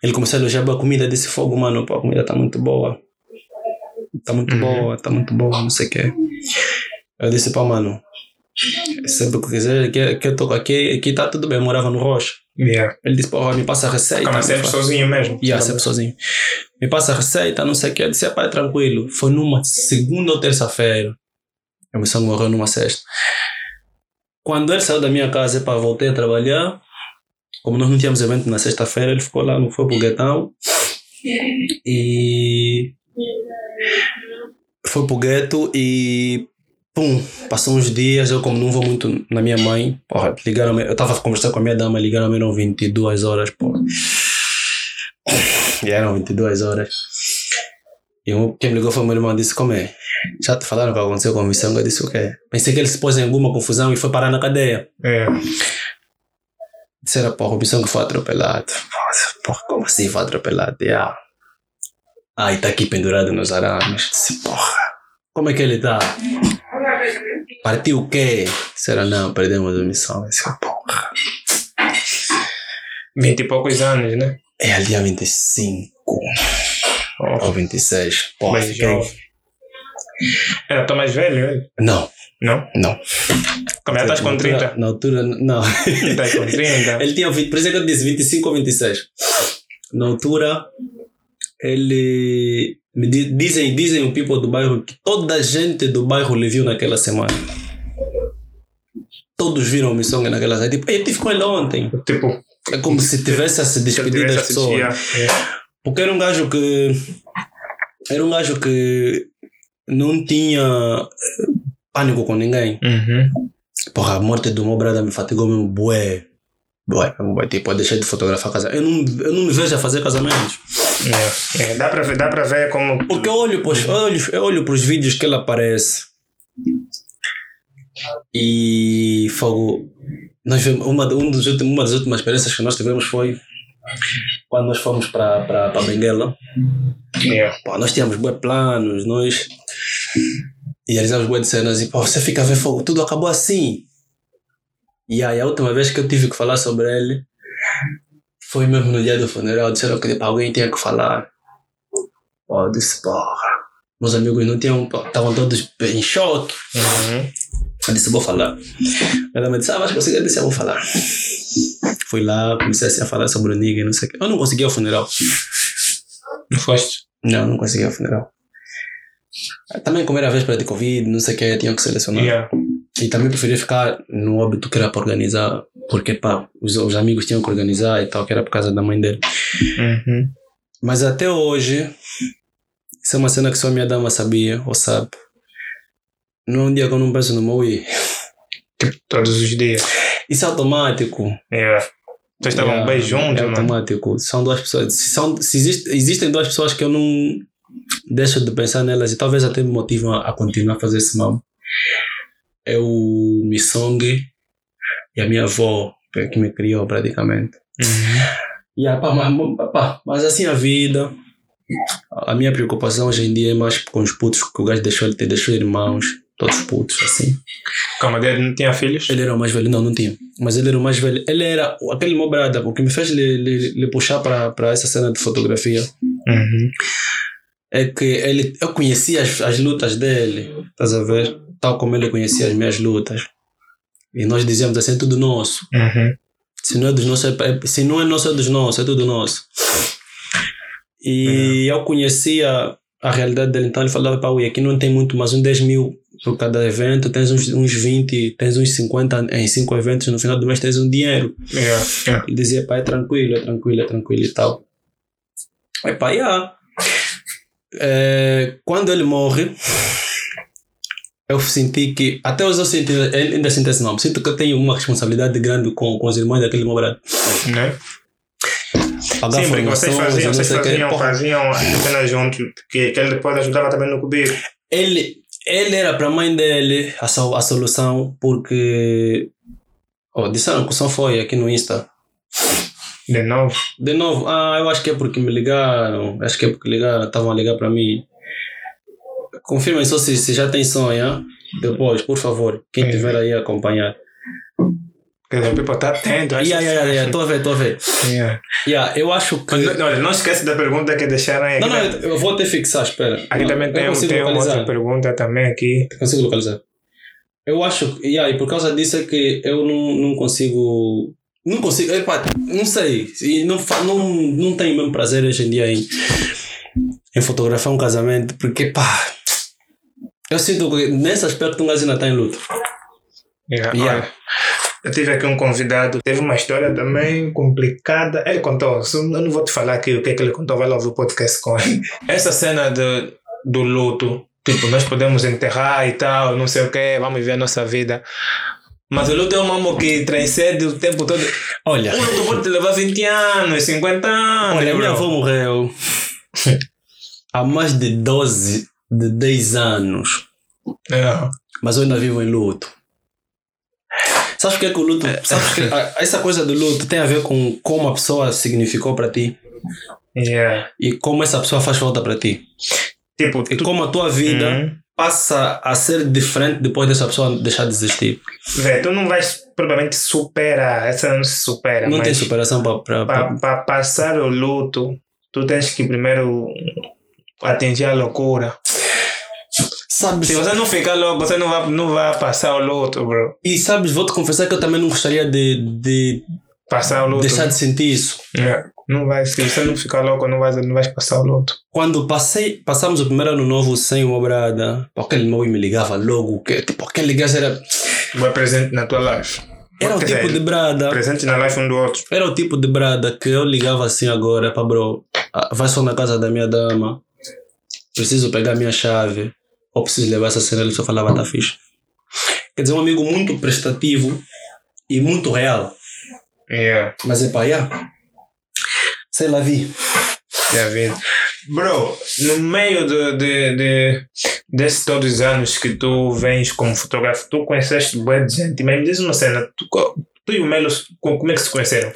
Ele começou a elogiar a comida, disse fogo, mano, pô, a comida tá muito boa. Tá muito Uhum. boa, tá muito boa, não sei o quê. Eu disse, pá, mano, sempre que quiser, que, que eu tô aqui, aqui tá tudo bem, eu morava no Rocha. Yeah. Ele disse, pô, me passa a receita. Ficava me sempre fa- sozinho mesmo. Yeah, sempre sozinho. Me passa a receita, não sei o que. Eu disse, pai, tranquilo. Foi numa segunda ou terça-feira. A missão morreu numa sexta. Quando ele saiu da minha casa, para voltei a trabalhar. Como nós não tínhamos evento na sexta-feira, ele ficou lá, não foi pro guetão. E. Foi pro gueto e. Pum, passou uns dias, eu como não vou muito na minha mãe, porra, ligaram eu estava a conversar com a minha dama, ligaram eram 22 horas, porra. E eram 22 horas. E um, quem me ligou foi meu irmão disse: Como é? Já te falaram o que aconteceu com o Missanga? Eu disse: O quê? Pensei que ele se pôs em alguma confusão e foi parar na cadeia. É. Disseram: Porra, o Missanga foi atropelado. Porra, como assim foi atropelado? Ah, ah, e tá aqui pendurado nos arames. Disse: Porra, como é que ele tá? Partiu o quê? Disseram: Não, perdemos a missão. Eu disse: Porra. Vinte e poucos anos, né? É ali dia 25 ou 26. Porra, Mais fiquei. Era tão mais velho, ele? Não, Não? não. Como é que estás com Na altura- 30? Na altura, não. Estás com 30? ele tinha, vi- por isso é que eu disse 25 ou 26. Na altura, ele. Me di- dizem, dizem o people do bairro que toda a gente do bairro lhe viu naquela semana. Todos viram o Missong naquela semana. Tipo, eu tive com ele ontem. Tipo, É como se tivesse a se despedir das pessoas. assistido. Yeah. Porque era um gajo que. Era um gajo que não tinha eh, pânico com ninguém. Uhum. Porra, a morte do meu brother me fatigou mesmo, bué. Bué, bué. Tipo, eu deixei de fotografar casamento. Eu não, eu não me vejo a fazer casamentos. É. É, Dá, para ver, dá para ver como. Porque eu olho pros, eu olho, eu olho pros vídeos que ele aparece. E fogo. Nós vimos, uma, um dos últimos, uma das últimas experiências que nós tivemos foi quando nós fomos para para Benguela. Yeah. Pô, nós tínhamos bué planos, nós realizamos bué de cenas e pô, você fica a ver fogo, tudo acabou assim. E aí a última vez que eu tive que falar sobre ele foi mesmo no dia do funeral, disseram que tipo, alguém tinha que falar. Pô, eu disse, porra, meus amigos não tinham, estavam todos em choque. Uhum. Eu disse, vou falar. Ela me disse, ah, mas consegui, eu disse, eu vou falar. Fui lá, comecei assim, a falar sobre o Nigga, não sei o quê. Eu não consegui o funeral. Não foste? Não, não consegui o funeral. Também como era a véspera de Covid, não sei o que, tinham que selecionar. Yeah. E também preferia ficar no óbito que era para organizar, porque pá, os, os amigos tinham que organizar e tal, que era por causa da mãe dele. Uhum. Mas até hoje, isso é uma cena que só a minha dama sabia, ou sabe. Não é um dia que eu não penso no meu i. Tipo, todos os dias. Isso é automático. Yeah. Vocês estavam Yeah, bem juntos, é mano. automático. São duas pessoas. Se, são, se existe, existem duas pessoas que eu não deixo de pensar nelas e talvez até me motivam a, a continuar a fazer esse mal. É o Missong e a minha avó, que me criou praticamente. Uhum. Yeah, pá, mas, pá, mas assim a vida. A minha preocupação hoje em dia é mais com os putos que o gajo deixou ele ter, deixou irmãos, todos putos, assim. Calma, dele não tinha filhos? Ele era o mais velho, não, não tinha. Mas ele era o mais velho. Ele era aquele meu brada, o que me fez lhe, lhe, lhe puxar para essa cena de fotografia Uhum. é que ele, eu conhecia as, as lutas dele, estás a ver? Tal como ele conhecia as minhas lutas. E nós dizíamos assim: é tudo nosso. Uhum. Se não é dos nossos, é, é- se não é nosso, é dos nossos, é tudo nosso. E eu conhecia a realidade dele, então ele falava: pá, ui, aqui não tem muito, mas uns 10 mil por cada evento, tens uns, uns 20, tens uns 50 em 5 eventos, no final do mês tens um dinheiro. Yeah. Yeah. Ele dizia: pá, é tranquilo, é tranquilo, é tranquilo e tal. Aí, pá, yeah. É, quando ele morre, eu senti que, até hoje eu senti, ainda sinto esse nome, sinto que eu tenho uma responsabilidade grande com, com os irmãos daquele meu brado. Né? Pagar Sim, porque vocês faziam, vocês faziam, Porra, faziam a cena junto, que, que ele depois ajudava também no cubico. Ele, ele era para a mãe dele a, a solução, porque. Oh, disseram que o som foi aqui no Insta. De novo. De novo, ah, eu acho que é porque me ligaram. Acho que é porque ligaram, estavam a ligar para mim. Confirmem só se, se já tem yeah? Depois, por favor, quem estiver aí a acompanhar. O people está atento. acho Yeah, yeah, yeah, estou a ver, estou a ver. Yeah. Yeah, eu acho que. Mas, Olha, não esquece da pergunta que deixaram aí. Não, não, eu vou até fixar, espera. aqui Não, também tem, tem uma outra pergunta também aqui. Consigo localizar. Eu acho que, yeah, e por causa disso é que eu não, não consigo. Não consigo, epá, não sei. E não, não, não tenho mesmo prazer hoje em dia em, em fotografar um casamento, porque pá. Eu sinto que nesse aspecto um gajo ainda está em luto. Yeah. Yeah. Olha, Eu tive aqui um convidado, teve uma história também complicada. Ele contou, eu não vou te falar aqui o que é que ele contou, vai lá ouvir o podcast com ele. Essa cena de, do luto, tipo, nós podemos enterrar e tal, não sei o que, vamos viver a nossa vida. Mas o luto é um mambo que transcende o tempo todo. Olha, Um luto pode te levar 20 anos, 50 anos. olha, minha avó morreu há mais de 12, de 10 anos. É. mas eu ainda vivo em luto. Sabes o que é que o luto. Sabes que a- essa coisa do luto tem a ver com como a pessoa significou para ti Yeah. e como essa pessoa faz falta para ti. Tipo, E tu, como a tua vida Uhum. passa a ser diferente depois dessa pessoa deixar de existir. Vê, tu não vais provavelmente superar, essa não se supera. Não tem superação para. Para passar o luto, tu tens que primeiro atingir a loucura. Sabes? Se você não ficar louco, você não vai, não vai passar o luto, bro. E sabes, vou-te confessar que eu também não gostaria de, de Passar o luto. deixar de sentir isso. É, Não vai, se você não ficar louco, não vais, não vais passar o luto. Quando passei, passamos o primeiro ano novo sem uma brada, aquele meu me ligava logo, que, tipo, aquele gajo era, Vai presente na tua life. era o tipo de brada. Presente na life um do outro. Era o tipo de brada que eu ligava assim agora, pá, bro, ah, vai só na casa da minha dama, preciso pegar a minha chave, ou preciso levar essa cena, ele só falava, tá fixe. Quer dizer, um amigo muito prestativo e muito real. Yeah. Mas é pá, yeah. sei lá, vi. É a vida. Bro, no meio de, de, de, desses todos os anos que tu vens como fotógrafo, tu conheceste boa de gente, mas me diz uma cena, tu, tu e o Melo, co- como é que se conheceram?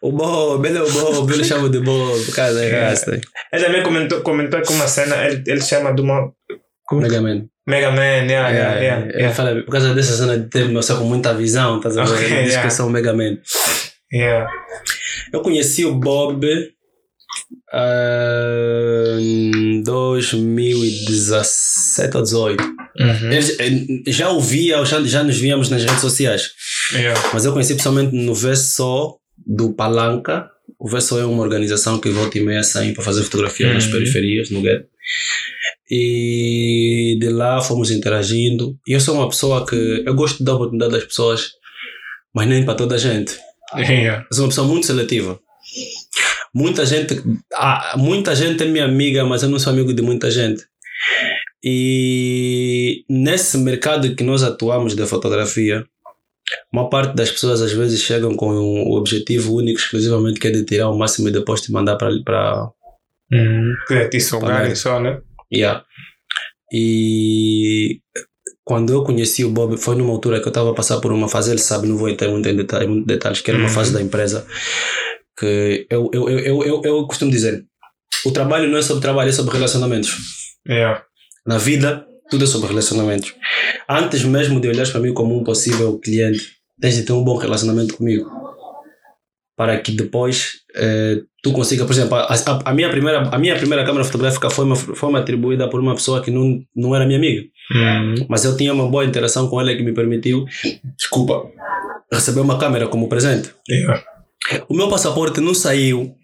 O Bob, ele é o Bob, ele chama de Bob, por causa da raça. Ele também comentou, comentou que uma cena, ele, ele chama de uma Mega Man. Mega Man, yeah, yeah, yeah, Ele yeah. fala, por causa dessa cena de ter com muita visão, tá sabendo? Ok, ele diz yeah. que eu sou o Mega Man. yeah. Eu conheci o Bob ah, em 2017 ou 2018. Uhum. Ele- já ouvia, já, já nos víamos nas redes sociais, yeah. mas eu conheci pessoalmente no VSO do Palanca. O VSO é uma organização que volta e meia sai para fazer fotografia nas Uhum. periferias, no gueto. E de lá fomos interagindo. E eu sou uma pessoa que eu gosto de dar oportunidade às pessoas, mas nem para toda a gente. Yeah. Eu sou uma pessoa muito seletiva. Muita gente, ah, muita gente é minha amiga, mas eu não sou amigo de muita gente. E nesse mercado que nós atuamos da fotografia, uma parte das pessoas às vezes chegam com o objetivo único, exclusivamente, que é de tirar o máximo e depois te mandar para. para Uhum. Queria te só, né? Yeah. E quando eu conheci o Bob, foi numa altura que eu estava a passar por uma fase, ele sabe, não vou entrar muito em detalhes, muito detalhes que era uma Uhum. fase da empresa. Que eu, eu, eu, eu, eu, costumo dizer: o trabalho não é sobre trabalho, é sobre relacionamentos. Yeah. Na vida, tudo é sobre relacionamentos. Antes mesmo de olhares para mim como um possível cliente, tens de ter um bom relacionamento comigo. Para que depois eh, tu consiga, por exemplo, a, a- a minha primeira, a minha primeira câmera fotográfica foi, uma, foi uma atribuída por uma pessoa que não, não era minha amiga. Uhum. Mas eu tinha uma boa interação com ela que me permitiu, desculpa, receber uma câmera como presente. Yeah. O meu passaporte não saiu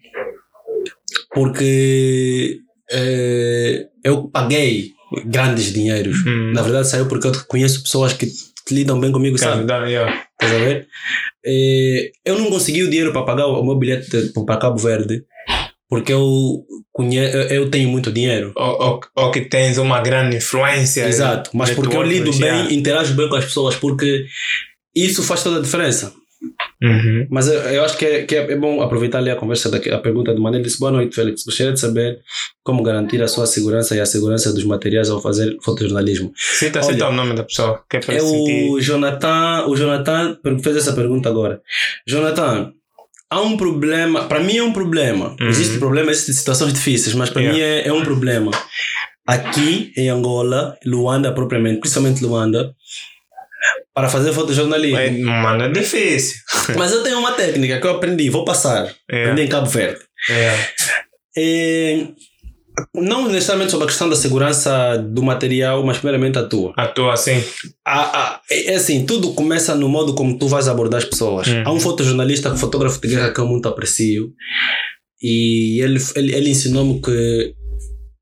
porque eh, eu paguei grandes dinheiros. Hum. Na verdade, saiu porque eu conheço pessoas que lidam bem comigo, sabe? yeah. Estás a ver? Eu não consegui o dinheiro para pagar o meu bilhete para Cabo Verde porque eu, conhe eu, tenho muito dinheiro. Ou, ou, ou que tens uma grande influência. Exato, mas porque eu lido bem, interajo bem com as pessoas, porque isso faz toda a diferença. Uhum. Mas eu, eu acho que, é, que é, é bom aproveitar ali a conversa, daqui, a pergunta do Manel. Ele disse: Boa noite, Félix. Gostaria de saber como garantir a sua segurança e a segurança dos materiais ao fazer fotojornalismo. Cita, Olha, cita o nome da pessoa. Que é É o Jonathan, o Jonathan fez essa pergunta agora. Jonathan, há um problema, para mim é um problema. Uhum. Existe problema, existem situações difíceis, mas para Yeah. mim é, é um problema. Aqui em Angola, Luanda propriamente, principalmente Luanda, para fazer fotojornalismo. É, mano, é difícil. Mas eu tenho uma técnica que eu aprendi, vou passar. É. Aprendi em Cabo Verde. É. É, não necessariamente sobre a questão da segurança do material, mas primeiramente a tua. Atua assim. Ah, ah, é é assim, tudo começa no modo como tu vais abordar as pessoas. Uhum. Há um fotojornalista, fotógrafo de guerra que eu muito aprecio, e ele, ele, ele ensinou-me que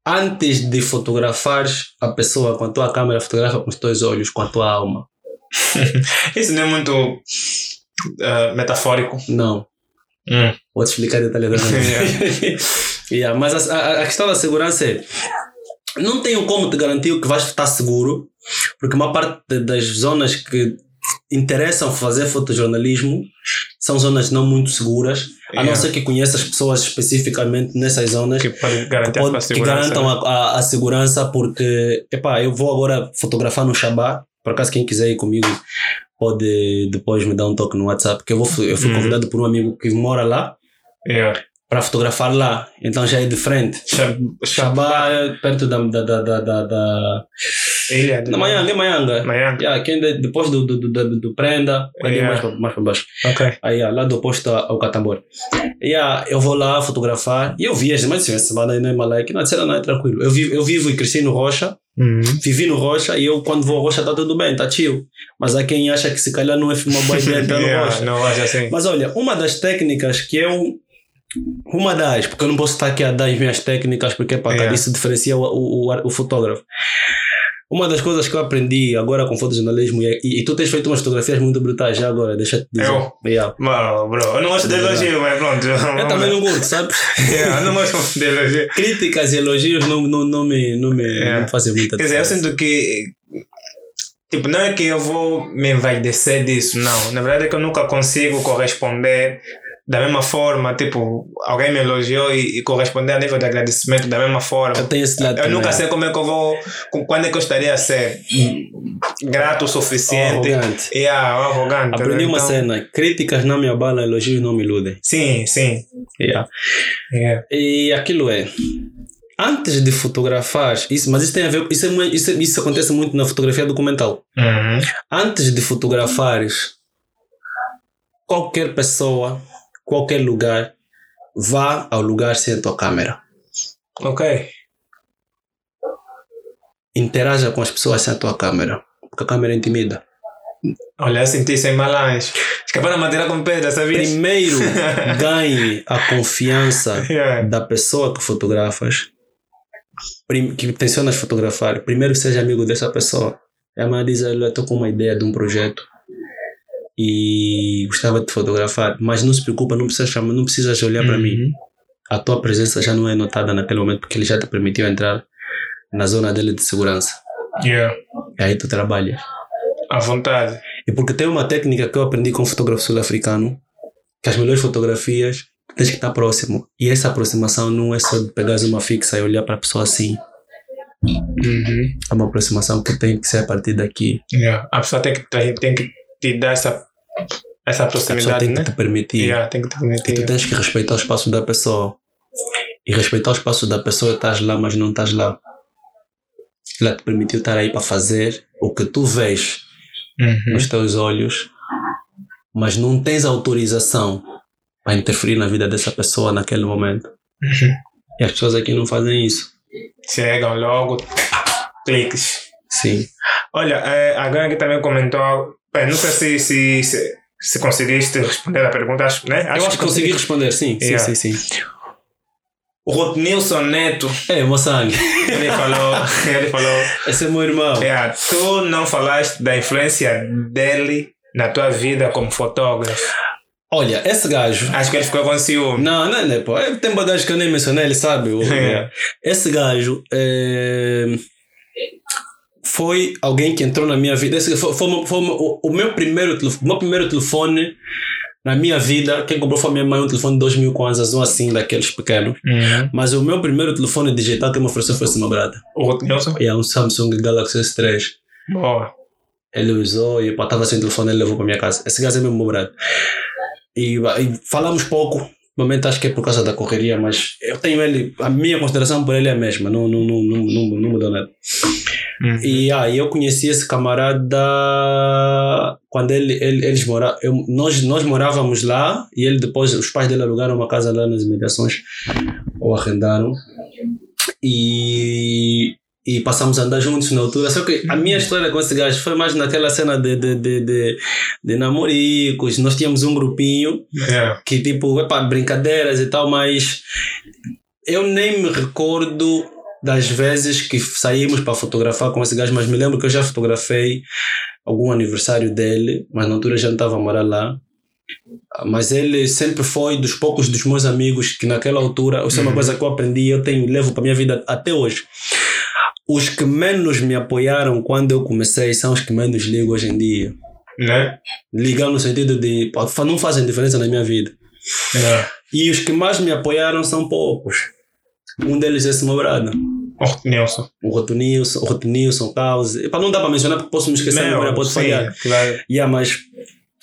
antes de fotografares a pessoa com a tua câmera, fotografa com os teus olhos, com a tua alma. Isso não é muito ah, metafórico. Não. Hum. Vou te explicar detalhadamente. Yeah, mas a, a- a questão da segurança é: não tenho como te garantir que vais estar seguro, porque uma parte das zonas que interessam fazer fotojornalismo são zonas não muito seguras, a não Yeah. ser que conheças pessoas especificamente nessas zonas Que garantir pode- que garantam a, a, a segurança, porque, epá, eu vou agora fotografar no Shabá. Por acaso, quem quiser ir comigo pode depois me dar um toque no WhatsApp, que eu, vou, eu fui Uhum. convidado por um amigo que mora lá Yeah. para fotografar lá, então já é diferente. Shabá é perto da, da, da, da, da Ilha. de- na Manhanga, é Manhanga. Manhã. Yeah, quem de- depois do, do, do, do, do Prenda, ali Yeah. mais para mais pra baixo. Ok. Aí, yeah, lá do oposto ao Catambor. Yeah, eu vou lá fotografar e eu vi as mas essa semana não é malaica, não, disseram, não é tranquilo. Eu vivo, eu vivo e cresci no Rocha, Uhum. vivi no Rocha e eu quando vou ao Rocha tá tudo bem, tá chill. Mas há quem acha que se calhar não é uma boa ideia entrar no Yeah, Rocha. não acho assim. Mas olha, uma das técnicas que eu. Uma das, porque eu não posso estar aqui a dar as minhas técnicas, porque pá, Yeah. isso diferencia o, o, o, o fotógrafo. Uma das coisas que eu aprendi agora com fotojornalismo, e, e, e tu tens feito umas fotografias muito brutais já agora, deixa-te dizer. Eu? Yeah. Mano, bro, eu não gosto de elogio, mas pronto. Eu também não curto, sabe? Yeah, eu não gosto de elogio. Críticas e elogios não, não, não, me, não, me, Yeah. não me fazem muita Quer dizer, eu sinto que. Tipo, não é que eu vou me envaidecer disso, não. Na verdade é que eu nunca consigo corresponder da mesma forma. Tipo, alguém me elogiou e, e corresponder a nível de agradecimento da mesma forma. Eu tenho esse lado Eu também. nunca sei como é que eu vou. com- Quando é que eu estaria a ser grato o suficiente. Arrogante. E ah, arrogante. Aprendi né? uma Então, cena: críticas não me abalam, elogios não me iludem. Sim, sim. Yeah. Yeah. E aquilo é. Antes de fotografar, isso, mas isso tem a ver, isso, é, isso, isso acontece muito na fotografia documental. Uhum. Antes de fotografares, qualquer pessoa, qualquer lugar, vá ao lugar sem a tua câmera. Ok. Interaja com as pessoas sem a tua câmera, porque a câmera intimida. Olha, eu senti sem malange. Escapar a madeira com pedra, sabias? Primeiro, ganhe a confiança Yeah. da pessoa que fotografas que tencionas fotografar, primeiro seja amigo dessa pessoa. A mãe diz, olha, eu estou com uma ideia de um projeto e gostava de fotografar, mas não se preocupa, não precisa chamar, não precisas olhar para mim. Uhum. A tua presença já não é notada naquele momento porque ele já te permitiu entrar na zona dele de segurança. Yeah. E aí tu trabalhas. À vontade. E porque tem uma técnica que eu aprendi com um fotógrafo sul-africano, que as melhores fotografias tens que estar próximo. E essa aproximação não é só de pegares uma fixa e olhar para a pessoa assim. Uhum. É uma aproximação que tem que ser a partir daqui. Yeah. A pessoa tem que, tem que te dar essa, essa A proximidade, tem que né? te permitir. Yeah, tem que te E tu permitir. tens que respeitar o espaço da pessoa. E respeitar o espaço da pessoa, estás lá, mas não estás lá. Ela te permitiu estar aí para fazer o que tu vês Uhum. nos teus olhos, mas não tens autorização para interferir na vida dessa pessoa naquele momento. Uhum. E as pessoas aqui não fazem isso. Chegam logo, cliques. Sim. Olha, é, alguém aqui também comentou. Bem, não sei se, se, se, se conseguiste responder a pergunta, acho, né? Eu acho que consegui responder, sim. Sim, Yeah. sim, sim. O Rodnilson Neto, É, moçangue. ele falou, ele falou, Esse é meu irmão. é, tu não falaste da influência dele na tua vida como fotógrafo. Olha, esse gajo. Acho que ele ficou com ciúme. Não, não, não, pô. É, Tem bagagem que eu nem mencionei, ele sabe. o- É. Esse gajo é, foi alguém que entrou na minha vida. Esse foi, foi, o- foi o, o meu primeiro telefone, meu primeiro telefone na minha vida. Quem comprou foi a minha mãe, um telefone de 2 mil kwanzas, um assim, daqueles pequenos. Uhum. Mas o meu primeiro telefone digital que me ofereceu foi esse meu brother. O Rodnilson? E é um Samsung Galaxy S3. Boa. Ele usou e eu estava sem telefone, ele levou para minha casa. Esse gajo é meu brother. E, e falamos pouco. Momento acho que é por causa da correria, mas eu tenho ele, a minha consideração por ele é a mesma, não, não, não, não, não, não mudou nada. Uhum. E aí eu conheci esse camarada quando ele, ele, eles moravam, nós, nós morávamos lá e ele depois, os pais dele alugaram uma casa lá nas imediações, ou arrendaram, e, e passamos a andar juntos na altura. Só que a minha história com esse gajo foi mais naquela cena de, de, de, de, de namoricos, nós tínhamos um grupinho É. que tipo, epá, brincadeiras e tal, mas eu nem me recordo das vezes que saímos para fotografar com esse gajo, mas me lembro que eu já fotografei algum aniversário dele, mas na altura já não estava a morar lá. Mas ele sempre foi dos poucos dos meus amigos que naquela altura, isso é uma Uhum. coisa que eu aprendi, eu tenho, levo para minha vida até hoje. Os que menos me apoiaram quando eu comecei são os que menos ligo hoje em dia. Né? Ligar no sentido de não fazem diferença na minha vida. É. E os que mais me apoiaram são poucos. Um deles é esse meu brado. O Rodnilson. O Rotonilson, o Rotonilson, o Caos. Epá, Não dá para mencionar porque posso me esquecer, a memória pode sim, falhar. Claro. Yeah, mas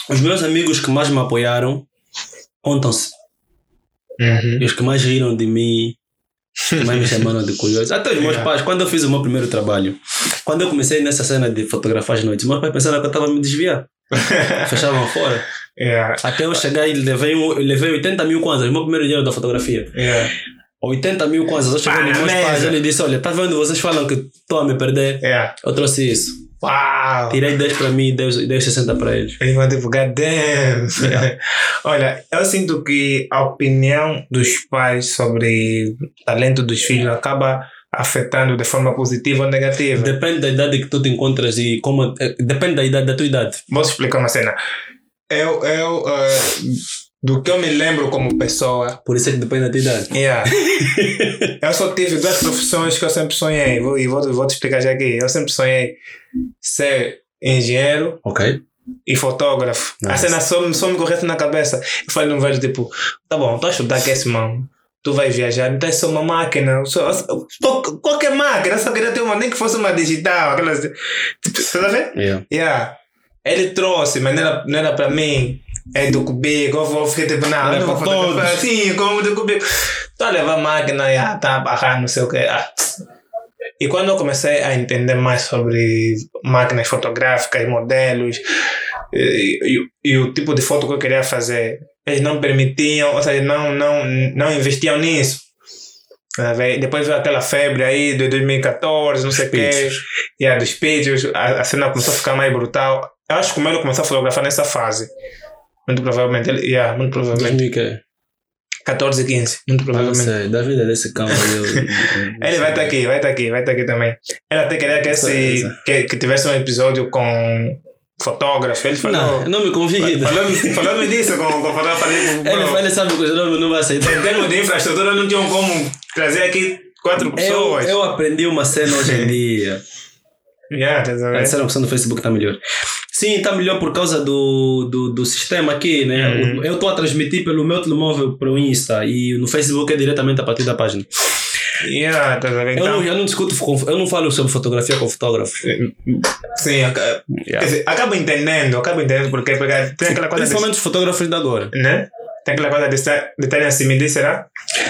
os meus amigos que mais me apoiaram contam-se. Uhum. E os que mais riram de mim, que mais me chamaram de curioso. Até os meus Yeah. pais, quando eu fiz o meu primeiro trabalho, quando eu comecei nessa cena de fotografar as noites, meus pais pensaram que eu estava a me desviar. Fechavam fora. Yeah. Até eu chegar e levei, levei 80 mil kwanzas, meu primeiro dinheiro da fotografia. Yeah. 80 mil kwanzas. Eu cheguei nos meus pais, ele disse, olha, tá vendo, vocês falam que estou a me perder. Yeah. Eu trouxe isso. Uau! Tirei 10 para mim e dei, dei 60 para eles. Eles vão tipo, God damn. Olha, eu sinto que a opinião dos pais sobre o talento dos filhos acaba afetando de forma positiva ou negativa. Depende da idade que tu te encontras e como... eh, Depende da idade, da tua idade. Vou te explicar uma cena. Eu, eu eh, do que eu me lembro como pessoa, Por isso é que depende da tua idade. yeah. eu só tive duas profissões que eu sempre sonhei. Vou, e vou, vou te explicar já aqui. Eu sempre sonhei ser engenheiro Ok? e fotógrafo. A Nice. cena só, me- só me correu na cabeça. Eu falei no velho, tipo, tá bom, tu a estudar que é esse mano. Tu vai viajar, então é só uma máquina. Só, qualquer máquina, só queria ter uma, nem que fosse uma digital. Aquelas, tipo, você tá vendo? Yeah. Yeah. Ele trouxe, mas não era, não era para mim. É do cubico, eu vou ficar tipo, não, Não vou todos. assim, como do cubico. Tô a levar a máquina, yeah, tá a barrar, não sei o que. Ah. E quando eu comecei a entender mais sobre máquinas fotográficas, modelos e, e- e o tipo de foto que eu queria fazer, eles não permitiam, ou seja, não, não, não investiam nisso. Tá? Depois veio aquela febre aí de 2014, não sei o quê. E a dos pictures, a, a cena começou a ficar mais brutal. Eu acho que o Melo começou a fotografar nessa fase. Muito provavelmente. Ele, yeah, muito provavelmente. 2000 que é? 14 e 15, muito Não provavelmente. sei, da vida desse cão eu- eu- eu- Ele vai estar aqui, vai estar aqui, vai estar aqui também. Ele até queria que, esse, que, que tivesse um episódio com fotógrafo. Ele falou. Não, não me convida. Falou-me falou disso com, com fotógrafo. Falei, Ele, sabe que o nome não vai aceitar. em termos de infraestrutura, não tinham como trazer aqui quatro Eu, pessoas. eu aprendi uma cena hoje em dia. Yeah, tá A sabendo? disseram que a opção do Facebook está melhor. Sim, está melhor por causa do, do, do sistema aqui, né? Uhum. Eu estou a transmitir pelo meu telemóvel para o Insta e no Facebook é diretamente a partir da página. Yeah, tá? Eu, Então, não, eu não discuto, eu não falo sobre fotografia com fotógrafos. sim, aca- quer Yeah. dizer, acabo entendendo, acabo entendendo porque, porque tem aquela coisa de, Principalmente os fotógrafos de agora. né? Tem aquela coisa de de estarem assim, me diz, será?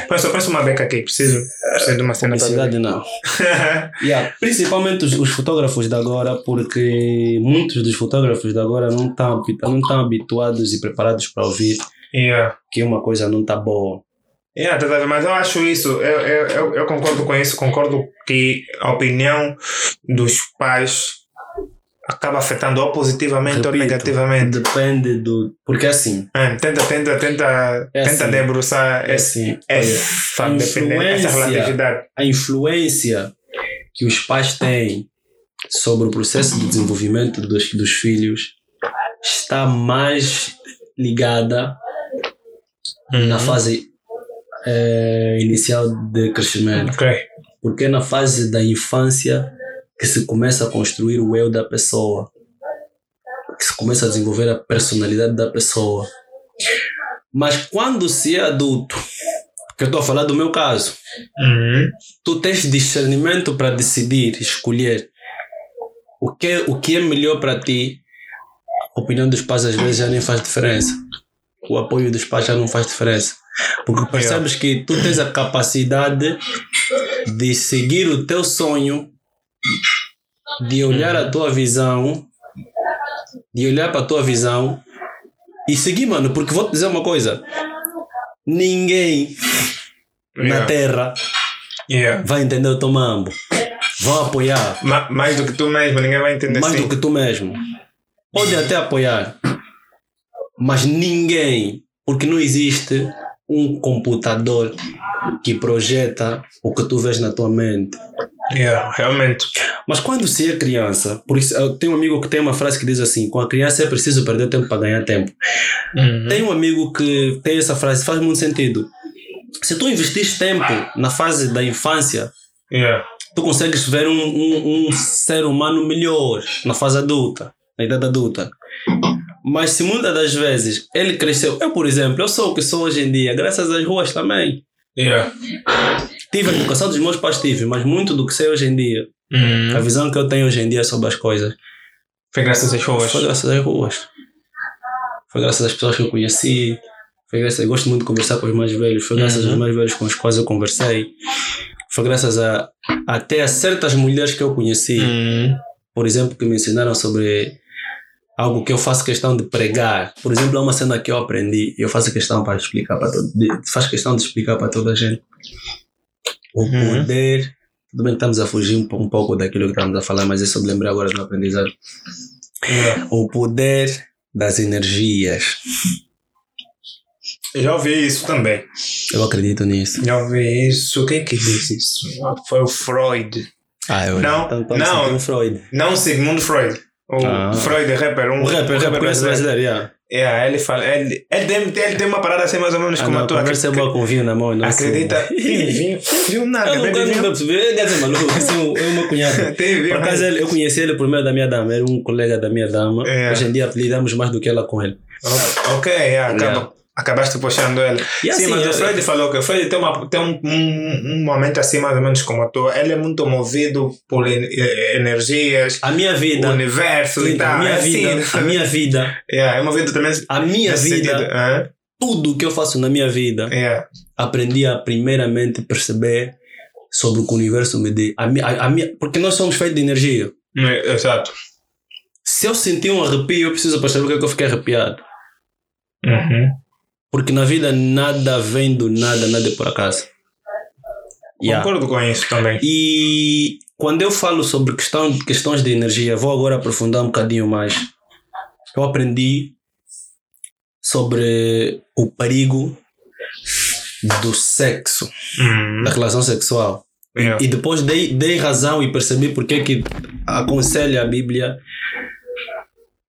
Pensa, pensa uma beca aqui, preciso, preciso de uma cena Publicidade não. Yeah, Principalmente os, os fotógrafos de agora, porque muitos dos fotógrafos de agora não estão não habituados e preparados para ouvir yeah. que uma coisa não está boa. Yeah? Mas eu acho isso, eu, eu, eu concordo com isso, concordo que a opinião dos pais acaba afetando ou positivamente ou Repito, negativamente. Depende do. Porque assim, É, tenta, tenta, tenta, É tenta assim. debruçar é assim essa, a dependência, essa relatividade. a influência que os pais têm sobre o processo de desenvolvimento dos, dos filhos está mais ligada na Uhum. fase eh, inicial de crescimento. Ok. Porque é na fase da infância que se começa a construir o eu da pessoa, que se começa a desenvolver a personalidade da pessoa. Mas quando se é adulto, que eu estou a falar do meu caso, Uhum. tu tens discernimento para decidir, escolher o que, o que é melhor para ti. A opinião dos pais às vezes já nem faz diferença. O apoio dos pais já não faz diferença. Porque percebes que tu tens a capacidade de seguir o teu sonho, de olhar a tua visão, de olhar para a tua visão e seguir, mano. Porque vou te dizer uma coisa: ninguém na Yeah. terra Yeah. vai entender o teu mambo. Vão apoiar Ma- mais do que tu mesmo, ninguém vai entender mais assim. do que tu mesmo. Pode até apoiar, mas ninguém, porque não existe um computador que projeta o que tu vês na tua mente. Yeah, realmente. Mas quando se é criança, por isso eu tenho um amigo que tem uma frase que diz assim: com a criança é preciso perder tempo para ganhar tempo. Uhum. Tem um amigo que tem essa frase, faz muito sentido. Se tu investires tempo na fase da infância, Yeah. tu consegues ver um, um, um ser humano melhor na fase adulta, na idade adulta. Mas se muitas das vezes ele cresceu, eu por exemplo, eu sou o que sou hoje em dia, graças às ruas também. Yeah. Tive a educação dos meus pais, tive, mas muito do que sei hoje em dia, Uhum. a visão que eu tenho hoje em dia sobre as coisas, Foi graças às ruas. foi graças às ruas. Foi graças às pessoas que eu conheci. Foi graças, eu gosto muito de conversar com os mais velhos. Foi graças Uhum. aos mais velhos com os quais eu conversei. Foi graças a até a certas mulheres que eu conheci. Uhum. por exemplo, que me ensinaram sobre algo que eu faço questão de pregar. Por exemplo, é uma cena que eu aprendi e eu faço questão para explicar para todo, faço questão de explicar para toda a gente. O Uhum. poder. Tudo bem que estamos a fugir um, po- um pouco daquilo que estamos a falar, mas isso eu me lembrei agora do aprendizado. Yeah. O poder das energias. Já ouvi isso também. Eu acredito nisso. Já ouvi isso. Quem que disse isso? Foi o Freud. Ah, eu Não, então, então não. Freud. Não Sigmund Freud. O Ah. Freud, rapper. Um O rapper, o rapper conhece brasileiro, yeah. Yeah, ele fala. Ele, ele, tem, ele tem uma parada assim mais ou menos Ah, como não, a tua. conversa é boa com vinho na mão. Não Acredita? Tem vinho. Vinho nada. Eu quero vinho. nunca perceber. Ele é maluco. Esse é o é o meu cunhado. Tem vinho. Por acaso ele- eu conheci ele por meio da minha dama, era um colega da minha dama. É. Hoje em dia lidamos mais do que ela com ele. Ok, yeah, acaba. Acabaste puxando ele. E Sim, assim, mas eu- o Freud falou que o Freud tem, uma, tem um, um, um momento assim mais ou menos como a tua. Ele é muito movido por eh, energias, A minha o vida, universo e Clinton, tal. a minha é assim, vida, né? a minha vida, Yeah, é movido também a minha vida, hã? tudo que eu faço na minha vida, Yeah. aprendi a primeiramente perceber sobre o que o universo me dê. A, a, a minha, porque nós somos feitos de energia. É, Exato. Se eu sentir um arrepio, eu preciso perceber o que é que eu fiquei arrepiado. Uhum. Porque na vida nada vem do nada, nada é por acaso. Yeah. Concordo com isso também. E quando eu falo sobre questão, questões de energia, vou agora aprofundar um bocadinho mais. Eu aprendi sobre o perigo do sexo, Uhum. da relação sexual. Yeah. E depois dei, dei razão e percebi porque é que aconselha a Bíblia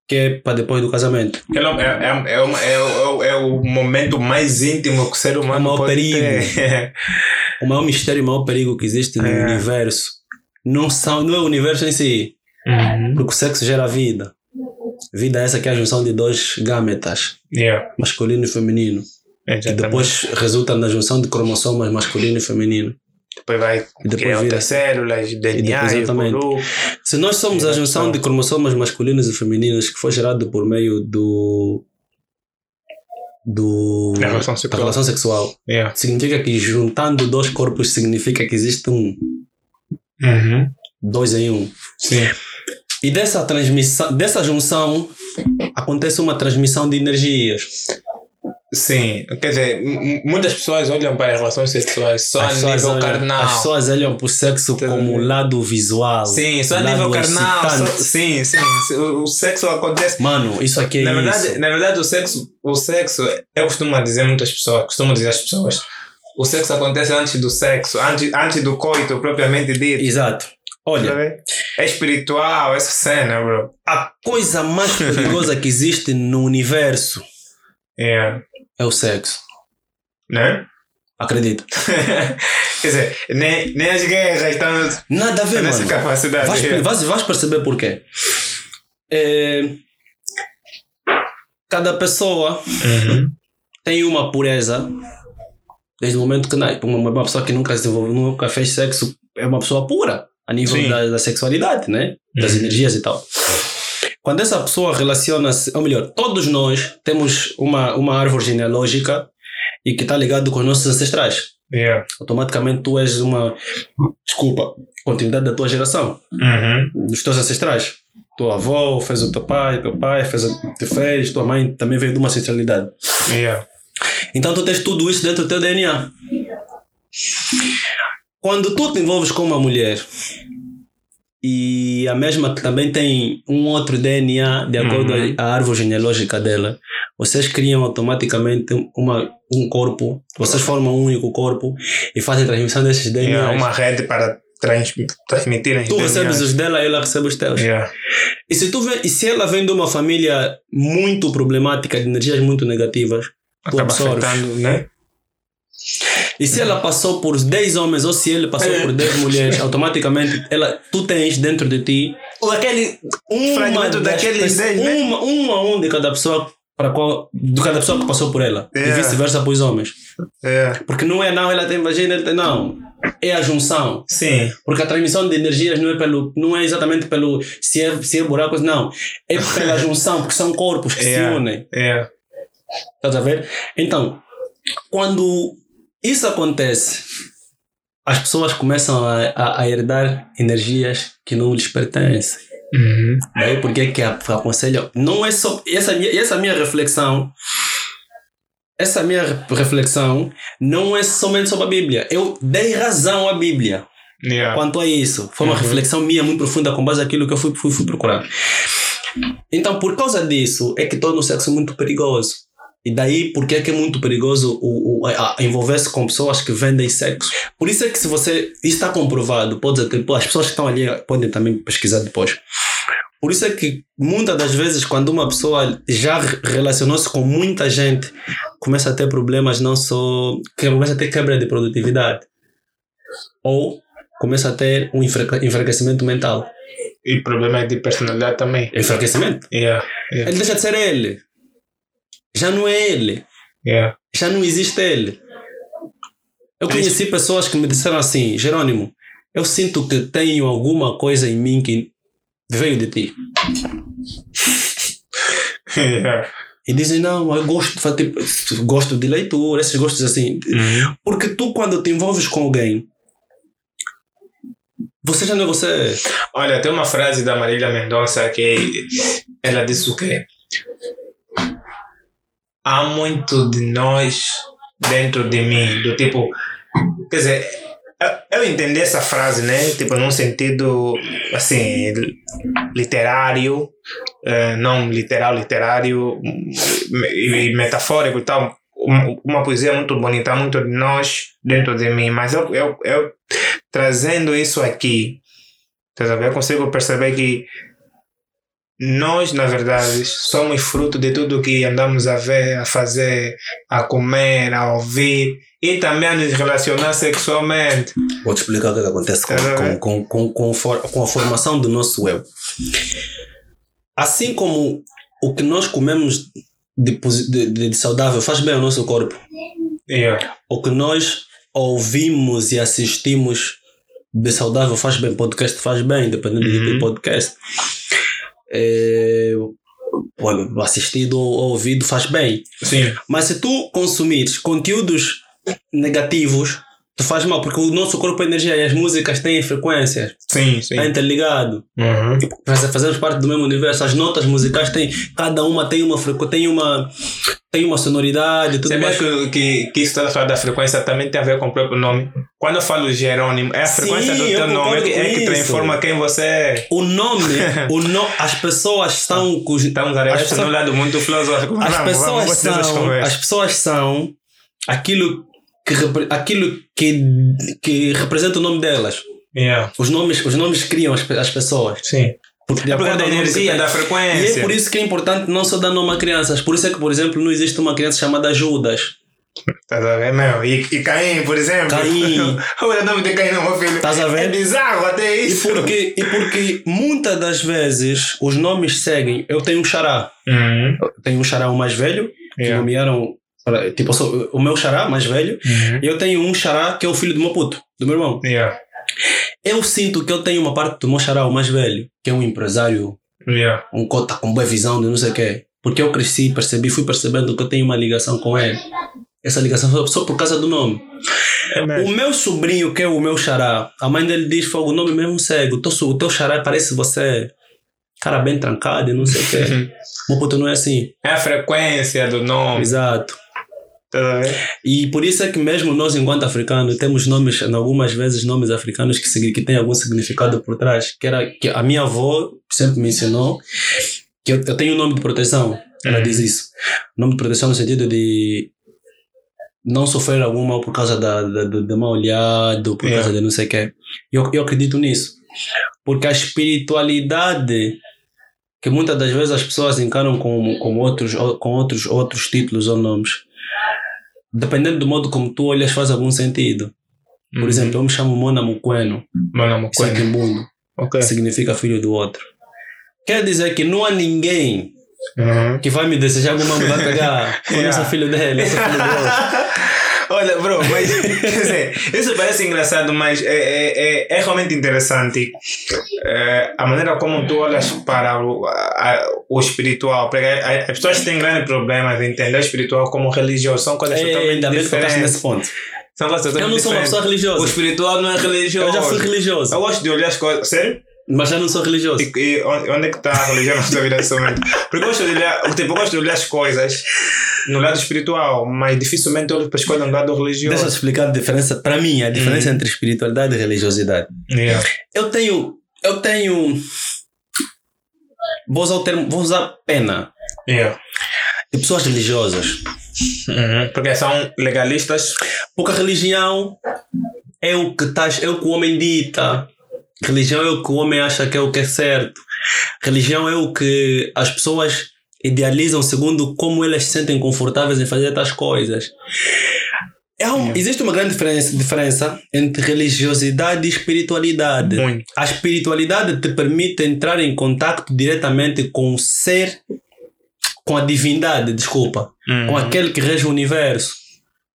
que é para depois do casamento. É, é, é, uma- é, o- é o momento mais íntimo que o ser humano É o maior pode perigo. ter. O maior mistério e o maior perigo que existe no É. universo não, são, não é o universo em si, Uhum. porque o sexo gera vida. Vida é essa que é a junção de dois gametas, Yeah. masculino e feminino. Que depois resulta na junção de cromossomas masculino e feminino. Depois vai E depois criar vira. outras células, DNA, depois- e exatamente. grupo. Se nós somos a junção de cromossomas masculinos e femininos que foi gerado por meio do. do Da relação da sexual. relação sexual, Yeah. significa que juntando dois corpos significa que existe um, Uhum. dois em um. Sim. E dessa transmissão, dessa junção acontece uma transmissão de energias. Sim. Quer dizer, muitas pessoas olham para as relações sexuais só a pessoas nível olham- carnal. As pessoas olham para o sexo Tá como lado visual. Sim, só a nível carnal. só- sim, sim. O sexo acontece. Mano, isso aqui é na, verdade, isso. na verdade, o sexo, o sexo, eu costumo dizer muitas pessoas, costumo dizer às pessoas, o sexo acontece antes do sexo, antes, antes do coito propriamente dito. Exato. Olha, Sabe? É espiritual essa cena, bro. a coisa mais perigosa que existe no universo Yeah. É o sexo. Né? Acredito. Quer dizer, nem, nem as guerras estão Nada a ver, nessa mano. capacidade. Vais, vais, vais perceber porquê. É, cada pessoa Uhum. tem uma pureza desde o momento que nasce. Uma, uma pessoa que nunca desenvolveu, nunca fez sexo é uma pessoa pura a nível da, da sexualidade, né? Das Uhum. energias e tal. Quando essa pessoa relaciona-se, ou melhor, todos nós temos uma, uma árvore genealógica e que está ligado com os nossos ancestrais. Yeah. Automaticamente tu és uma, desculpa, continuidade da tua geração Uhum. dos teus ancestrais. Tua avó fez o teu pai, teu pai fez o te fez, tua mãe também veio de uma ancestralidade. Yeah. Então tu tens tudo isso dentro do teu DNA. Quando tu te envolves com uma mulher e a mesma também tem um outro DNA de acordo Uhum. à árvore genealógica dela, vocês criam automaticamente uma, um corpo, vocês formam um único corpo e fazem transmissão desses DNAs. Yeah. Uma rede para trans, transmitir Tu recebes os dela, ela recebe os teus. Yeah. E se, tu vem, e se ela vem de uma família muito problemática, de energias muito negativas, tu Acaba absorves. afetando, né? E se ela passou por 10 homens ou se ele passou É. por 10 mulheres, automaticamente ela, tu tens dentro de ti Ou aquele uma Fragmento daqueles 10, né? uma, um a um de cada pessoa para qual, de cada pessoa que passou por ela. E É. vice-versa para os homens. É. Porque não é não, ela tem vagina, ele tem, não. É a junção. Sim. Porque a transmissão de energias não é, pelo, não é exatamente pelo se é, se é buracos, não. É pela junção, porque são corpos que se unem. É. Estás a ver? Então, quando isso acontece, as pessoas começam a, a, a herdar energias que não lhes pertencem. Uhum. Daí porque é que aconselho. Não é só. Essa, minha- essa minha reflexão. Essa minha re- reflexão não é somente sobre a Bíblia. Eu dei razão à Bíblia Yeah. quanto a isso. Foi uma Uhum. reflexão minha muito profunda com base naquilo que eu fui, fui, fui procurar. Então, por causa disso, é que torna o sexo muito perigoso. E daí, porque é que é muito perigoso o, o, envolver-se com pessoas que vendem sexo. Por isso é que se você... Isso está comprovado. Pode, até- as pessoas que estão ali podem também pesquisar depois. Por isso é que muitas das vezes quando uma pessoa já re- relacionou-se com muita gente, começa a ter problemas não só... Começa a ter quebra de produtividade. Ou começa a ter um enfraque- enfraquecimento mental. E problema de personalidade também. Enfraquecimento. Yeah. Yeah. Ele deixa de ser ele. Já não é ele. Yeah. Já não existe ele. Eu conheci pessoas que me disseram assim, Jerônimo, eu sinto que tenho alguma coisa em mim que veio de ti. yeah. E dizem, não, eu gosto de, fazer- gosto de leitura, esses gostos assim. Uhum. Porque tu, quando te envolves com alguém, você já não é você. Olha, tem uma frase da Marília Mendonça que ela disse o quê? Há muito de nós dentro de mim, do tipo, quer dizer, eu, entendi essa frase, né? Tipo, num sentido, assim, literário, eh, não literal, literário e, metafórico e tal. uma, poesia muito bonita, muito de nós dentro de mim, mas eu, eu, eu trazendo isso aqui? Eu consigo perceber que nós, na verdade, somos fruto de tudo que andamos a ver, a fazer, a comer, a ouvir e também a nos relacionar sexualmente. Vou te explicar o que, é acontece com, com, com, com, com, com a formação do nosso eu. Assim como o que nós comemos de, de, de saudável faz bem ao nosso corpo, Yeah. o que nós ouvimos e assistimos de saudável faz bem, podcast faz bem, dependendo do tipo de podcast. É, olha, assistido ou ouvido faz bem. Sim. Mas se tu consumires conteúdos negativos, tu faz mal, porque o nosso corpo é energia e as músicas têm frequências, Sim, sim. está interligado. Uhum. Faz- Fazemos parte do mesmo universo, as notas musicais têm, cada uma tem uma frequência, tem uma, tem uma sonoridade, tudo Sabia mais. que, que, que isso está a falar da frequência também tem a ver com o próprio nome? Quando eu falo Jerônimo, é a Sim, frequência do eu teu nome é que, é que transforma quem você é. O nome, o no, as pessoas são Estamos a as reagir pessoas, num lado muito filosófico. as Vamos, pessoas vamos, são, as pessoas são aquilo que aquilo que, que representa o nome delas. Yeah. Os nomes, os nomes criam as, as pessoas. Sim. Porque de É por da que energia, da E frequência. é por isso que é importante não só dar nome a crianças. Por isso é que, por exemplo, não existe uma criança chamada Judas. Estás a ver, meu? E, e Caim, por exemplo. Caim. Olha o nome de Caim meu filho. Estás a ver? É bizarro até E isso. porque, e porque muitas das vezes os nomes seguem. Eu tenho um xará. Uhum. Eu tenho um xará o mais velho, que Yeah. nomearam. Tipo, sou o meu xará mais velho. Uhum. Eu tenho um xará que é o filho do meu puto, do meu irmão. Yeah. Eu sinto que eu tenho uma parte do meu xará o mais velho, que é um empresário, Yeah. um cota com boa visão de não sei o quê. Porque eu cresci, percebi, fui percebendo que eu tenho uma ligação com ele. Essa ligação só, só por causa do nome. É O meu sobrinho, que é o meu xará, a mãe dele diz: Fogo, o nome mesmo segue. O teu, o teu xará parece você, cara bem trancado e não sei o quê. Meu puto não é assim. É a frequência do nome. Exato. E por isso é que mesmo nós, enquanto africanos, temos nomes, algumas vezes, nomes africanos que, que têm algum significado por trás. Que era que a minha avó sempre me ensinou que eu, eu tenho um nome de proteção. Ela Uhum. diz isso. Nome de proteção no sentido de não sofrer algum mal por causa da, da, do- de mal olhado, por Yeah. causa de não sei o quê. Eu, eu acredito nisso. Porque a espiritualidade que muitas das vezes as pessoas encaram com, com, outros, com outros, outros títulos ou nomes, dependendo do modo como tu olhas, faz algum sentido. Por Uhum. exemplo, eu me chamo Mona Mukweno, nome é isso é Coelho. Kimbundo, Ok. que significa filho do outro. Quer dizer que não há ninguém Uhum. que vai me desejar alguma vai pegar. Eu Yeah. sou filho dele, eu sou filho do outro. Olha, bro, mas quer dizer, isso parece engraçado, mas é, é, é, é realmente interessante é, a maneira como tu olhas para o, a- o espiritual. Porque as pessoas têm grande problema de entender o espiritual como religioso, são coisas É, totalmente tocaste diferentes. nesse ponto. São coisas Eu totalmente não sou uma diferentes. pessoa O religiosa. espiritual não é religioso. Eu já fui religioso, Eu gosto de olhar as coisas. Sério? Mas já não sou religioso. E, e onde é que está a religião na sua vida somente? Porque eu gosto de olhar, tipo, eu gosto de olhar as coisas no lado espiritual, mas dificilmente olho para as coisas no lado religioso. Deixa eu explicar a diferença, para mim, a diferença entre espiritualidade e religiosidade. Yeah. Eu tenho, eu tenho, vou usar o termo, vou usar pena Yeah. de pessoas religiosas. Uhum. Porque são legalistas. Porque a religião é o que tá, é o que o homem dita. Religião é o que o homem acha que é o que é certo. Religião é o que as pessoas idealizam segundo como elas se sentem confortáveis em fazer tais coisas. É um- Existe uma grande diferença, diferença entre religiosidade e espiritualidade. Muito. A espiritualidade te permite entrar em contato diretamente com o ser, com a divindade, desculpa, com aquele que rege o universo.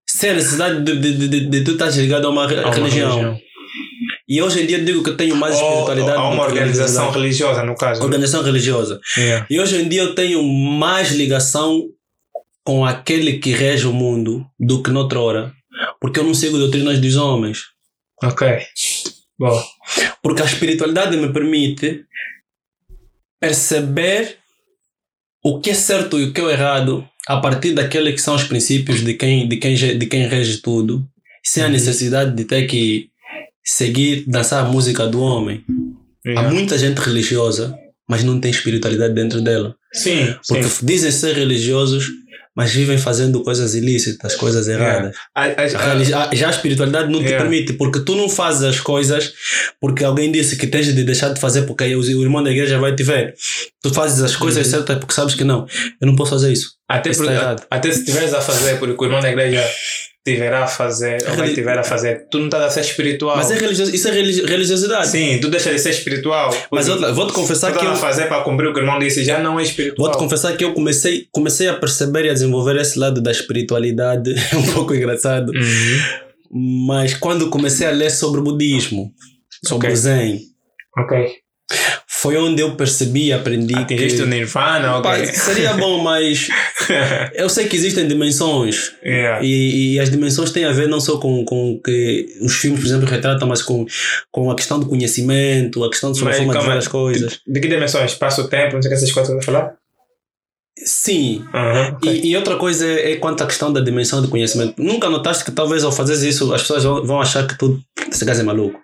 Sem a necessidade de, de, de, de, de tu estar ligado a uma, Há uma religião. E hoje em dia eu digo que tenho mais Ou, espiritualidade. há uma organização religiosa, no caso. Organização religiosa. Yeah. E hoje em dia eu tenho mais ligação com aquele que rege o mundo do que noutra hora. Porque eu não sigo doutrinas dos homens. Ok. Bom. Porque a espiritualidade me permite perceber o que é certo e o que é errado a partir daqueles que são os princípios de quem, de quem, de quem rege tudo, sem a necessidade de ter que seguir, dançar a música do homem. Há Yeah. muita gente religiosa, mas não tem espiritualidade dentro dela. Sim, Porque sim. dizem ser religiosos, mas vivem fazendo coisas ilícitas, coisas erradas. A- a- A a- já a espiritualidade não te Yeah. permite, porque tu não fazes as coisas porque alguém disse que tens de deixar de fazer porque o irmão da igreja vai te ver. Tu fazes as coisas Uhum. certas porque sabes que não. Eu não posso fazer isso. Até, Isso por- tá até se estiveres a fazer, porque o irmão da igreja tiverá a fazer, ou vai tiver a fazer, tu não estás a ser espiritual. Mas é religioso, isso é religi- religiosidade. Sim, tu deixa de ser espiritual. Mas vou-te tu confessar que estás a eu, fazer para cumprir o que o irmão disse, já não é espiritual. Vou-te confessar que eu comecei, comecei a perceber e a desenvolver esse lado da espiritualidade, é um pouco engraçado, Uhum. mas quando comecei a ler sobre o budismo, sobre Ok. o Zen, Ok. Foi onde eu percebi e aprendi o que... Nirvana, Pá, ok. seria bom, mas eu sei que existem dimensões yeah. e, e as dimensões têm a ver não só com, com que os filmes, por exemplo, retratam, mas com, com a questão do conhecimento, a questão sobre a Mas forma de calma, ver as coisas. De que dimensões? Espaço-tempo, não sei o que essas coisas que você vai falar? Sim, Aham. ok. E, e outra coisa é, é quanto à questão da dimensão de conhecimento. Nunca notaste que talvez ao fazeres isso as pessoas vão, vão achar que tu, esse gajo é maluco.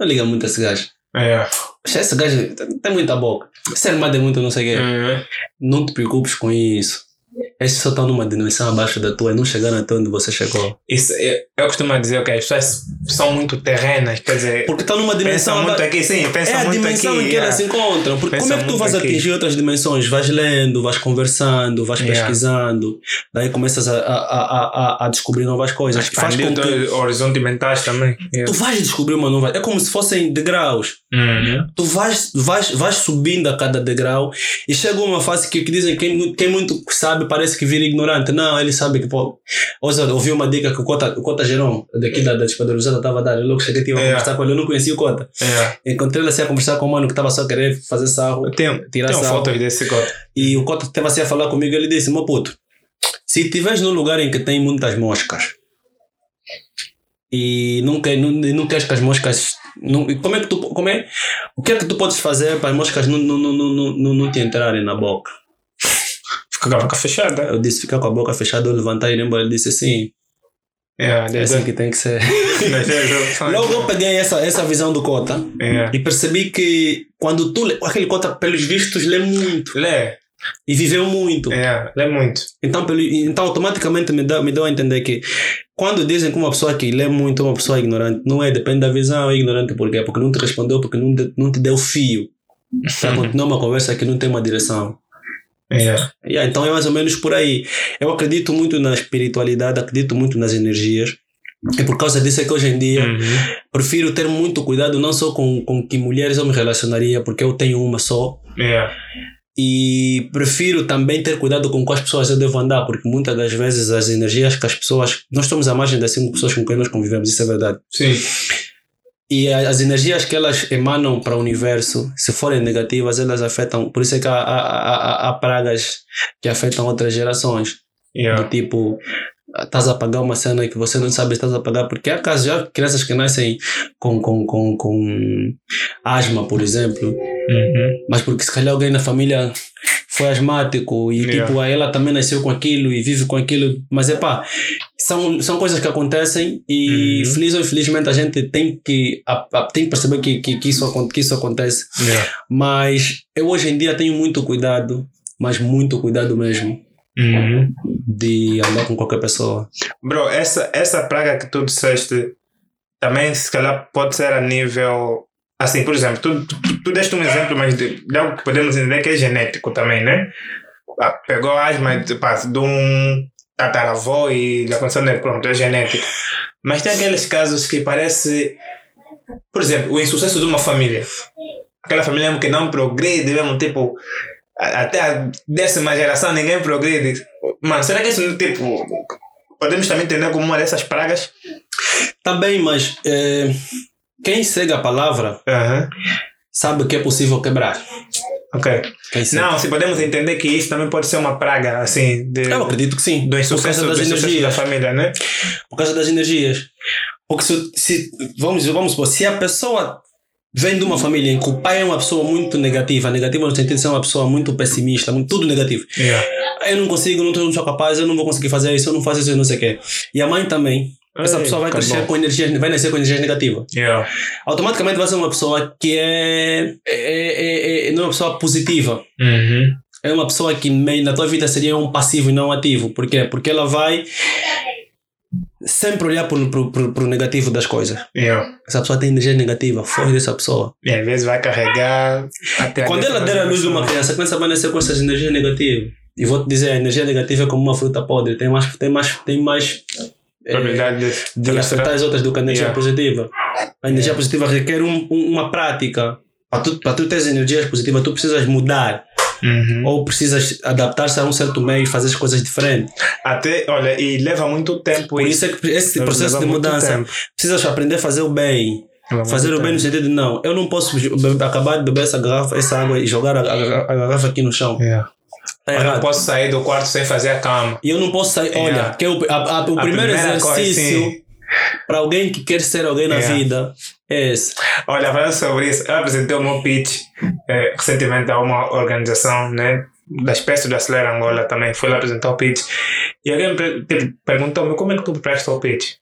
Não liga muito a esse gajo. É. Esse gajo tem- muita boca. Esse irmão é muito não sei o quê. Uhum. Não te preocupes com isso. Esses só estão numa dimensão abaixo da tua e não chegaram até onde você chegou. Isso, eu, eu costumo dizer que as pessoas são muito terrenas, quer dizer, Porque estão numa pensa dimensão. muito aba- aqui, sim, pensa É a muito dimensão aqui. em que yeah. elas se encontram. Porque Pensa como é que tu muito vais aqui. atingir outras dimensões? Vais lendo, vais conversando, vais Yeah. pesquisando, daí começas a, a, a, a, a descobrir novas coisas. que faz Expandir com que horizonte mentais também. Yeah. tu vais descobrir uma nova. É como se fossem degraus. Uhum. Tu vais, vais, vais subindo a cada degrau e chega uma fase que, que dizem que quem, quem muito sabe parece que vira ignorante. Não, ele sabe que pô. Hoje eu ouvi uma dica que o Cota, o Cota Geron, daqui da, da Espadoruzada, estava a dar. Eu logo cheguei tive a É. conversar com ele. Eu não conhecia o Cota. Yeah. Encontrei ele assim a conversar com o mano que estava só a querer fazer sarro. Tenho, Tirar tenho sarro. fotos desse cota. E o Cota estava assim a falar comigo. Ele disse: Meu puto, se estiveres num lugar em que tem muitas moscas e não, quer, não, não queres que as moscas. Não, como é que tu. Como é, o que é que tu podes fazer para as moscas não, não, não, não, não, não te entrarem na boca? Com a boca fechada. Eu disse: Ficar com a boca fechada, eu levantar e ir embora. Ele disse: Sim, Yeah, é desde- assim que tem que ser. Logo eu peguei essa, essa visão do Cota Yeah. e percebi que quando tu. lê- Aquele Cota, pelos vistos, lê muito Lê. e viveu muito. Yeah. Lê muito. Então, pelo, então automaticamente me deu, me deu a entender que quando dizem que uma pessoa que lê muito é uma pessoa ignorante, não é, depende da visão, é ignorante por quê? Porque não te respondeu, porque não, não te deu fio para continuar uma conversa que não tem uma direção. Yeah. Yeah, então é mais ou menos por aí. Eu acredito muito na espiritualidade, acredito muito nas energias. E por causa disso é que hoje em dia Uhum. prefiro ter muito cuidado não só com, com que mulheres eu me relacionaria, porque eu tenho uma só, Yeah. e prefiro também ter cuidado com quais pessoas eu devo andar, porque muitas das vezes as energias que as pessoas. Nós estamos à margem das cinco pessoas com quem nós convivemos, isso é verdade. Sim. E as energias que elas emanam para o universo, se forem negativas, elas afetam. Por isso é que há, há, há, há pragas que afetam outras gerações. Yeah. Do tipo, estás a pagar uma cena que você não sabe se estás a pagar, porque há casos, já crianças que nascem com, com, com, com asma, por exemplo, Uhum. mas porque se calhar alguém na família foi asmático e Yeah. tipo, ela também nasceu com aquilo e vive com aquilo, mas é pá, são, são coisas que acontecem e Uhum. feliz ou infelizmente a gente tem que, a, a- tem que perceber que, que, que, isso, que isso acontece, Yeah. mas eu hoje em dia tenho muito cuidado, mas muito cuidado mesmo Uhum. de andar com qualquer pessoa. Bro, essa, essa praga que tu disseste também se calhar pode ser a nível. Assim, por exemplo, tu, tu, tu deste um exemplo, mas de, de algo que podemos entender que é genético também, né? Ah, Pegou asma de, pá, de um tataravô e aconteceu, né? Pronto, é genético. Mas tem aqueles casos que parece. Por exemplo, o insucesso de uma família. Aquela família que não progride, mesmo tipo. Até a décima geração ninguém progride. Mano, será que isso tipo. Podemos também entender como uma dessas pragas? Também, mas eh, quem segue a palavra Aham. sabe que é possível quebrar. Ok. Não, se podemos entender que isso também pode ser uma praga, assim, de, Eu acredito que sim. do por insucesso, causa do das insucesso da energias. família, né? Por causa das energias. Porque se, se vamos, vamos supor, se a pessoa vem de uma família em que o pai é uma pessoa muito negativa, negativa no sentido de ser uma pessoa muito pessimista, muito, tudo negativo. Yeah. Eu não consigo, não, tô- não sou capaz, eu não vou conseguir fazer isso, eu não faço isso, eu não sei o quê. E a mãe também. Essa Ei, pessoa vai crescer com energias, vai nascer com energias negativas. Yeah. Automaticamente vai ser uma pessoa que é, é, é, é- não é uma pessoa positiva. Uhum. é uma pessoa que meio na tua vida seria um passivo e não ativo. Por quê? Porque ela vai sempre olhar pro, pro negativo das coisas. Yeah. Essa pessoa tem energia negativa, foge dessa pessoa. E às vezes vai carregar Quando ela der a luz de uma criança, a criança vai nascer com essas energias negativas. E vou te dizer, a energia negativa é como uma fruta podre, tem mais, tem mais, tem mais probabilidade de, de afetar as outras do que a energia Yeah. positiva. A energia positiva requer um, um- uma prática. Para tu, para tu teres energias positivas, tu precisas mudar. Uhum. Ou precisas adaptar-se a um certo meio e fazer as coisas diferentes. Até, olha, e leva muito tempo Por isso é que esse processo de mudança, precisas aprender a fazer o bem. Leva Fazer o bem no sentido de não, eu não posso acabar de beber essa garrafa, essa água e jogar a, a- a garrafa aqui no chão. Yeah. Tá Eu não posso sair do quarto sem fazer a cama. E eu não posso sair. Yeah. Olha, que é o, a- a- o A primeiro coisa, exercício para alguém que quer ser alguém na Yeah. vida é esse. Olha, falando sobre isso, eu apresentei o meu pitch eh, recentemente a uma organização, né? Da espécie do Acelera Angola também. Fui lá apresentar o pitch. E alguém tipo, perguntou-me como é que tu presta o pitch.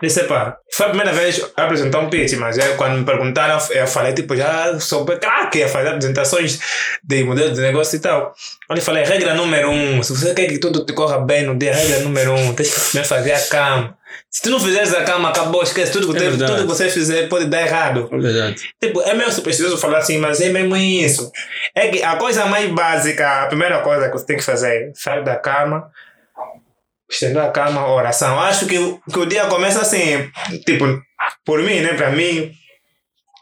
Disse, pá, foi a primeira vez a apresentar um pitch, mas é, quando me perguntaram, eu falei, tipo, já sou craque a fazer apresentações de modelo de negócio e tal. Onde falei, regra número um, se você quer que tudo te corra bem no dia, regra número um, tens que primeiro fazer a cama. Se tu não fizeres a cama, acabou, esquece. Tudo que, É tudo que você fizer pode dar errado. É verdade. Tipo, é meio supersticioso falar assim, mas é mesmo isso. É que a coisa mais básica, a primeira coisa que você tem que fazer é sair da cama, estender a cama, oração. Acho que, o- que o dia começa assim, tipo, por mim, né, para mim,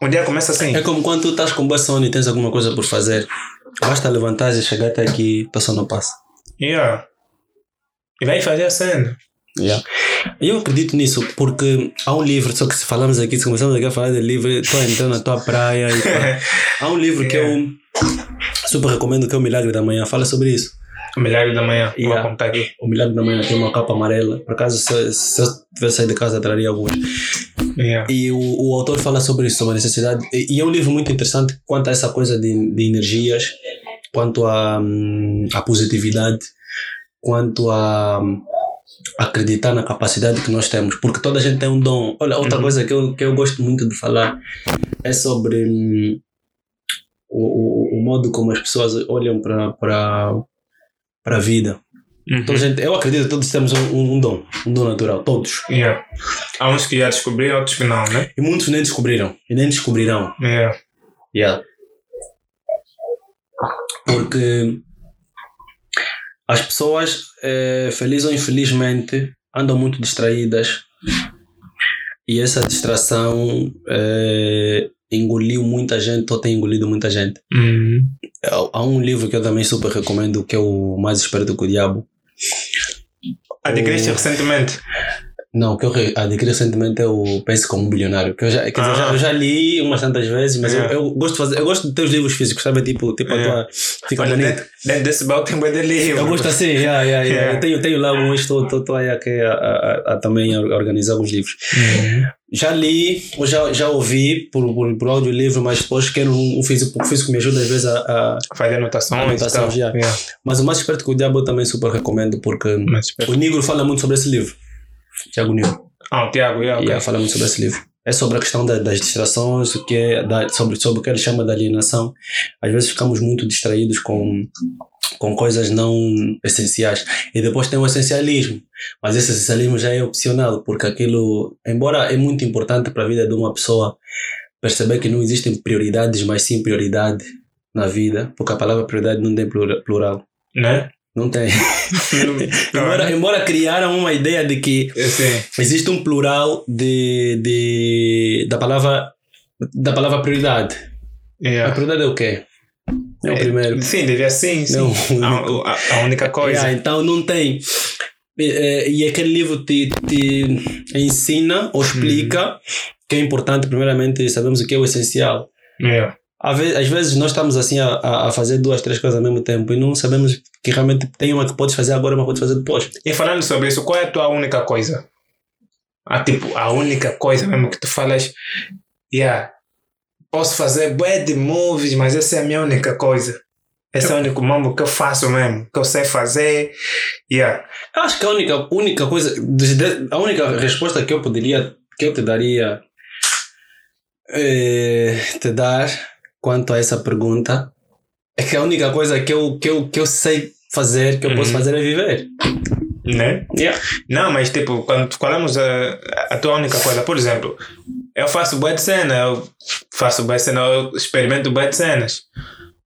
o dia começa assim. É como quando tu estás com boa sono e tens alguma coisa por fazer. Basta levantar e chegar até aqui, tua sono passa. Yeah. E vai fazer a cena. Yeah. Eu acredito nisso porque há um livro, só que se falamos aqui, se começamos aqui a falar de livro, estou entrando na tua praia. E há um livro que eu super recomendo que é O Milagre da Manhã, fala sobre isso. O milagre da manhã, vou Yeah. apontar aqui. O Milagre da Manhã tem uma capa amarela, por acaso se, se eu tivesse saído de casa traria algumas. Yeah. E o, o autor fala sobre isso, sobre a necessidade. E, e é um livro muito interessante quanto a essa coisa de, de energias, quanto a, hum, a positividade, quanto a hum, acreditar na capacidade que nós temos, porque toda a gente tem um dom. Olha, outra Uhum. coisa que eu, que eu gosto muito de falar é sobre hum, o, o, o modo como as pessoas olham para para a vida. Uhum. Toda gente, eu acredito que todos temos um, um, dom, um dom natural, todos. Yeah. Há uns que já descobriram, outros que não, né? E muitos nem descobriram, e nem descobrirão. Yeah. Yeah. Porque as pessoas, eh, feliz ou infelizmente, andam muito distraídas e essa distração eh, engoliu muita gente ou tem engolido muita gente. Uhum. Há- um livro que eu também super recomendo que é o Mais Esperto que o Diabo. Adquiriste O- recentemente. Não, o que eu adquiri recentemente é o Pense como um Bilionário. Que eu já, quer dizer, eu já, Ah. eu já li umas tantas vezes, mas eu, Yeah. eu gosto de fazer, eu gosto de ter os livros físicos, sabe? Tipo, tipo Yeah. a tua. Fica Olha, bonito. dentro, dentro desse baú tem bué de livro. Eu gosto assim, yeah, yeah, yeah. Yeah. Eu tenho, tenho lá um, estou, estou, estou aí aqui a, a, a, também a organizar alguns livros. Uhum. Já li, ou já, já ouvi por, por, por audiolivro, mas depois quero um, um físico, porque o físico me ajuda às vezes a. a Fazer anotações. Anotações, tal. yeah. mas o mais esperto que o diabo eu também super recomendo, porque o Negro fala muito sobre esse livro. Tiago Negro. Ah, o Tiago, yeah, ok. Yeah, fala muito sobre esse livro. É sobre a questão da- das distrações, o que é da, sobre, sobre o que ele chama de alienação. Às vezes ficamos muito distraídos com, com coisas não essenciais. E depois tem o essencialismo. Mas esse essencialismo já é opcional, porque aquilo, embora é muito importante para a vida de uma pessoa perceber que não existem prioridades, mas sim prioridade na vida, porque a palavra prioridade não tem plura- plural. Né? Não tem. Não, embora, né? embora criaram uma ideia de que Sim. existe um plural de, de, da, palavra, da palavra prioridade. A Yeah. prioridade é o quê? É o primeiro. Sim, devia sim, sim. Não. A, a- a única coisa. Yeah, então não tem. E, e aquele livro te, te ensina ou explica que é importante, primeiramente, sabemos o que é o essencial. Yeah. Às vezes, nós estamos assim a, a fazer duas, três coisas ao mesmo tempo e não sabemos que realmente tem uma que podes fazer agora, uma que podes fazer depois. E falando sobre isso, qual é a tua única coisa? A, tipo, a única coisa mesmo que tu falas, yeah, posso fazer de movies, mas essa é a minha única coisa. Esse é o único mambo que eu faço mesmo, que eu sei fazer. Yeah. Eu acho que a única, única coisa, a única resposta que eu poderia, que eu te daria, eh, te dar quanto a essa pergunta É que a única coisa que eu, que eu, que eu sei fazer, que eu posso Uhum. fazer é viver. Né? Yeah. Não, mas tipo, quando falamos a, a tua única coisa, por exemplo, eu faço boa de cena, eu faço boa de cena, eu experimento boa de cenas.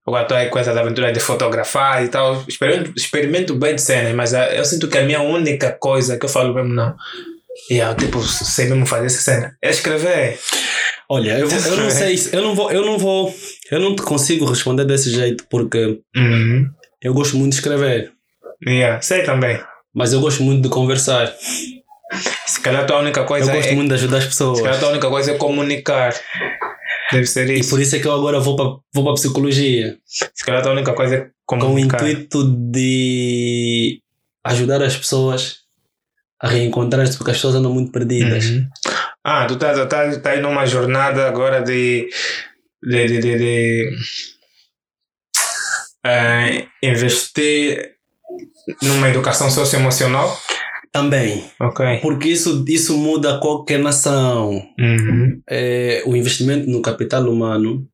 Agora estou aí com essa aventura de fotografar e tal, experimento, experimento bem de cenas, mas ah, eu sinto que a minha única coisa que eu falo mesmo não. E eu tipo, sei mesmo fazer essa cena. É escrever. Olha, eu, eu não sei, se- eu não vou, eu não vou, eu não te consigo responder desse jeito porque Uhum. eu gosto muito de escrever, Yeah, sei também. mas eu gosto muito de conversar. Se calhar a tua única coisa Eu gosto é. muito de ajudar as Se pessoas. calhar a tua única coisa é comunicar. Deve ser E isso. por isso é que eu agora vou para vou psicologia, Se calhar a tua única coisa é com o comunicar. intuito de ajudar as pessoas a reencontrar-se porque as pessoas andam muito perdidas. Uhum. Ah, tu estás tá, tá aí numa jornada agora de. de, de, de, de eh, investir numa educação socioemocional. Também, Ok. porque isso, isso muda qualquer nação. Uhum. É, o investimento no capital humano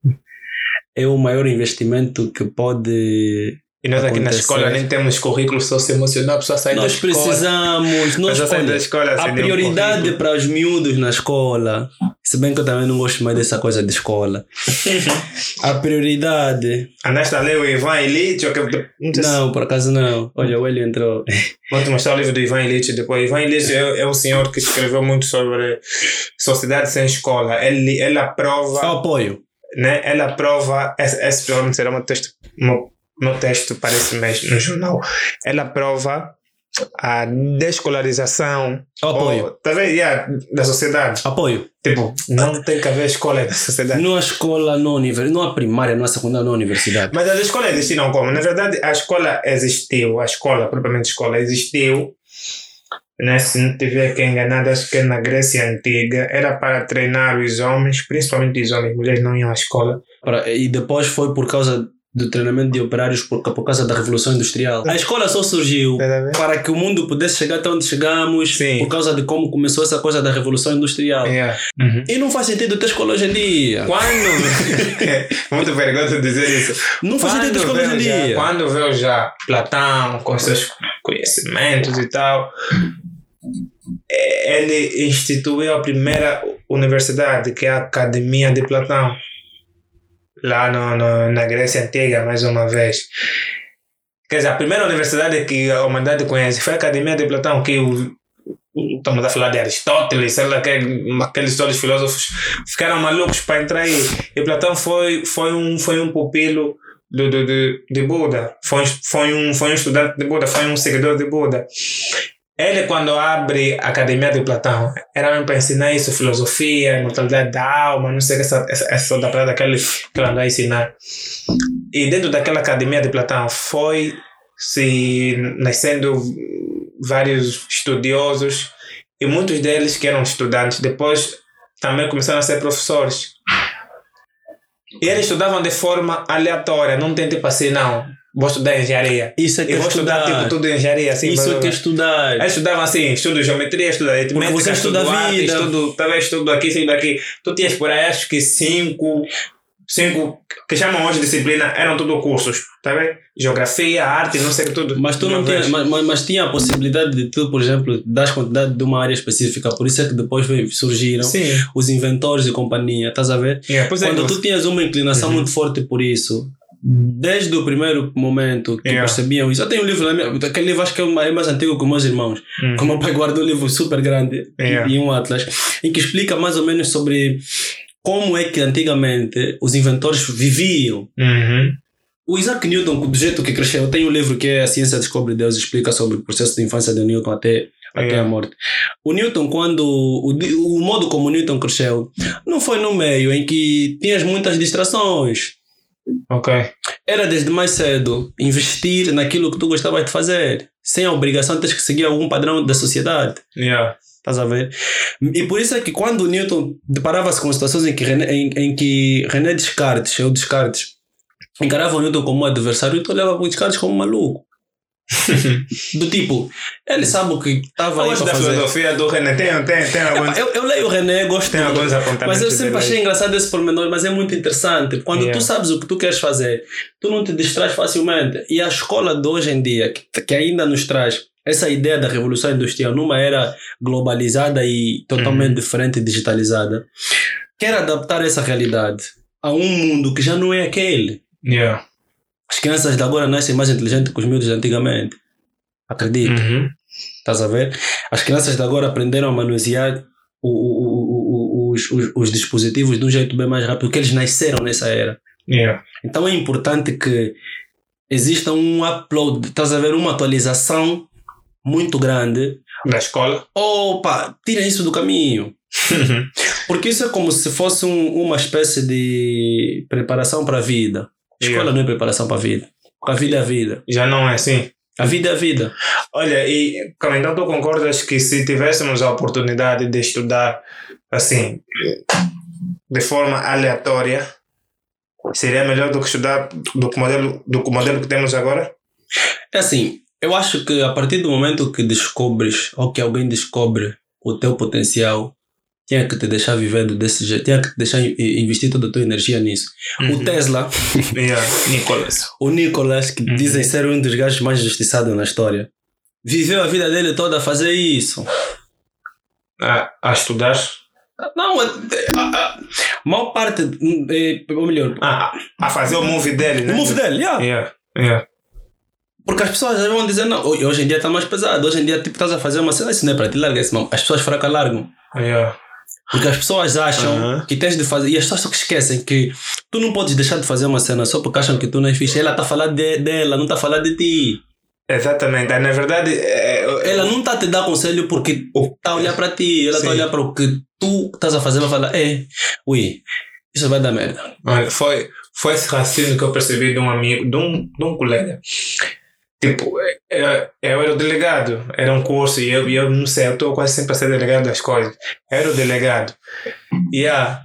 é o maior investimento que pode. E nós aqui na Acontecer. escola nem temos currículo socioemocional, a pessoa sai da Nós escola. precisamos. Nós, da olha, escola a prioridade para os miúdos na escola, se bem que eu também não gosto mais dessa coisa de escola. A prioridade. Andaste a ler o Ivan que... não por acaso não. Olha, o Hélio entrou. Vou te mostrar o livro do Ivan Illich depois. Ivan Illich é, é um senhor que escreveu muito sobre sociedade sem escola. Ele, ele aprova... Eu apoio. né, ela aprova, esse, esse provavelmente será um texto, meu, meu texto para esse mês no jornal, ela aprova a descolarização Eu apoio. ou, tá vendo? Yeah, da sociedade. Apoio. Tipo, não tem que haver escola da sociedade. Não há escola, não universidade. Não há primária, não há secundária, não há universidade. Mas as escolas existiram como? Na verdade, a escola existiu, a escola, propriamente escola, existiu. Né? Se não tiver que enganado, acho que na Grécia Antiga era para treinar os homens, principalmente os homens, mulheres não iam à escola. E depois foi por causa do treinamento de operários por, por causa da Revolução Industrial. A escola só surgiu para que o mundo pudesse chegar até onde chegamos Sim. por causa de como começou essa coisa da Revolução Industrial. Yeah. Uhum. E não faz sentido ter escola hoje em dia. Quando. Muito vergonhoso dizer isso. Não faz sentido ter escola hoje em já, dia. quando veio já Platão com seus conhecimentos e tal, eh, ele instituiu a primeira universidade, que é a Academia de Platão, lá no, no, na Grécia Antiga, mais uma vez. Quer dizer, a primeira universidade que a humanidade conhece foi a Academia de Platão, que o, estamos a falar de Aristóteles, sei lá, que, aqueles todos filósofos ficaram malucos para entrar aí. E Platão foi, foi, um, foi um pupilo do, do, de Buda, foi, foi, um, foi um estudante de Buda, foi um seguidor de Buda. Ele, quando abre a Academia de Platão, era mesmo para ensinar isso, filosofia, imortalidade da alma, não sei o que, essa, essa, essa da parada que ele, que ele andou a ensinar. E dentro daquela Academia de Platão foi se nascendo vários estudiosos e muitos deles que eram estudantes depois também começaram a ser professores. E eles estudavam de forma aleatória, não tem tipo assim, não, vou estudar engenharia. Isso é que E é vou estudar estudar. tipo tudo em engenharia, assim. Isso é que é estudar. Eles estudavam assim, estudo geometria, estudo aritmética, você estuda estudo arte, vida. estudo, talvez estudo aqui, estudo aqui. Tu tinhas por aí, acho que cinco, cinco, que chamam hoje de disciplina, eram tudo cursos, tá vendo? Geografia, arte, não sei o que tudo. Mas tu não tinha, mas, mas- mas tinha a possibilidade de tu, por exemplo, dar quantidade de uma área específica. Por isso é que depois surgiram Sim. os inventores e companhia. Estás a ver? Yeah, é, Quando que tu tinhas uma inclinação Uhum. muito forte por isso, desde o primeiro momento que Yeah. percebiam isso. Eu tenho um livro, na minha, aquele livro acho que é mais, é mais antigo que os meus irmãos. Hum. Que o meu pai guardou um livro super grande Yeah. e um atlas, em que explica mais ou menos sobre como é que antigamente os inventores viviam. Uhum. O Isaac Newton, do jeito que cresceu, tem um livro que é A Ciência Descobre Deus, explica sobre o processo de infância de Newton até, até Yeah. a morte. O Newton, quando. O, o modo como o Newton cresceu, não foi no meio em que tinhas muitas distrações. Ok. Era desde mais cedo investir naquilo que tu gostavas de fazer, sem a obrigação de teres que seguir algum padrão da sociedade. Yeah. Estás a ver? E por isso é que quando o Newton deparava-se com situações em que, René, em, em que René Descartes, ou Descartes, encarava o Newton como um adversário, então olhava para o Descartes como um maluco. do tipo, ele sabe o que estava aí para da fazer. filosofia do René. Tem, tem, tem alguns, Eu, eu leio o René, gosto tem alguns apontamentos. Mas eu sempre achei engraçado esse pormenor, mas é muito interessante. Quando Yeah. tu sabes o que tu queres fazer, tu não te distrais facilmente. E a escola de hoje em dia, que, que ainda nos traz essa ideia da revolução industrial numa era globalizada e totalmente Uhum. diferente e digitalizada, quer adaptar essa realidade a um mundo que já não é aquele. Yeah. As crianças de agora nascem mais inteligentes que os miúdos de antigamente. Acredito. Uhum. Estás a ver? As crianças de agora aprenderam a manusear o- o- o- os, os, os dispositivos de um jeito bem mais rápido, porque eles nasceram nessa era. Yeah. Então é importante que exista um upload, estás a ver? Uma atualização muito grande. Da escola. Opa, tira isso do caminho. Porque isso é como se fosse um- uma espécie de preparação para a vida. Escola Yeah. não é preparação para a vida. A vida é a vida. Já não é assim. A vida é a vida. Olha, e como então tu concordas que se tivéssemos a oportunidade de estudar assim, de forma aleatória, seria melhor do que estudar do que o modelo, do que modelo que temos agora? É assim, eu acho que a partir do momento que descobres ou que alguém descobre o teu potencial, tinha que te deixar vivendo desse jeito, tinha que te deixar investir toda a tua energia nisso. O Tesla, Yeah, Nicolas. o Nicolas, que Uhum. dizem ser um dos gajos mais justiçados na história, viveu a vida dele toda a fazer isso. A, a estudar? Não, a, a, a maior parte, hum, é, ou melhor, A, a fazer o move dele, né? o move dele, yeah. Yeah, yeah. Porque as pessoas vão dizer, não, hoje em dia está mais pesado, hoje em dia tipo, estás a fazer uma cena, isso não é para ti, larga isso, não. As pessoas fracas largam. Yeah. Porque as pessoas acham que tens de fazer. E as pessoas só que esquecem que tu não podes deixar de fazer uma cena só porque acham que tu não és fixe. Ela está a falar de, dela, não está a falar de ti. Exatamente. Na verdade, é, é, Ela não está a te dar conselho porque está a olhar para ti. Ela está a olhar para o que tu estás a fazer. Vai falar, é, ui, isso vai dar merda. Olha, foi, foi esse raciocínio que eu percebi de um amigo, de um, de um colega. Tipo, eu era o delegado, era um curso e eu, eu não sei, eu estou quase sempre a ser delegado das coisas. Eu era o delegado. Yeah.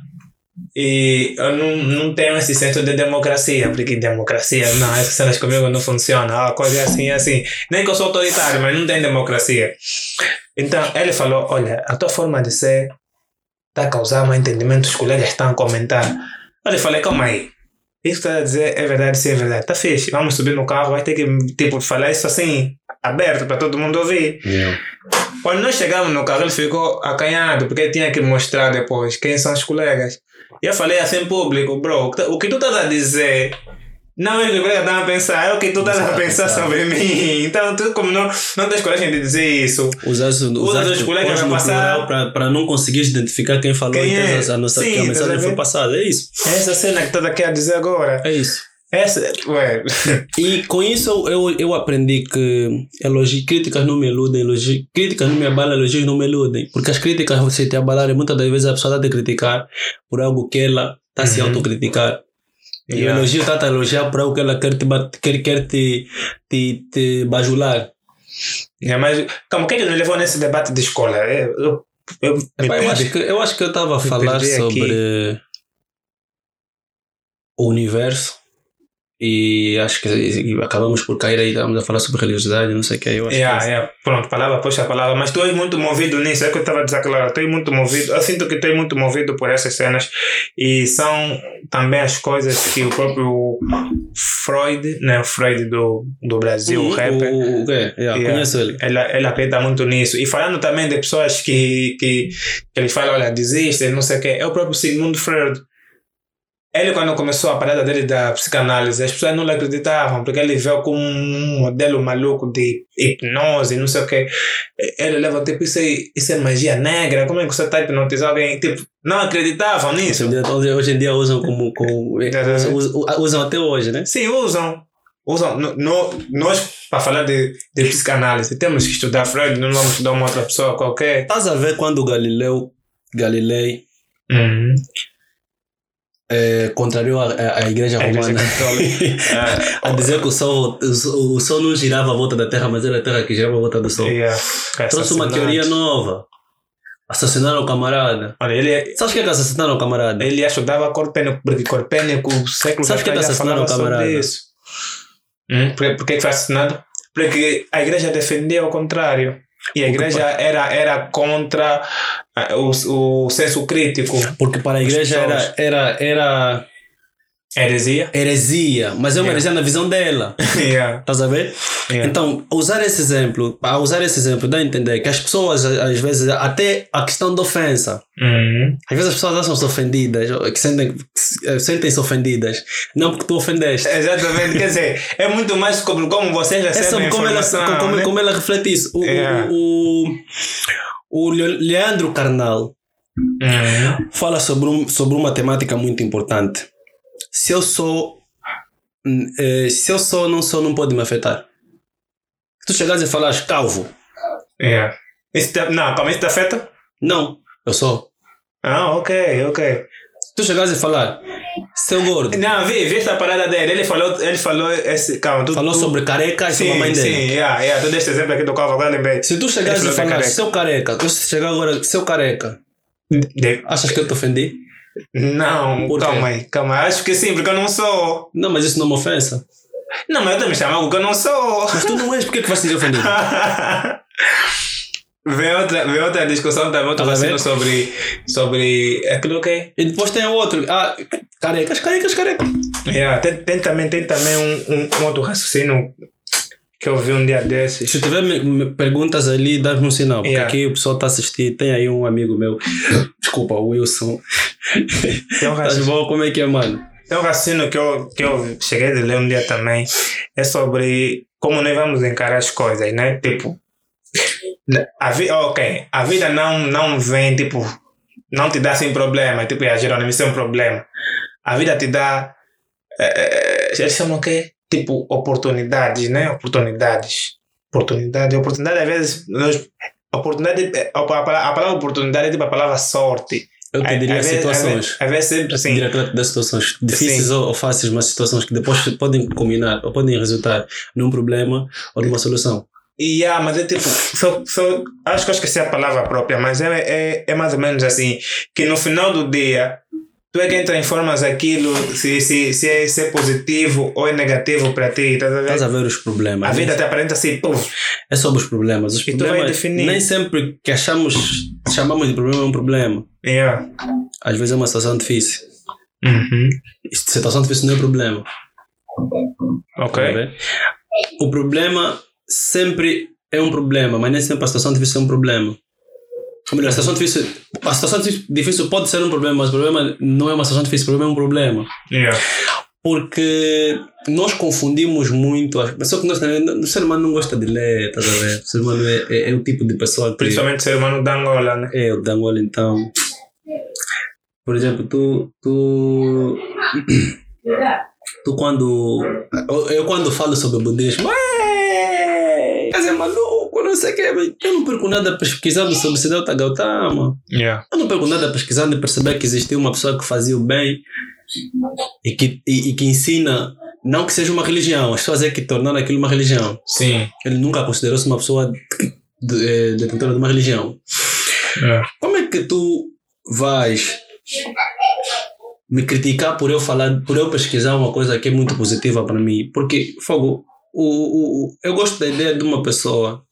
E eu não, não tenho esse senso de democracia, porque democracia, não, essas cenas comigo não funcionam, a coisa é assim, é assim. Nem que eu sou autoritário, mas não tem democracia. Então, ele falou: olha, a tua forma de ser está a causar mal entendimento, os colegas estão a comentar. Eu falei, calma aí. Isso que está a dizer é verdade, sim, é verdade. Tá fixe, vamos subir no carro, vai ter que tipo, falar isso assim, aberto para todo mundo ouvir. Quando nós chegamos no carro, ele ficou acanhado, porque ele tinha que mostrar depois quem são os colegas. E eu falei assim em público, bro, o que tu estás a dizer não é os colegas estão a pensar, é o que tu estás a pensar sobre mim. Então, tu, como não, não tens coragem de dizer isso, Usaste, usaste os colegas no passar- para não conseguires identificar quem falou Quem é? a noção Sim, que a mensagem foi passada. É isso. é essa cena que estás aqui a dizer agora. É isso. Essa, ué, E com isso eu, eu, eu aprendi que elogio, críticas não me iludem, elogio, críticas não me abalam, elogios não me iludem. Porque as críticas, se te abalarem, muitas das vezes a pessoa está a te criticar por algo que ela está a se Uhum. autocriticar. E o Yeah. elogio está a elogiar por algo que ela quer te, quer, quer te, te, te bajular. É, mas, o que é que nos levou nesse debate de escola? É, Eu, eu, Epá, eu, acho que, eu acho que eu estava a falar perdi aqui. sobre o universo e acho que acabamos por cair aí, estávamos a falar sobre religiosidade, não sei o que. Eu acho Yeah, que é yeah. Pronto, palavra puxa palavra, mas tu és muito movido nisso, é que eu estava a dizer claro, estou muito movido, eu sinto que estou muito movido por essas cenas e são também as coisas que o próprio Freud, né, o Freud do, do Brasil, o rapper, O, o, é, yeah, Yeah. Conheço ele. ele, ele acredita muito nisso. E falando também de pessoas que, que, que eles falam, olha, desistem, não sei o quê, é o próprio Sigmund Freud. Ele, quando começou a parada dele da psicanálise, as pessoas não lhe acreditavam, porque ele veio com um modelo maluco de hipnose, não sei o quê. Ele leva, tipo, isso é, isso é magia negra, como é que você está a hipnotizar alguém? Tipo, não acreditavam nisso. Hoje em dia- Hoje, hoje em dia usam como. como é, É, usam, usam até hoje, né? Sim, usam. Usam. No, no- nós, para falar de, de psicanálise, temos que estudar Freud, não vamos estudar uma outra pessoa qualquer. Estás a ver quando o Galileu, Galilei Uhum. Eh, contrariou a, a, a igreja A igreja romana a dizer que o sol, o, o sol não girava à volta da Terra, mas era a Terra que girava à volta do Sol. Yeah. Trouxe uma teoria nova. Assassinaram o camarada. Olha, ele, Sabes o que é que assassinaram o camarada? ele ajudava Corpênico, porque Corpênico, séculos Sabes que atrás, já assassinaram o camarada? isso. Hum? Por, por que que foi assassinado? Porque a igreja defendia o contrário. E a igreja era, era contra ah, o, o senso crítico. Porque para a igreja era, era, era Heresia? heresia, mas é uma Yeah. heresia na visão dela. yeah. Estás a ver? Yeah. Então, usar esse exemplo, a usar esse exemplo dá a entender que as pessoas, às vezes, até a questão da ofensa, Uhum. às vezes as pessoas acham-se ofendidas, que sentem, eh, sentem-se ofendidas, não porque tu ofendeste. Exatamente, quer dizer, é muito mais sobre como vocês É recebem sobre a como ela, como, né? como ela reflete isso. O, Yeah. o, o, o Le- Leandro Carnal Uhum. fala sobre, um, sobre uma temática muito importante. Se eu sou. eh, se eu sou, não sou, não pode me afetar. Se tu chegares e falares calvo, Yeah. Isso te- não, calma, isso te afeta? não, eu sou. Ah, ok, ok. Se tu chegares e falar, seu gordo, Não, vi, vi essa parada dele. Ele falou, ele falou esse. Calma, tu. falou tu, sobre careca e sobre a Sim, mãe dele. sim, yeah, yeah. Tu deste exemplo aqui do calvo, agora lembrei. Se tu chegares e é falar, careca. seu careca, se chegar agora, seu careca, De- achas que eu te ofendi? Não, Por quê? calma aí, calma aí. Acho que sim, porque eu não sou. Não, mas isso não é uma ofensa. Não, mas eu também chamo porque eu não sou. Mas tu não és, por que que vais te ofendido? vem, outra, vem outra discussão também, outro Tá raciocínio sobre, sobre aquilo que E depois tem outro, ah, carecas, carecas, carecas. yeah, tem, tem também, tem também um, um, um outro raciocínio que eu vi um dia desses. Se tiver me- me perguntas ali, dá-me um sinal. Porque Yeah. aqui o pessoal está a assistir. Tem aí um amigo meu. Desculpa, o Wilson. Tem um Estás raciocínio, bom? Como é que é, mano? tem um raciocínio que, eu, que eu cheguei a ler um dia também. É sobre como nós vamos encarar as coisas, né? Tipo, a vida, ok, a vida não, não vem, tipo, não te dá sem problema. Tipo, a Jerônimo, isso é um problema. A vida te dá, eh, eles chamam o quê? Tipo, oportunidades, né? Oportunidades. Oportunidade, oportunidade, às vezes, nós, oportunidade, eh, a palavra, a palavra oportunidade é tipo a palavra sorte. Eu te diria às situações. Às vezes, sempre assim. Diria que das situações difíceis ou, ou fáceis, mas situações que depois podem combinar ou podem resultar num problema ou numa solução. E yeah, mas é tipo, só, só, acho que eu esqueci a palavra própria, mas é, é, é mais ou menos assim, que no final do dia, tu é quem transformas aquilo, se, se, se, é, se é positivo ou é negativo para ti, tá a ver? Estás a ver os problemas. A né? vida te aparenta assim, puf, É sobre os problemas. Os E tu vai definir. nem sempre que achamos, chamamos de problema é um problema. yeah. Às vezes é uma situação difícil. Uhum. Situação difícil não é problema. Ok. O problema sempre é um problema, mas nem sempre a situação difícil é um problema. Ou melhor, a situação difícil, a situação difí- difícil pode ser um problema, mas o problema não é uma situação difícil, o problema é um problema. Yeah. Porque nós confundimos muito, as- só que nós, o ser humano não gosta de ler, estás a ver? O ser humano é, é, é o tipo de pessoa que. Principalmente ser humano da Angola, né? É, o de Angola, então. Por exemplo, tu. Tu, tu quando. Eu, eu quando falo sobre budismo. "Ué, Quer dizer, maluco, não sei o que. Eu não perco nada pesquisando sobre Siddhartha Gautama. Yeah. Eu não perco nada pesquisando e perceber que existiu uma pessoa que fazia o bem e que, e, e que ensina. Não que seja uma religião, as pessoas é que tornaram aquilo uma religião. Sim. Ele nunca considerou-se uma pessoa de- de- eh, detentora de uma religião. Yeah. Como é que tu vais me criticar por eu falar, por eu pesquisar uma coisa que é muito positiva para mim? Porque, fogo, o, o- eu gosto da ideia de uma pessoa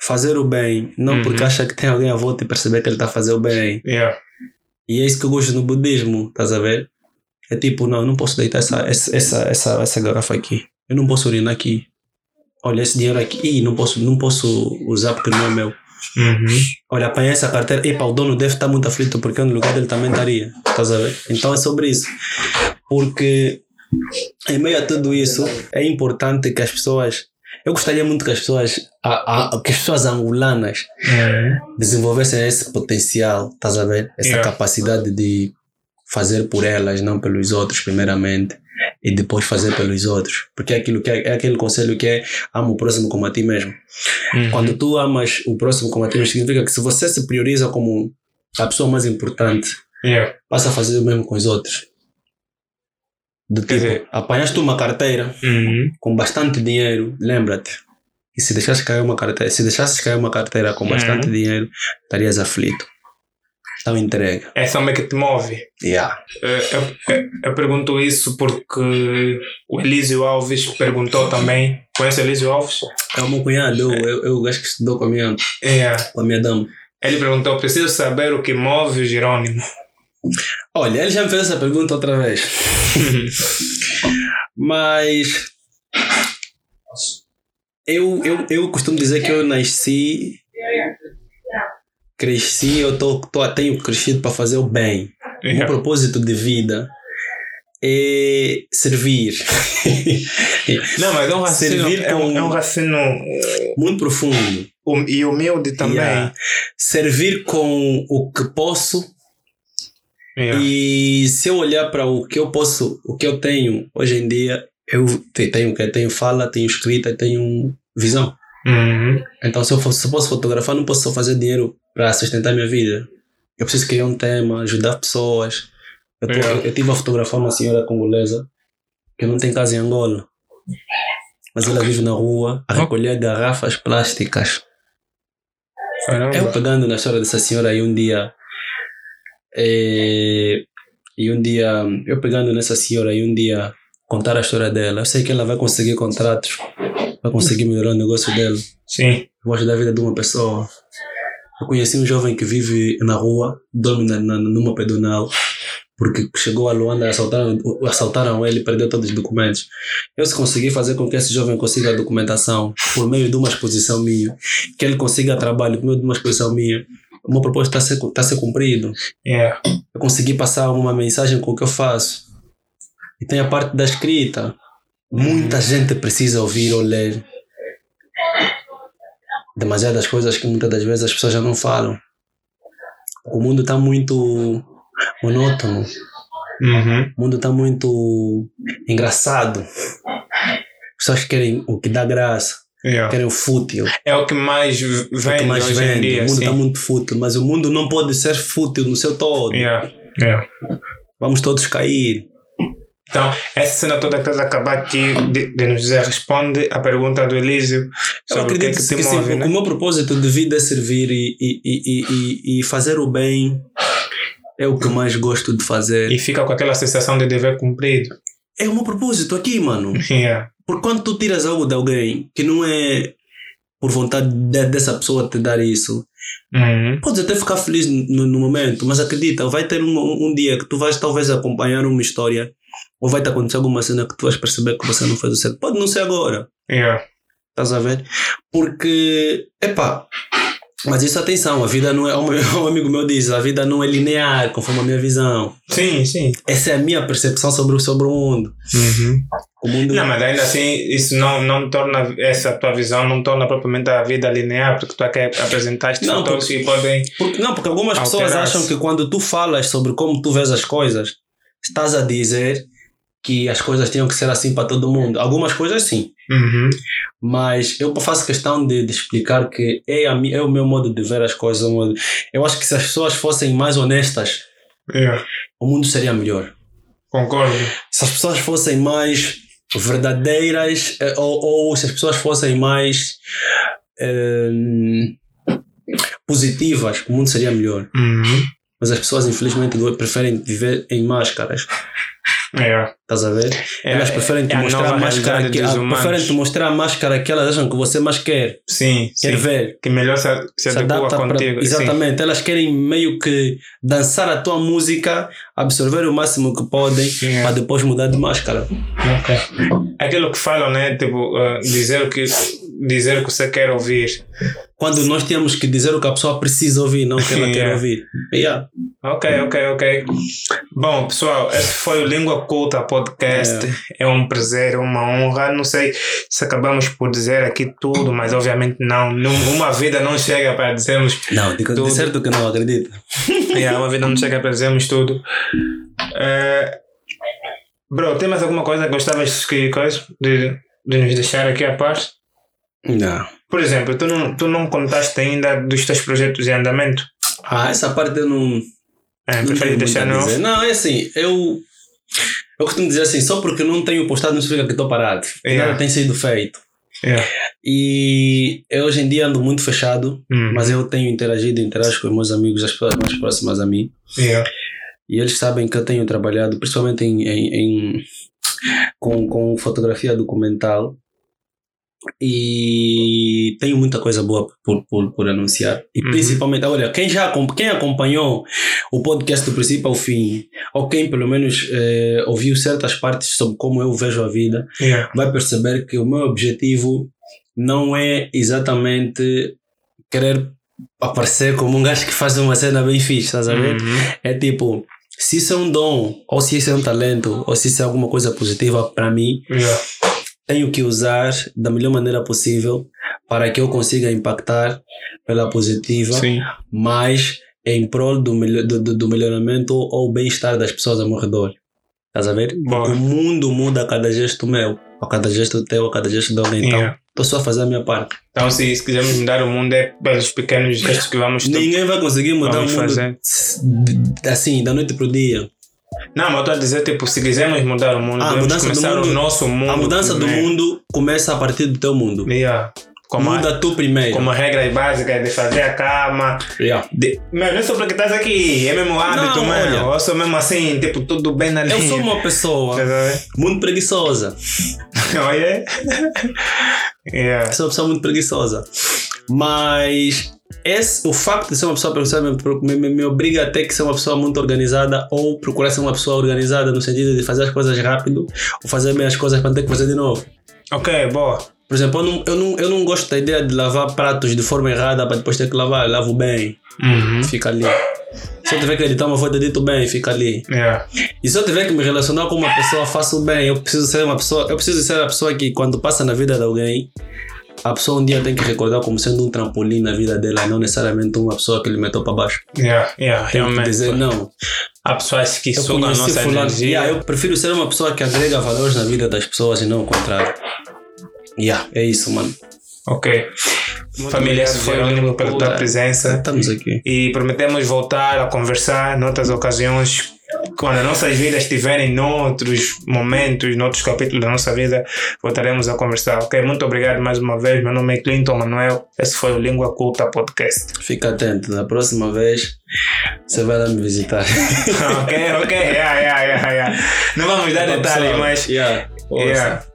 fazer o bem, não Uhum. porque acha que tem alguém à volta e perceber que ele está a fazer o bem. Yeah. E é isso que eu gosto no budismo, estás a ver? É tipo, não, eu não posso deitar essa, essa, essa, essa, essa garrafa aqui. Eu não posso urinar aqui. Olha, esse dinheiro aqui, ih, não posso, não posso usar porque não é meu. Uhum. Olha, apanhar essa carteira, epa, o dono deve estar muito aflito porque no lugar dele também estaria. Estás a ver? Então é sobre isso. Porque em meio a tudo isso, é importante que as pessoas. Eu gostaria muito que as pessoas, a, a, que as pessoas angolanas Uhum. desenvolvessem esse potencial, estás a ver? Essa Yeah. capacidade de fazer por elas, não pelos outros, primeiramente, e depois fazer pelos outros. Porque é aquilo que é, é aquele conselho que é ama o próximo como a ti mesmo. Uhum. Quando tu amas o próximo como a ti mesmo, significa que se você se prioriza como a pessoa mais importante, Yeah. passa a fazer o mesmo com os outros. Quer tipo, dizer- apanhaste uma carteira Uhum. com bastante dinheiro, lembra-te. E se deixasse cair uma carteira, se deixasses cair uma carteira com bastante Uhum. dinheiro, estarias aflito. Estão entregue. É só meio que te move. Yeah. Eh, Eu, eu, eu pergunto isso porque o Elísio Alves perguntou também. Conhece o Elísio Alves? É o meu cunhado, eu, eu, eu acho que estudou com a minha, É. com a minha dama. Ele perguntou: preciso saber o que move o Jerônimo. Olha, ele já me fez essa pergunta outra vez. Mas eu, eu, eu costumo dizer que eu nasci, cresci, eu tô, tô, tenho crescido para fazer o bem. O meu Yeah. propósito de vida é servir. Não, mas é um raciocínio, Servir é um, é um raciocínio Muito profundo. e humilde também. Yeah. Servir com o que posso Yeah. E se eu olhar para o que eu posso, o que eu tenho hoje em dia, eu te- tenho que tenho fala, tenho escrita, tenho visão. Uhum. Então se eu, fosse, se eu posso fotografar, não posso só fazer dinheiro para sustentar a minha vida. Eu preciso criar um tema, ajudar pessoas. Eu, tô, Yeah. eu, eu tive a fotografar uma senhora congolesa que não tem casa em Angola. Mas ela vive na rua a recolher garrafas plásticas. Caramba. Eu pegando na história dessa senhora aí um dia. Eh, e um dia. Eu pegando nessa senhora e um dia contar a história dela. Eu sei que ela vai conseguir contratos. Vai conseguir melhorar o negócio dela. Sim. Eu ajudar a vida de uma pessoa. Eu conheci um jovem que vive na rua, dorme na, na, numa pedonal, porque chegou a Luanda, assaltaram, assaltaram ele e perdeu todos os documentos. Eu se conseguir fazer com que esse jovem consiga a documentação por meio de uma exposição minha, que ele consiga trabalho por meio de uma exposição minha, o meu propósito está a ser, tá a ser cumprido. Yeah. Eu consegui passar uma mensagem com o que eu faço. E tem a parte da escrita. Muita gente precisa ouvir ou ler. Demasiadas coisas que muitas das vezes as pessoas já não falam. O mundo está muito monótono. Uhum. O mundo está muito engraçado. As pessoas querem o que dá graça, Yeah. querem o fútil, É o que mais o vende que mais hoje em vende. dia. o mundo sim. está muito fútil, mas o mundo não pode ser fútil no seu todo. Yeah. Yeah. Vamos todos cair. Então, essa cena toda que estás a acabar aqui de, de nos dizer responde a pergunta do Elísio Eu sobre o que é acredito que que, te sim, move, né? o meu propósito de vida é servir e, e, e, e, fazer o bem é o que mais gosto de fazer. E fica com aquela sensação de dever cumprido. É o meu propósito aqui, mano. Yeah. Por quando tu tiras algo de alguém que não é por vontade de- dessa pessoa te dar isso, Uhum. podes até ficar feliz no, no momento, mas acredita, vai ter um, um dia que tu vais talvez acompanhar uma história ou vai te acontecer alguma cena que tu vais perceber que você não fez o certo. Pode não ser agora. Yeah. Estás a ver? Porque, epá, mas isso atenção, a vida não é, um amigo meu diz, a vida não é linear, conforme a minha visão. Sim, sim. Essa é a minha percepção sobre, o- sobre o mundo. Uhum. O mundo Não, mas ainda assim, isso não, não torna, essa tua visão não torna propriamente a vida linear, porque tu aqui apresentaste Não, fatores que podem. porque, não, porque algumas pessoas acham que quando tu falas sobre como tu vês as coisas, estás a dizer que as coisas tinham que ser assim para todo mundo. Algumas coisas sim. Uhum. Mas eu faço questão de, de explicar que é, a, é o meu modo de ver as coisas. modo- Eu acho que se as pessoas fossem mais honestas, Yeah. o mundo seria melhor. Concordo. se as pessoas fossem mais verdadeiras eh, ou, ou se as pessoas fossem mais eh, positivas, o mundo seria melhor. Uhum. Mas as pessoas, infelizmente, preferem viver em máscaras. Yeah. Estás a ver? É- elas preferem te é mostrar a máscara que, preferem te mostrar a máscara que elas acham que você mais quer, Sim, quer sim. ver. Que melhor se, se, Se adapta pra- contigo. sim. exatamente, elas querem meio que dançar a tua música, absorver o máximo que podem Sim. para depois mudar de máscara. Ok. Aquilo que falam, né? Tipo, uh, dizer, o que, dizer o que você quer ouvir. Quando nós temos que dizer o que a pessoa precisa ouvir, não o que ela quer Yeah. ouvir. Yeah. Ok, ok, ok. Bom, pessoal, esse foi o Língua Culta Podcast. É um prazer, uma honra. Não sei se acabamos por dizer aqui tudo, mas obviamente não. Uma vida não chega para dizermos. Não, de, de Tudo. certo que não acredito. Yeah, uma vida não chega para dizermos tudo. Eh, bro, tem mais alguma coisa que gostavas que, coisa, de, de nos deixar aqui a parte? Não. Por exemplo, tu não, tu não contaste ainda dos teus projetos em andamento? Ah, essa parte eu não. É, preferi deixar não? Não, é assim, eu. Eu costumo dizer assim, só porque não tenho postado não significa que estou parado. Yeah. Nada tem sido feito. Yeah. E eu hoje em dia ando muito fechado, Hum. mas eu tenho interagido, interajo com os meus amigos, as pessoas mais próximas a mim. Yeah. E eles sabem que eu tenho trabalhado, principalmente em, em, em- com, com fotografia documental. E tenho muita coisa boa por, por, por anunciar. E Uhum. principalmente, olha, quem já quem acompanhou o podcast do princípio ao fim, ou quem pelo menos eh, ouviu certas partes sobre como eu vejo a vida, Yeah. vai perceber que o meu objetivo não é exatamente querer aparecer como um gajo que faz uma cena bem fixe, estás a ver? Uhum. É tipo, se isso é um dom, ou se isso é um talento, ou se isso é alguma coisa positiva para mim, Yeah. Tenho que usar da melhor maneira possível para que eu consiga impactar pela positiva, Sim. mas em prol do, do, do- melhoramento ou bem-estar das pessoas ao meu redor. Estás a ver? Boa. O mundo muda a cada gesto meu, a cada gesto teu, a cada gesto de alguém. Então, Yeah. estou só a fazer a minha parte. Então, se, se quisermos mudar o mundo, é pelos pequenos gestos que vamos ter. Ninguém vai conseguir mudar o mundo fazer. assim, da noite pro dia. Não, mas eu estou a dizer, tipo, se quisermos mudar o mundo, Ah, a devemos mudança do começar mundo- o nosso mundo. a mudança do primeiro. mundo começa a partir do teu mundo. Yeah. Como, a- Muda tu primeiro. como regras básicas de fazer a cama. Yeah. De... Mas não só porque estás aqui, é mesmo hábito, Não, mano. olha. Eu sou mesmo assim, tipo, tudo bem na linha. Eu sou uma pessoa a muito preguiçosa. Olha. yeah. Sou uma pessoa muito preguiçosa. Mas esse, o facto de ser uma pessoa preguiçosa me, me, me obriga a ter que ser uma pessoa muito organizada ou procurar ser uma pessoa organizada no sentido de fazer as coisas rápido ou fazer bem as coisas para não ter que fazer de novo. Ok, boa. Por exemplo, eu não, eu, não, eu não gosto da ideia de lavar pratos de forma errada para depois ter que lavar. Eu lavo bem, Uhum. fica ali. Se eu tiver que editar uma foto, edito bem, fica ali. Yeah. E se eu tiver que me relacionar com uma pessoa, faço bem. Eu preciso ser uma pessoa. Eu preciso ser a pessoa que, quando passa na vida de alguém, a pessoa um dia tem que recordar como sendo um trampolim na vida dela, não necessariamente uma pessoa que lhe meteu para baixo. Yeah, yeah, Tem que realmente. dizer, não. Há pessoas que Eu sugam a nossa fulano. energia. Yeah, eu prefiro ser uma pessoa que agrega valores na vida das pessoas e não o contrário. Yeah, é isso, mano. Ok. Família, esse foi o Lino pela tua presença. Estamos aqui. E prometemos voltar a conversar noutras ocasiões. Quando as nossas vidas estiverem noutros momentos, noutros capítulos da nossa vida, voltaremos a conversar. Ok? Muito obrigado mais uma vez. Meu nome é Clinton Manuel. Esse foi o Língua Culta Podcast. Fica atento, na próxima vez você vai lá me visitar. ok, ok. Yeah, yeah, yeah, yeah. Não vamos dar detalhes, mas. Yeah. Yeah.